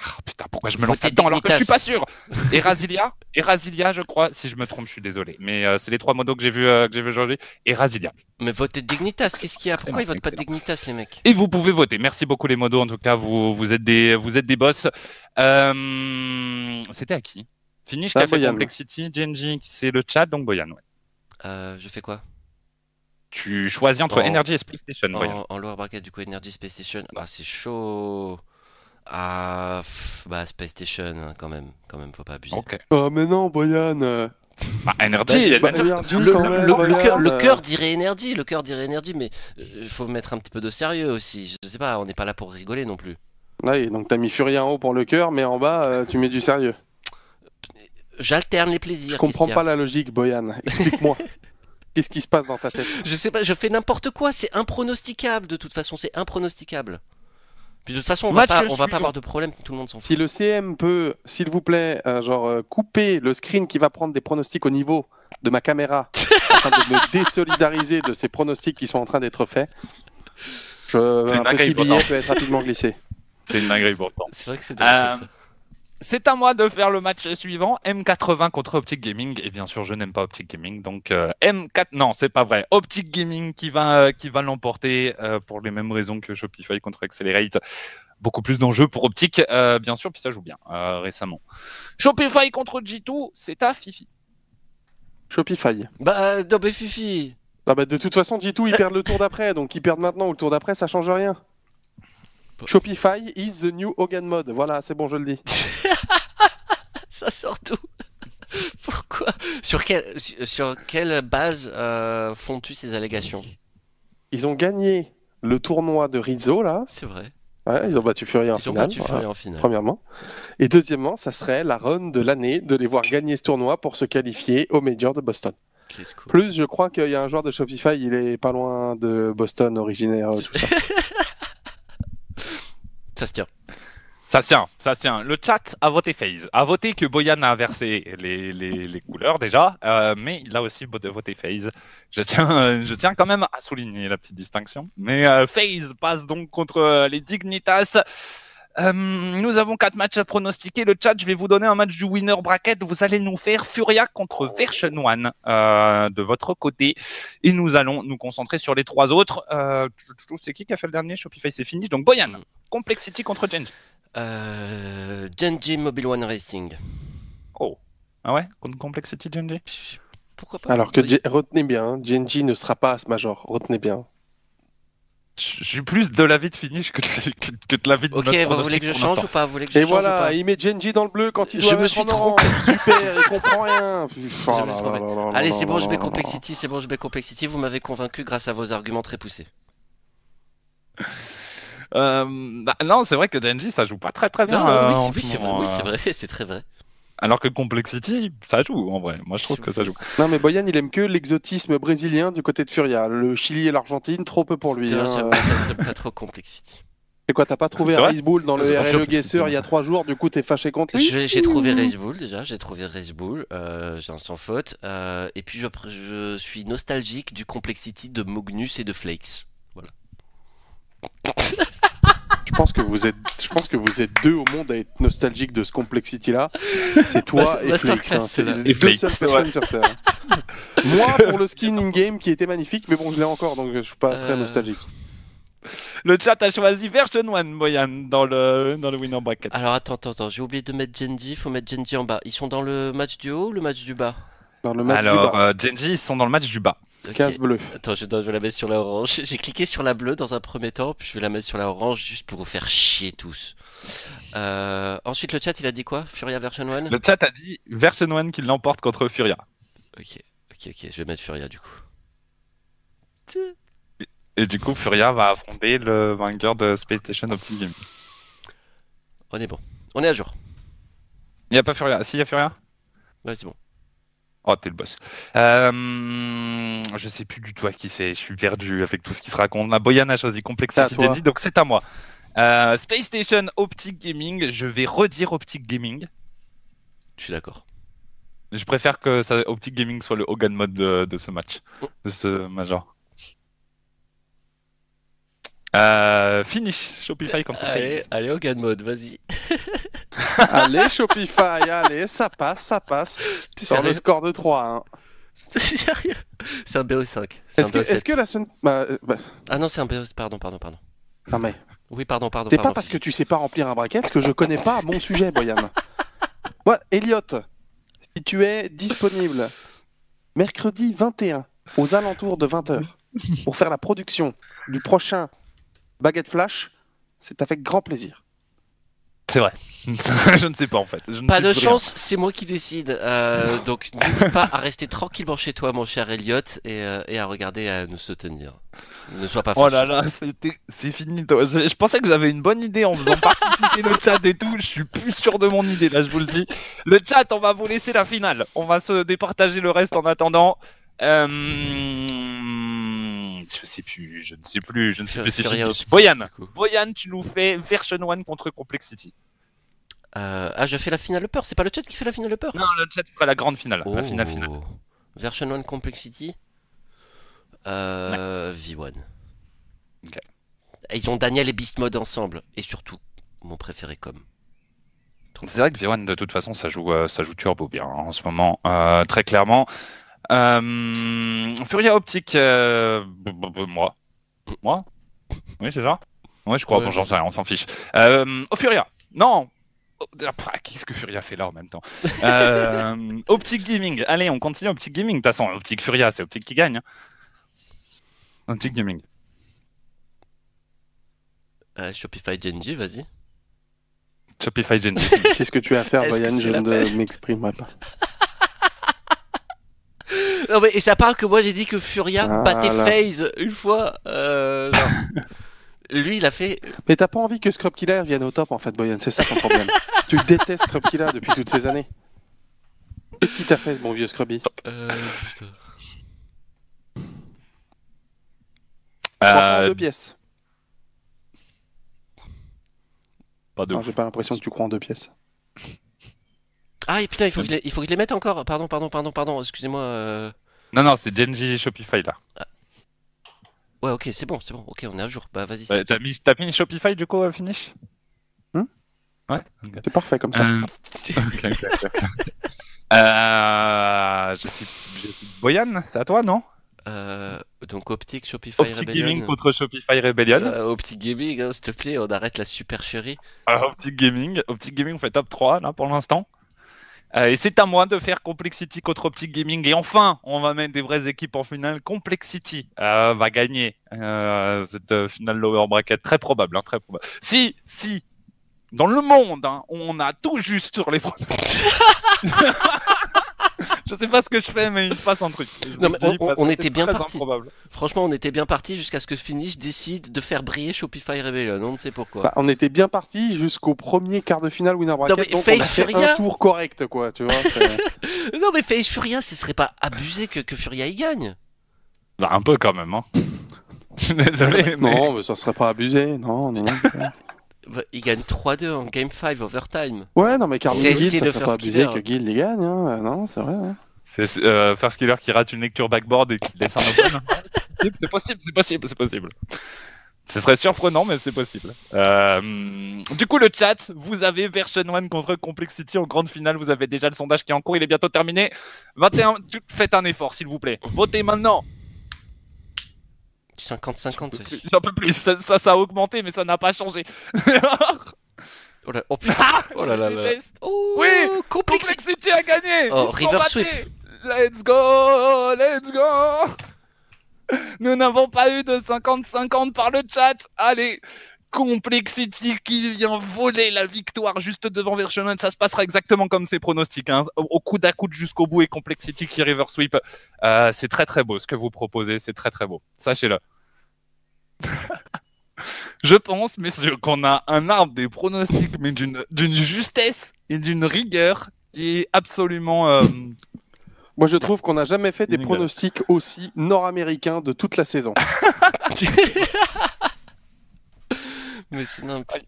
Ah, putain, pourquoi je me lance là-dedans alors que je suis pas sûr? Erasilia Erasilia, je crois. Si je me trompe, je suis désolé. Mais euh, c'est les trois modos que j'ai vus euh, que j'ai vu aujourd'hui. Erasilia. Mais votez Dignitas, qu'est-ce qu'il y a? Pourquoi ils votent pas. Dignitas, les mecs? Et vous pouvez voter. Merci beaucoup les modos. En tout cas, vous, vous êtes des vous êtes des boss. Euh, C'était à qui? Finish Ah. Complexity, Genji, c'est le chat, donc Boyan. ouais. euh, Je fais quoi? Tu choisis entre En- Energy et Split Station, Boyan. en, en lower bracket, du coup, Energy Space Station. Ah, c'est chaud. Ah, pff, bah, Space Station, hein, quand même. Quand même, faut pas abuser. Ok. Oh, mais non, Boyan. euh, Bah, Energy, bah, Le, quand le- même, le- le Boyan, cœur, le euh. cœur dirait Energy, le cœur dirait Energy, mais il faut mettre un petit peu de sérieux aussi. Je sais pas, on n'est pas là pour rigoler non plus. Oui, donc t'as mis Furia en haut pour le cœur, mais en bas, euh, tu mets du sérieux. J'alterne les plaisirs. Je comprends qu'est-ce pas qu'il y a la logique, Boyan. Explique-moi. [laughs] Qu'est-ce qui se passe dans ta tête? Je sais pas, je fais n'importe quoi, c'est impronosticable de toute façon, c'est impronosticable. Puis de toute façon, on va Match pas, on va pas avoir de problème, tout le monde s'en fout. Si le CM peut, s'il vous plaît, euh, genre euh, couper le screen qui va prendre des pronostics au niveau de ma caméra, [laughs] afin de me désolidariser de ces pronostics qui sont en train d'être faits, je, un petit billet peut être rapidement glissé. C'est une dinguerie pourtant. C'est vrai que c'est Euh, dingue, ça. C'est à moi de faire le match suivant. M80 contre Optic Gaming. Et bien sûr, je n'aime pas Optic Gaming. Donc euh, M4. Non, c'est pas vrai. Optic Gaming qui va, euh, qui va l'emporter euh, pour les mêmes raisons que Shopify contre Accelerate. Beaucoup plus d'enjeux pour Optic, euh, bien sûr, puis ça joue bien euh, récemment. Shopify contre G2, c'est à Fifi. Shopify. Bah, non, mais Fifi Ah bah, de toute façon, G2, ils perdent le tour d'après, donc ils perdent maintenant ou le tour d'après, ça change rien. Shopify is the new Hogan mode. Voilà, c'est bon, je le dis. [laughs] Ça sort d'où? [laughs] Pourquoi? Sur, quelle, sur, quelle base euh, font-tu ces allégations? Ils ont gagné le tournoi de Rizzo, là. C'est vrai. Ouais, ils ont battu Fury en finale. voilà, en finale. Premièrement. Et deuxièmement, ça serait la run de l'année de les voir gagner ce tournoi pour se qualifier au Major de Boston. Plus, je crois qu'il y a un joueur de Shopify, il est pas loin de Boston, originaire, euh, tout ça. [laughs] Ça se tient. Ça se tient, ça se tient. Le chat a voté FaZe. A voté que Boyan a inversé les, couleurs déjà, euh, mais il a aussi voté FaZe. Je tiens, euh, je tiens quand même à souligner la petite distinction. Mais euh, FaZe passe donc contre les Dignitas. Euh, nous avons quatre matchs à pronostiquer. Le chat, je vais vous donner un match du winner bracket. Vous allez nous faire Furia contre Version One euh, de votre côté. Et nous allons nous concentrer sur les trois autres. Euh, c'est qui qui a fait le dernier? Shopify, c'est fini. Donc Boyan, Complexity contre Genji. Euh, Genji Mobile One Racing. Oh. Ah ouais? Contre Complexity Genji? Pourquoi pas? Alors que, retenez bien, Genji ne sera pas à ce Major. Retenez bien. Je je suis plus de l'avis de finish que de, que, que de l'avis de Ok, notre vous voulez que je change ou pas? Vous voulez que je Et change voilà, ou pas? il met Genji dans le bleu quand il Je doit me mettre suis orange. Super, il comprend rien. [laughs] Je me là là là Allez, c'est bon, je mets. Complexity, c'est bon, je mets Complexity. Vous m'avez convaincu grâce à vos arguments très poussés. Euh, bah, non, c'est vrai que Genji, ça joue pas très très bien. Non, euh, oui, en c'est- oui, vrai, moment, oui, c'est euh. vrai, [laughs] c'est très vrai. Alors que Complexity, ça joue en vrai. Moi, je trouve que ça joue. Non, mais Boyan, il aime que l'exotisme brésilien du côté de Furia. Le Chili et l'Argentine, trop peu pour lui. Hein. j'aime pas- trop Complexity. [laughs] Et quoi, t'as pas trouvé Rice Bull dans le RLE. Guesser il y a trois jours, du coup t'es fâché contre lui J'ai trouvé Race Bull déjà, j'ai trouvé Race Bull, euh, j'ai un sans faute. euh, et puis je, je suis nostalgique du Complexity de Mognus et de Flakes. Je [laughs] pense que vous êtes, je pense que vous êtes deux au monde à être nostalgique de ce complexity là. C'est toi et Flix. hein. C'est les deux seules personnes sur Terre. Moi pour le skin in game qui était magnifique, mais bon je l'ai encore donc je suis pas très Euh, nostalgique. Le chat a choisi version 1, Boyan, dans le, dans le winner bracket. Alors attends, attends, attends, j'ai oublié de mettre Genji, faut mettre Genji en bas. Ils sont dans le match du haut ou le match du bas? Dans le match Alors, du bas, euh, Genji, ils sont dans le match du bas. Ok. case bleue. Attends, je, dois- je vais la mettre sur la orange. [laughs] J'ai cliqué sur la bleue dans un premier temps, puis je vais la mettre sur la orange juste pour vous faire chier tous. Euh, ensuite, le chat, il a dit quoi? Furia version 1 Le chat a dit version 1 qui l'emporte contre Furia. Ok, ok, ok, je vais mettre Furia du coup. Et du coup, Furia va affronter le vainqueur de Space Station Optic Game. On est bon. On est à jour. Il n'y a pas Furia. Si, il y a Furia? Ouais, c'est bon. Oh, t'es le boss. Euh, je sais plus du tout à qui c'est. Je suis perdu avec tout ce qui se raconte. La Boyan a choisi Complexity donc c'est à moi. Euh, Space Station Optic Gaming. Je vais redire Optic Gaming. Je suis d'accord. Je préfère que ça, Optic Gaming soit le Hogan mode de, de ce match, de ce major. Euh, finish Shopify contre Allez, allez, Hogan mode, vas-y. [laughs] allez Shopify, allez ça passe, ça passe. T'es Sur le score de 3. Hein. [laughs] Sérieux C'est un BO5. C'est un Est-ce que, BO7. est-ce que la semaine, bah, euh, bah, Ah non, c'est un BO... Pardon, pardon, pardon. non mais Oui, pardon, pardon. C'est pas parce que tu sais pas remplir un bracket que je connais pas mon sujet, Boyan. [laughs] Moi, Elliot, si tu es disponible mercredi 21 aux alentours de 20h pour faire la production du prochain Baguette Flash, c'est avec grand plaisir. C'est vrai. [laughs] je ne sais pas en fait. Je ne Pas de chance, c'est moi qui décide. Euh, donc [laughs] n'hésite pas à rester tranquillement chez toi, mon cher Elliot, et, euh, et à regarder à nous soutenir. Ne sois pas Oh fâché. là là, c'était, c'est fini. toi. Je, je pensais que j'avais une bonne idée en faisant participer le chat et tout. Je suis plus sûr de mon idée là, je vous le dis. Le chat, on va vous laisser la finale. On va se départager le reste en attendant. Euh... Je sais plus, je ne sais plus, je ne sais plus. Fini. Optic, Boyan. Boyan, tu nous fais version 1 contre Complexity. Euh, ah, je fais la finale peur. C'est pas le chat qui fait la finale peur Non, le chat fera la grande finale, la finale finale. Oh. Version 1 Complexity? Euh, V1. Ok. Et Ils ont Daniel et Beast Mode ensemble. Et surtout, mon préféré comme. C'est vrai que V1 de toute façon ça joue euh, ça joue turbo bien hein, en ce moment euh, très clairement. Euh, Furia Optique euh, moi moi oui c'est ça ouais je crois Ouais, bon, j'en sais rien on s'en fiche. Euh, oh Furia non Oh, ah, Qu'est-ce que Furia fait là en même temps [laughs] euh, Optic Gaming, allez on continue Optic Gaming, de toute façon Optic Furia c'est Optic qui gagne. hein. Optic Gaming. Euh, Shopify Genji, vas-y. Shopify Genji. C'est ce que tu as à faire, [laughs] c'est je ne m'exprimerai pas. [laughs] Non mais et ça parle que moi j'ai dit que Furia Ah battait. FaZe une fois. euh, genre. [laughs] Lui il a fait. Mais t'as pas envie que Scrub Killer vienne au top en fait, Boyan, c'est ça ton problème. tu détestes Scrub Killer depuis toutes ces années. Qu'est-ce qui t'a fait ce bon vieux Scrubby? Euh, putain. Je crois en Euh, deux pièces. pas de Non, j'ai pas l'impression que tu crois en deux pièces. Ah et putain il faut que je les, il faut que je les mette encore. Pardon pardon pardon pardon. Excusez-moi. euh. Non non c'est Genji et Shopify là. Ouais ok c'est bon c'est bon. Ok on est à jour. Bah vas-y. Ouais, c'est- T'as mis, t'as mis Shopify du coup à finish? Hmm? Ouais. ok. C'est parfait comme ça. Euh, [laughs] ok, ok, ok, ok. Euh, je je Boyan, c'est à toi non? Euh, donc Optic Shopify Optic Rebellion. Gaming contre Shopify Rebellion. Euh, Optic Gaming hein, s'il te plaît on arrête la supercherie. Euh, Optic Gaming, Optic Gaming fait top 3 là pour l'instant. Euh, et c'est à moi de faire Complexity contre Optic Gaming. Et enfin, on va mettre des vraies équipes en finale. Complexity euh, va gagner euh, cette finale lower bracket. Très probable, hein, très probable. Si, si, dans le monde, hein, on a tout juste sur les [laughs] pronostics. Je sais pas ce que je fais, mais il se passe un truc. Non, mais on- était bien parti. improbable. Franchement, on était bien parti jusqu'à ce que Finish décide de faire briller Shopify Rebellion. On ne sait pourquoi. Bah, on était bien parti jusqu'au premier quart de finale winner bracket. mais donc Face on a fait Furia un tour correct, quoi. Tu vois. [laughs] Non, mais Face Furia, ce serait pas abusé que, que Furia y gagne. Bah, un peu quand même. Hein. Je suis [laughs] désolé, mais non, mais ça serait pas abusé. Non, non. Il gagne 3-2 en Game 5 overtime. Ouais, non, mais Carlos C'est- Guild, c'est ça serait pas killer. que Guild les gagne. Hein. Non, c'est vrai. hein. c'est euh, First Killer qui rate une lecture backboard et qui laisse un open. [laughs] c'est possible, c'est possible, c'est possible. Ce serait surprenant, mais c'est possible. Euh, du coup, le chat, vous avez Version 1 contre Complexity en grande finale. Vous avez déjà le sondage qui est en cours, il est bientôt terminé. 21, tu- faites un effort, s'il vous plaît. Votez maintenant. 50-50. ouais. J'en peux plus. Ça, ça, ça a augmenté, mais ça n'a pas changé. [laughs] Oh là, oh putain. Oh là là. Oh, Oui, Complexity. Complexity a gagné. Oh, River. Sweep. Let's go, let's go. Nous n'avons pas eu de 50-50 par le chat. Allez, Complexity qui vient voler la victoire juste devant Version 1. Ça se passera exactement comme ses pronostics. hein. Au au coude à coude jusqu'au bout et Complexity qui river sweep. Euh, c'est très très beau ce que vous proposez. C'est très très beau. Sachez-le. [laughs] Je pense, messieurs, qu'on a un arbre des pronostics, mais d'une d'une justesse et d'une rigueur qui est absolument. euh, Moi, je trouve qu'on n'a jamais fait des pronostics aussi nord-américains de toute la saison. [laughs] [laughs] Mais c'est n'importe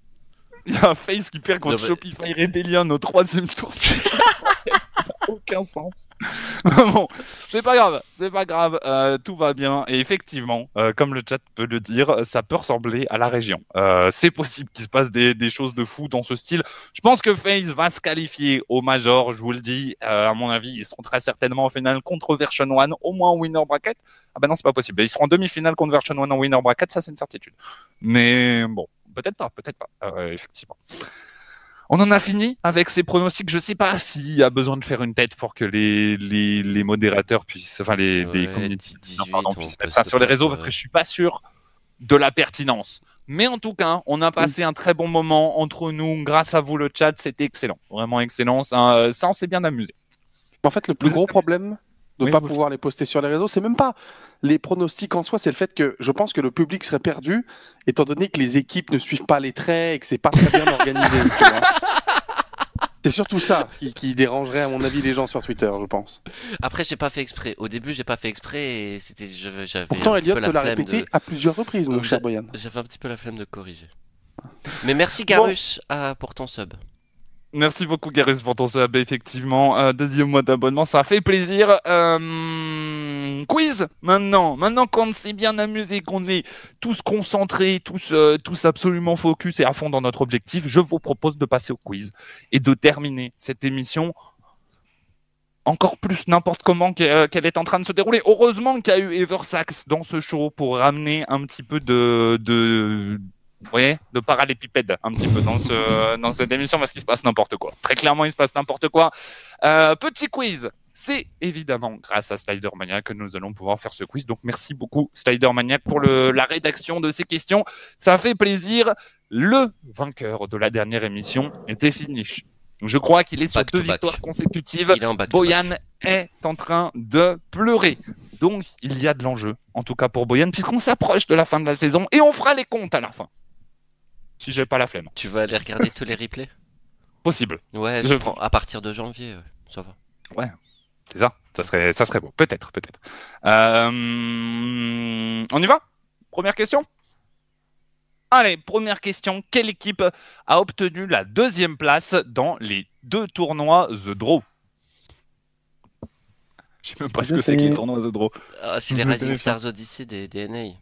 Il y a un face qui perd contre Non, mais- Shopify Rebellion au troisième tour. Aucun sens. bon, c'est pas grave, c'est pas grave, euh, tout va bien. Et effectivement, euh, comme le chat peut le dire, ça peut ressembler à la région. Euh, c'est possible qu'il se passe des, des choses de fou dans ce style. Je pense que FaZe va se qualifier au Major, je vous le dis. Euh, à mon avis, ils seront très certainement en finale contre Version 1, au moins en winner bracket. Ah ben non, c'est pas possible. Ils seront en demi-finale contre Version 1 en winner bracket, ça c'est une certitude. Mais bon, peut-être pas, peut-être pas, euh, effectivement. On en a fini avec ces pronostics. Je sais pas s'il y a besoin de faire une tête pour que les, les, les modérateurs puissent, enfin les, les Ouais, community 18, pardon, on puissent peut mettre ça sur les réseaux parce que je suis pas sûr de la pertinence. Mais en tout cas, on a passé un très bon moment entre nous. Grâce à vous, le chat, c'était excellent. Vraiment excellent. Ça, ça on s'est bien amusé. En fait, le plus Vous gros problème de ne Oui, pas pouvoir les poster sur les réseaux, c'est même pas les pronostics en soi, c'est le fait que je pense que le public serait perdu, étant donné que les équipes ne suivent pas les traits et que c'est pas très bien organisé. [laughs] C'est surtout ça qui, qui dérangerait, à mon avis, les gens sur Twitter, je pense. Après, j'ai pas fait exprès. Au début, j'ai pas fait exprès et c'était. J'avais. Pourtant, Elliot te l'a répété de- à plusieurs reprises, mon cher Boyan. J'avais un petit peu la flemme de corriger. Mais merci Garus pour ton sub. Merci beaucoup, Garus, pour ton sub. Effectivement, euh, deuxième mois d'abonnement, ça fait plaisir. Euh, quiz maintenant. Maintenant qu'on s'est bien amusé, qu'on est tous concentrés, tous, euh, tous absolument focus et à fond dans notre objectif, je vous propose de passer au quiz et de terminer cette émission encore plus n'importe comment que- qu'elle est en train de se dérouler. Heureusement qu'il y a eu Eversax dans ce show pour ramener un petit peu de, de, ouais, de parallépipède un petit peu dans, ce, dans cette émission parce qu'il se passe n'importe quoi. Très clairement, il se passe n'importe quoi. Euh, petit quiz. C'est évidemment grâce à Slider Maniac que nous allons pouvoir faire ce quiz. Donc merci beaucoup Slider Maniac pour le, la rédaction de ces questions. Ça fait plaisir. Le vainqueur de la dernière émission était Finish. Je crois qu'il est sur Back deux back. victoires consécutives. Il est en back. Boyan est en train de pleurer. Donc, il y a de l'enjeu, en tout cas pour Boyan, puisqu'on s'approche de la fin de la saison et on fera les comptes à la fin. Si j'ai pas la flemme. Tu vas aller regarder tous les replays? Possible. Ouais, Je prends à partir de janvier, ouais, ça va. C'est ça. Ça serait, ça serait beau. Peut-être, peut-être. Euh, On y va? Première question? Allez, première question. Quelle équipe a obtenu la deuxième place dans les deux tournois The Draw? Je sais même pas ce que c'est que les tournois The Draw. Ah, c'est les Rising Stars Odyssey des DNA.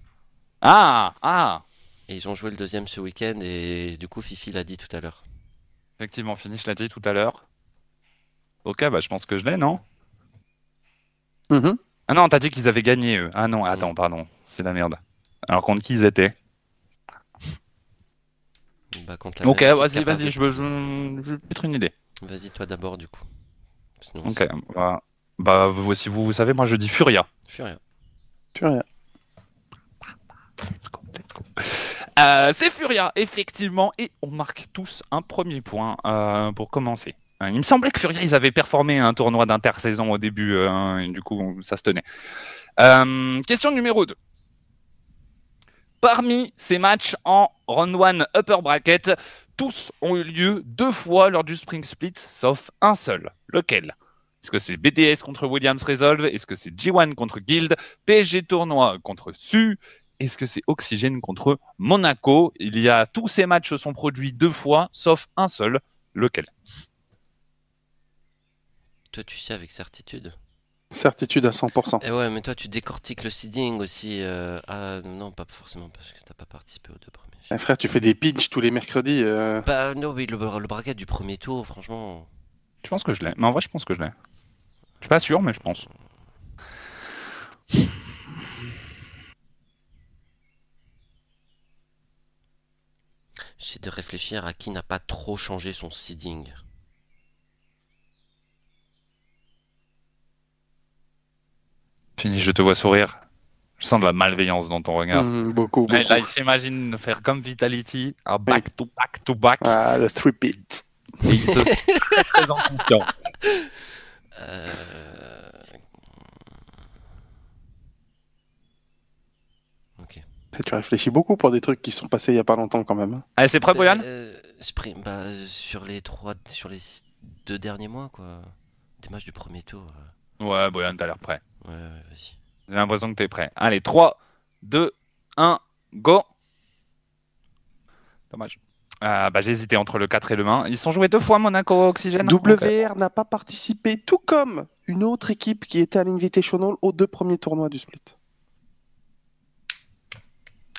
Ah, ah Et ils ont joué le deuxième ce week-end et du coup Fifi l'a dit tout à l'heure. Effectivement, Finish l'a dit tout à l'heure. Ok, bah je pense que je l'ai, non? Mhm. Ah non, t'as dit qu'ils avaient gagné, eux. Ah non, attends, pardon, c'est la merde. Alors contre qui ils étaient? Bah, contre la Ok, vas-y, vas-y, je veux, je, je veux peut-être une idée. Vas-y, toi d'abord du coup. Sinon, Ok, bah, bah vous, si vous, vous savez, moi je dis Furia. Furia. Vois, Let's go, let's go. Euh, c'est Furia, effectivement, et on marque tous un premier point euh, pour commencer. Euh, Il me semblait que Furia, ils avaient performé un tournoi d'intersaison au début, hein, et du coup, ça se tenait. Question numéro 2. Parmi ces matchs en round 1 upper bracket, tous ont eu lieu deux fois lors du Spring Split, sauf un seul. Lequel? Est-ce que c'est BDS contre Williams Resolve? Est-ce que c'est G1 contre Guild? PSG Tournoi contre SU? Est-ce que c'est Oxygène contre Monaco? Il y a tous ces matchs sont produits deux fois, sauf un seul. Lequel? Toi, tu sais avec certitude. Certitude à 100%. Et ouais, mais toi, tu décortiques le seeding aussi. euh, Ah non, pas forcément parce que t'as pas participé aux deux premiers. Eh, frère, tu fais des pitchs tous les mercredis. euh. Bah non, oui, le, le bracket du premier tour, franchement. Je pense que je l'ai. Mais en vrai, je pense que je l'ai. Je suis pas sûr, mais je pense. J'essaie de réfléchir à qui n'a pas trop changé son seeding. Fini, je te vois sourire. Je sens de la malveillance dans ton regard. Mhm, beaucoup, beaucoup. Là, là, il s'imagine faire comme Vitality, un back to back to back, Ah, le three et il se sent très, très en confiance. Euh... Ok. Tu réfléchis beaucoup pour des trucs qui sont passés il y a pas longtemps quand même. hein. Allez, c'est prêt, Boyan Euh, Spring, bah, sur les trois, sur les deux derniers mois, quoi. Des matchs du premier tour. euh. Ouais, Boyan, t'as l'air prêt. Ouais, ouais, vas-y. J'ai l'impression que t'es prêt. Allez, 3, 2, 1, go Dommage. Ah, bah, j'ai hésité entre le 4 et le 1. Ils sont joués deux fois Monaco Oxygène. WR n'a pas participé, tout comme une autre équipe qui était à l'Invitational aux deux premiers tournois du split.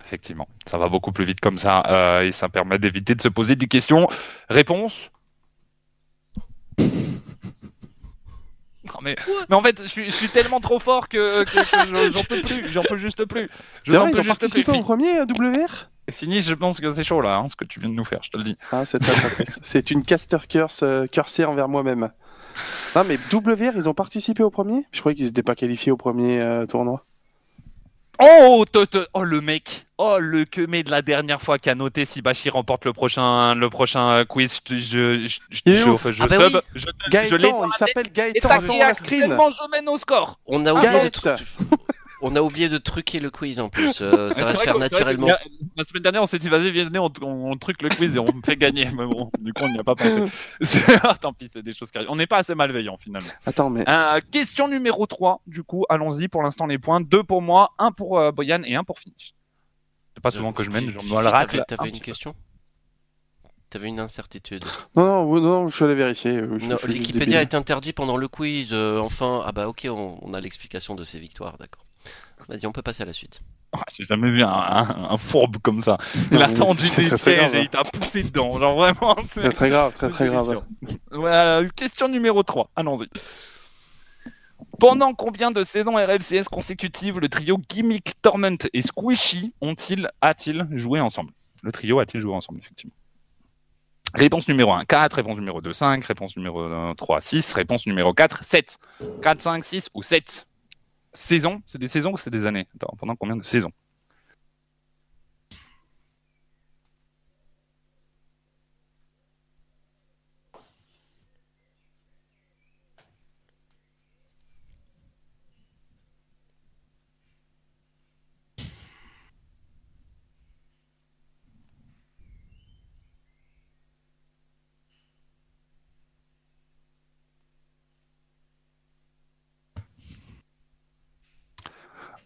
Effectivement, ça va beaucoup plus vite comme ça euh, et ça permet d'éviter de se poser des questions. Réponse [laughs] Non, mais, mais en fait, je suis, je suis tellement trop fort que, que- que je- j'en peux plus, j'en peux juste plus. Je n'en peux juste plus. participé au Fini, premier euh, WR fini, je pense que c'est chaud là, hein, ce que tu viens de nous faire, je te le dis. Ah, c'est une caster curse euh, cursée envers moi-même. Non, mais WR, ils ont participé au premier? Je croyais qu'ils n'étaient pas qualifiés au premier euh, tournoi. Oh, te- te- oh, le mec, oh le queumé de la dernière fois qui a noté si Bashi remporte le prochain, le prochain euh, quiz. Je, je, je, je, je- je Ah bah sub, oui. je, je Gaëtan, la il s'appelle Gaëtan. et la screen. je mène au score? On a oublié On a oublié de truquer le quiz en plus. euh, [laughs] ça va se faire naturellement. La, la semaine dernière, on s'est dit, vas-y, viens, on, on, on truc le quiz et on me fait gagner. Mais bon, du coup, on n'y a pas pensé. [laughs] [laughs] Ah, tant pis, c'est des choses qui arrivent. On n'est pas assez malveillant finalement. Attends, mais Euh, question numéro 3, du coup, allons-y pour l'instant les points. Deux pour moi, un pour euh, Boyan et un pour Finish. C'est pas souvent que je mène, je me le racle. T'avais un une question? T'avais une incertitude. non, non, je suis allé vérifier. euh, débile. est interdit pendant le quiz. euh, enfin, ah bah ok, on, on a l'explication de ces victoires, d'accord. Vas-y, on peut passer à la suite. Ah, J'ai jamais vu un, un- un fourbe comme ça. Il Non, a tendu des très, très pièges grave, et il t'a poussé dedans. Genre vraiment, c'est Très, très grave, très, très grave. Voilà, question numéro 3, allons-y. Pendant combien de saisons RLCS consécutives le trio Gimmick, Torment et Squishy ont-ils, a-t-il joué ensemble? Le trio a-t-il joué ensemble, effectivement? Réponse numéro 1, 4. Réponse numéro 2, 5. Réponse numéro euh, 3, 6. Réponse numéro 4, 7. 4, 5, 6 ou 7. Saison C'est des saisons ou c'est des années? Pendant combien de saisons?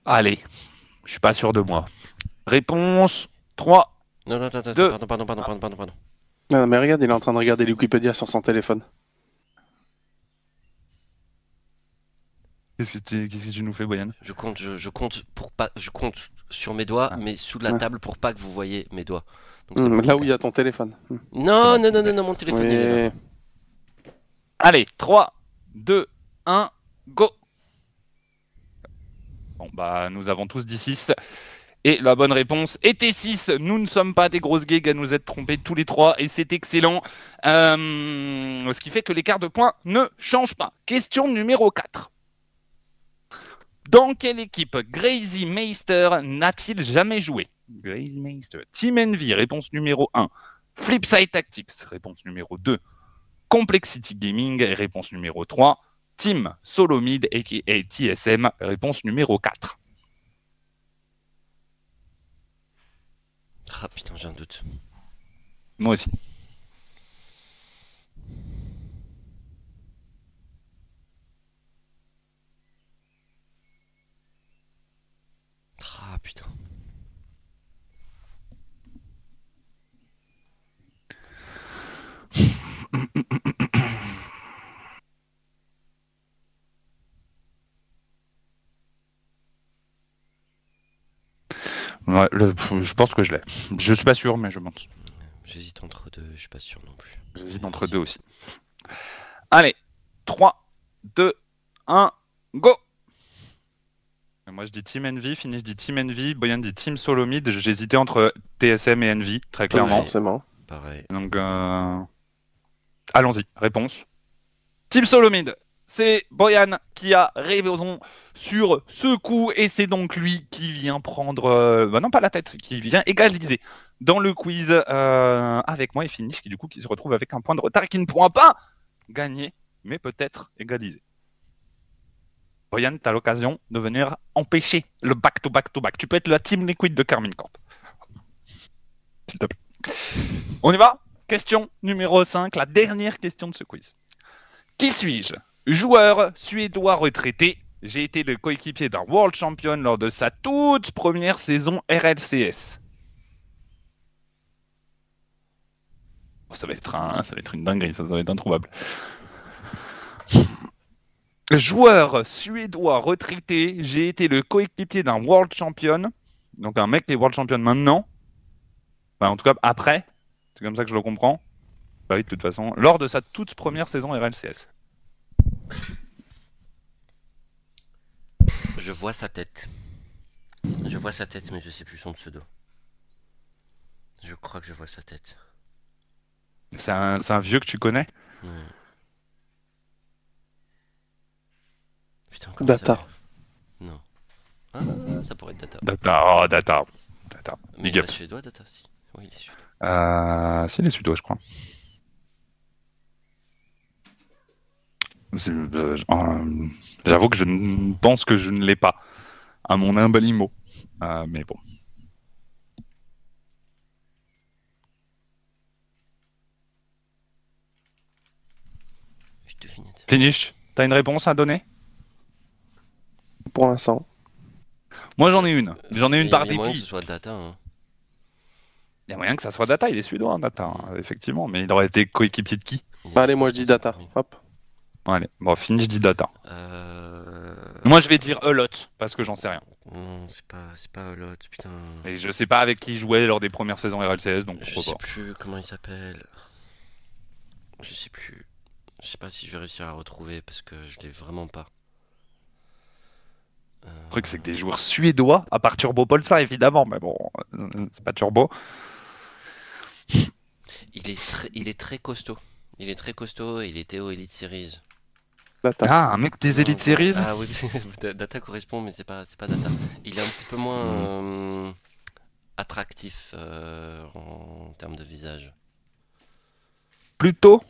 Allez, je suis pas sûr de moi. Réponse 3. Non, non, attends, attends, Deux. pardon, pardon, pardon, pardon, pardon, pardon. Non, non, mais regarde, il est en train de regarder Wikipédia sur son téléphone. Qu'est-ce que tu, qu'est-ce que tu nous fais, Boyan? Je compte, je, je compte pour pas, je compte sur mes doigts, Ah. mais sous la Ouais. table pour pas que vous voyez mes doigts. Donc, bon. là où il y a ton téléphone. Hum. Non, non, non, non, non, mon téléphone. il est là. Oui. Allez, 3, 2, 1, go Bah, nous avons tous dit 6. Et la bonne réponse était 6. Nous ne sommes pas des grosses gigs à nous être trompés tous les trois et c'est excellent. Euh, ce qui fait que l'écart de points ne change pas. Question numéro 4. Dans quelle équipe Grazy Meister n'a-t-il jamais joué? Grazy Meister. Team Envy, réponse numéro 1. Flipside Tactics, réponse numéro 2. Complexity Gaming, réponse numéro 3. Team Solomid et TSM, réponse numéro 4. Ah putain, j'ai un doute. Moi aussi. Ah putain. [laughs] Ouais, le- je pense que je l'ai. Je suis pas sûr, mais je pense. J'hésite entre deux, je suis pas sûr non plus. J'hésite entre deux aussi. Allez, 3, 2, 1, go Et Moi je dis Team Envy, Finish dit Team Envy, Boyan dit Team Solomid. J'hésitais entre TSM et Envy, très clairement. Forcément. Pareil. Donc, euh, allons-y, réponse. Team Solomid, c'est Boyan qui a raison sur ce coup, et c'est donc lui qui vient prendre, euh, bah non pas la tête, qui vient égaliser dans le quiz euh, avec moi et Finish, qui du coup qui se retrouve avec un point de retard et qui ne pourra pas gagner, mais peut-être égaliser. Boyan, tu as l'occasion de venir empêcher le back-to-back-to-back. Tu peux être la Team Liquid de Carmine Corp. S'il te plaît. On y va Question numéro 5, la dernière question de ce quiz. Qui suis-je? Joueur suédois retraité. J'ai été le coéquipier d'un World Champion lors de sa toute première saison RLCS. Oh, ça, va être un, ça va être une dinguerie, ça, va être introuvable. Joueur suédois retraité, j'ai été le coéquipier d'un World Champion. Donc un mec qui est World Champion maintenant. En tout cas, après. C'est comme ça que je le comprends. Bah oui, de toute façon. Lors de sa toute première saison RLCS. Je vois sa tête. Je vois sa tête, mais je sais plus son pseudo. Je crois que je vois sa tête. C'est un, c'est un vieux que tu connais? Ouais. Putain, comment il Data. Non. Ah, ça pourrait être Data. Data, oh, Data. Data. Mais Big il est suédois, Data, si. Oui, il est suédois. Euh, si, les suédois, je crois. Euh, euh, J'avoue que je ne- pense que je ne l'ai pas, à mon humble mot. Euh, mais bon. Je te finis. Finish, t'as une réponse à donner? Pour l'instant. Moi, j'en ai une. J'en ai une par il y a moyen que dépit. ce soit Data. hein. Il y a moyen que ça soit Data, il est suédois, hein, Data, hein, effectivement. Mais il aurait été coéquipier de qui? Bah, allez, moi je dis data. Hop. Allez, bon, Finish dit Data. Euh... Moi, je vais dire a lot, parce que j'en sais rien. Non, c'est pas, c'est pas putain. Et je sais pas avec qui il jouait lors des premières saisons RLCS, donc Je sais pas. plus comment il s'appelle. Je sais plus. Je sais pas si je vais réussir à retrouver parce que je l'ai vraiment pas. Euh, Le truc, c'est que des joueurs suédois, à part Turbo Polsa, évidemment, mais bon, c'est pas Turbo. Il est il est très costaud. Il est très costaud et il était au Elite Series. Data. Ah, un mec des Elite Series Ah oui, [laughs] Da- Data correspond, mais c'est pas, c'est pas Data. Il est un petit peu moins Hmm. euh, attractif euh, en termes de visage. Pluto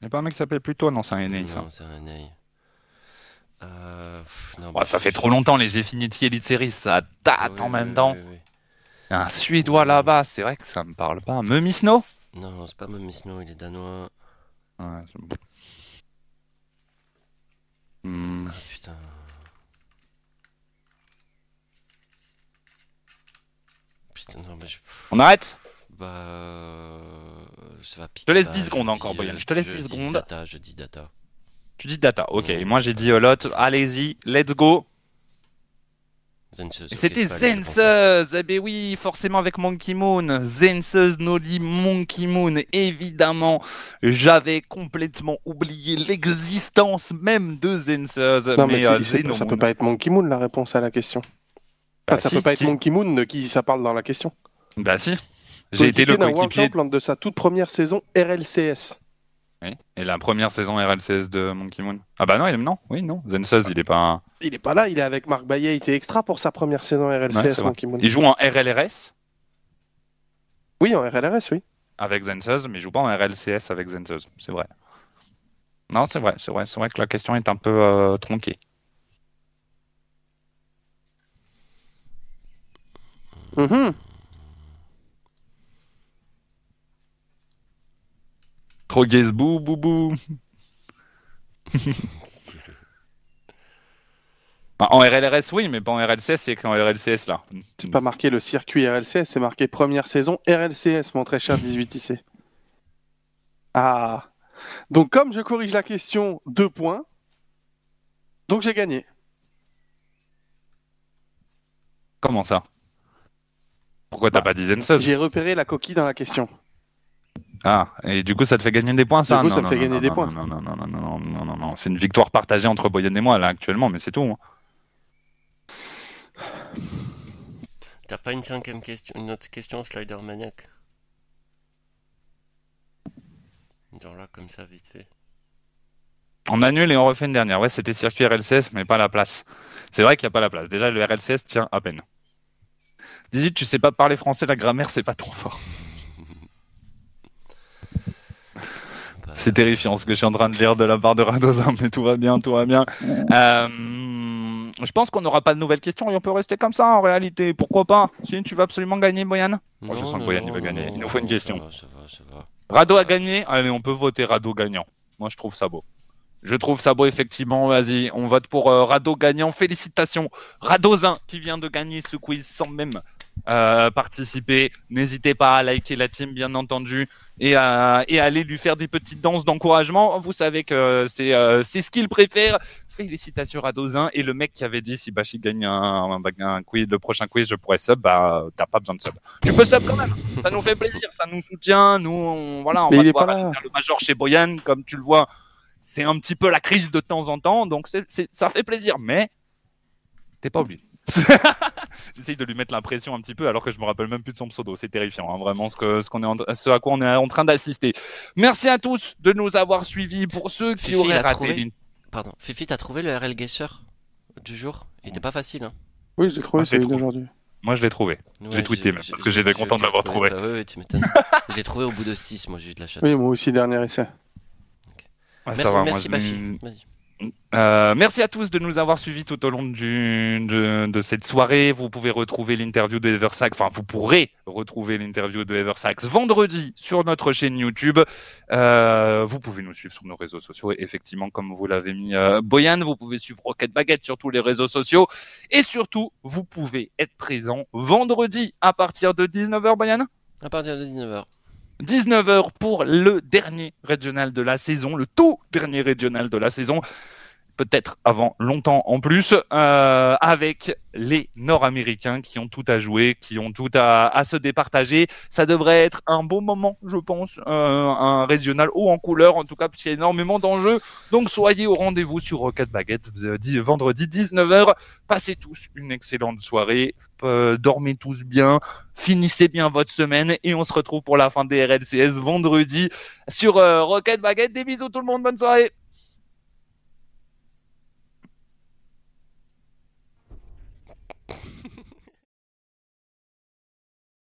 Il n'y a pas un mec qui s'appelait Pluto? Non, c'est un NA, ça. Non, c'est un NA. Euh, pff, non, Ouais, bah, ça fait trop longtemps, les Infinity Elite Series, ça date Oui, en même oui, temps. oui, oui. Un Suédois là-bas, c'est vrai que ça me parle pas. Memisno Non, c'est pas Mummy Snow, il est danois. Ouais, Hmm, Ah, putain. Putain, non, mais je... On arrête Bah. euh, Ça va piquer. te laisse Bah, 10 secondes dis, encore, euh, Boyan, je te laisse je 10 dis secondes. Data, je dis data. Tu dis data, ok. Mm. Et moi j'ai dit a lot, allez-y, let's go. Zenseuse. C'était. Zenseuse Eh ben oui, forcément avec Monkey Moon. Zenseuse Noli Monkey Moon, évidemment. J'avais complètement oublié l'existence même de Zenseuse. Non, mais, mais euh, Xeno ça peut pas être Monkey Moon la réponse à la question. Bah Enfin, ça si, peut pas être Monkey Moon de qui ça parle dans la question. Bah si. J'ai été le Coéquipier de sa toute première saison RLCS. Oui. Et la première saison RLCS de Monkey Moon. Ah bah non, il est non. Oui, non. Zenseuse, il est pas. un- Il est pas là, il est avec Marc Bayet, il était extra pour sa première saison RLCS. Monkey Moon. Il joue en RLRS Oui, en RLRS, oui. avec Zenseuse, mais il joue pas en RLCS avec Zenseuse. C'est vrai. Non, c'est vrai, c'est vrai, c'est vrai que la question est un peu euh, tronquée. Trop gaze, bou, bou, bou. [laughs] Bah, en RLRS, oui, mais pas en RLCS, c'est qu'en RLCS, là. C'est pas marqué le circuit RLCS, c'est marqué première saison RLCS, mon très cher 18IC. Ah. Donc, comme je corrige la question, deux points. Donc, j'ai gagné. Comment ça? Pourquoi t'as Bah, pas dit Zenseus J'ai repéré la coquille dans la question. Ah, et du coup, ça te fait gagner des points, ça Du coup, Non, ça me non, fait non, gagner non, des non, points. Non, non, non, non, non, non, non, non, c'est une victoire partagée entre Boyan et moi, là, actuellement, mais c'est tout. hein. T'as pas une cinquième question, une autre question, Slider Maniac? Genre là, comme ça, vite fait. On annule et on refait une dernière. Ouais, c'était circuit RLCS, mais pas la place. C'est vrai qu'il n'y a pas la place. Déjà, le RLCS tient à peine. 18, tu sais pas parler français, la grammaire, c'est pas trop fort. Bah, C'est terrifiant ce que je suis en train de lire de la part de Radozin, mais tout va bien, tout va bien. Euh, je pense qu'on n'aura pas de nouvelles questions et on peut rester comme ça en réalité. Pourquoi pas? Si tu vas absolument gagner, Boyan? Moi, je sens que non, Boyan, il non, va gagner. non, Il nous faut une question. Ça va, ça va, ça va. Rado a gagné? Allez, on peut voter Rado gagnant. Moi, je trouve ça beau. Je trouve ça beau, effectivement. Vas-y, on vote pour euh, Rado gagnant. Félicitations. Radozin qui vient de gagner ce quiz sans même euh, participer. N'hésitez pas à liker la team, bien entendu, et à, et à aller lui faire des petites danses d'encouragement. Vous savez que c'est euh, c'est ce qu'il préfère. Félicitations Radozin. Et le mec qui avait dit si Bashi gagne un, un, un quiz, le prochain quiz, je pourrais sub, bah t'as pas besoin de sub. Tu peux sub quand même. Ça nous fait plaisir, ça nous soutient. Nous, on, voilà, on Mais va devoir aller faire le major chez Boyan, comme tu le vois. C'est un petit peu la crise de temps en temps, donc ça fait plaisir, mais t'es pas obligé. [laughs] J'essaye de lui mettre l'impression un petit peu alors que je me rappelle même plus de son pseudo. C'est terrifiant, hein, vraiment ce, que, ce, qu'on est en- ce à quoi on est en train d'assister. Merci à tous de nous avoir suivis. Pour ceux qui Fifi, auraient raté trouvé. l'in- Pardon. Fifi, t'as trouvé le RL Guesser du jour? Il était pas facile, hein Oui, je l'ai trouvé Ah, celui c'est trop. d'aujourd'hui. moi je l'ai trouvé. Ouais, tweeté j'ai- même, j'ai- parce que j'ai- j'étais j'ai- content de j'ai l'avoir trouvé. Bah, ouais, ouais, tu m'étonnes. [laughs] je l'ai trouvé au bout de 6, moi j'ai eu de la chatte. Oui, moi aussi, dernier essai. Ouais, merci, ça va, moi, merci je- Bafi. Vas-y. Euh, merci à tous de nous avoir suivis tout au long de, cette soirée. Vous pouvez retrouver l'interview de Eversax, enfin vous pourrez retrouver l'interview de Eversax vendredi sur notre chaîne YouTube. Euh, vous pouvez nous suivre sur nos réseaux sociaux, effectivement comme vous l'avez mis euh, Boyan, vous pouvez suivre Rocket Baguette sur tous les réseaux sociaux. Et surtout, vous pouvez être présent vendredi à partir de 19h, Boyan? À partir de 19h. 19h pour le dernier régional de la saison, le tout dernier régional de la saison, peut-être avant longtemps en plus, euh, avec les Nord-Américains qui ont tout à jouer, qui ont tout à, se départager. Ça devrait être un bon moment, je pense, euh, un régional haut en couleur, en tout cas, puisqu'il y a énormément d'enjeux. Donc soyez au rendez-vous sur Rocket Baguette euh, di- vendredi 19h. Passez tous une excellente soirée, dormez tous bien, finissez bien votre semaine et on se retrouve pour la fin des RLCS vendredi sur Rocket Baguette. Des bisous tout le monde, bonne soirée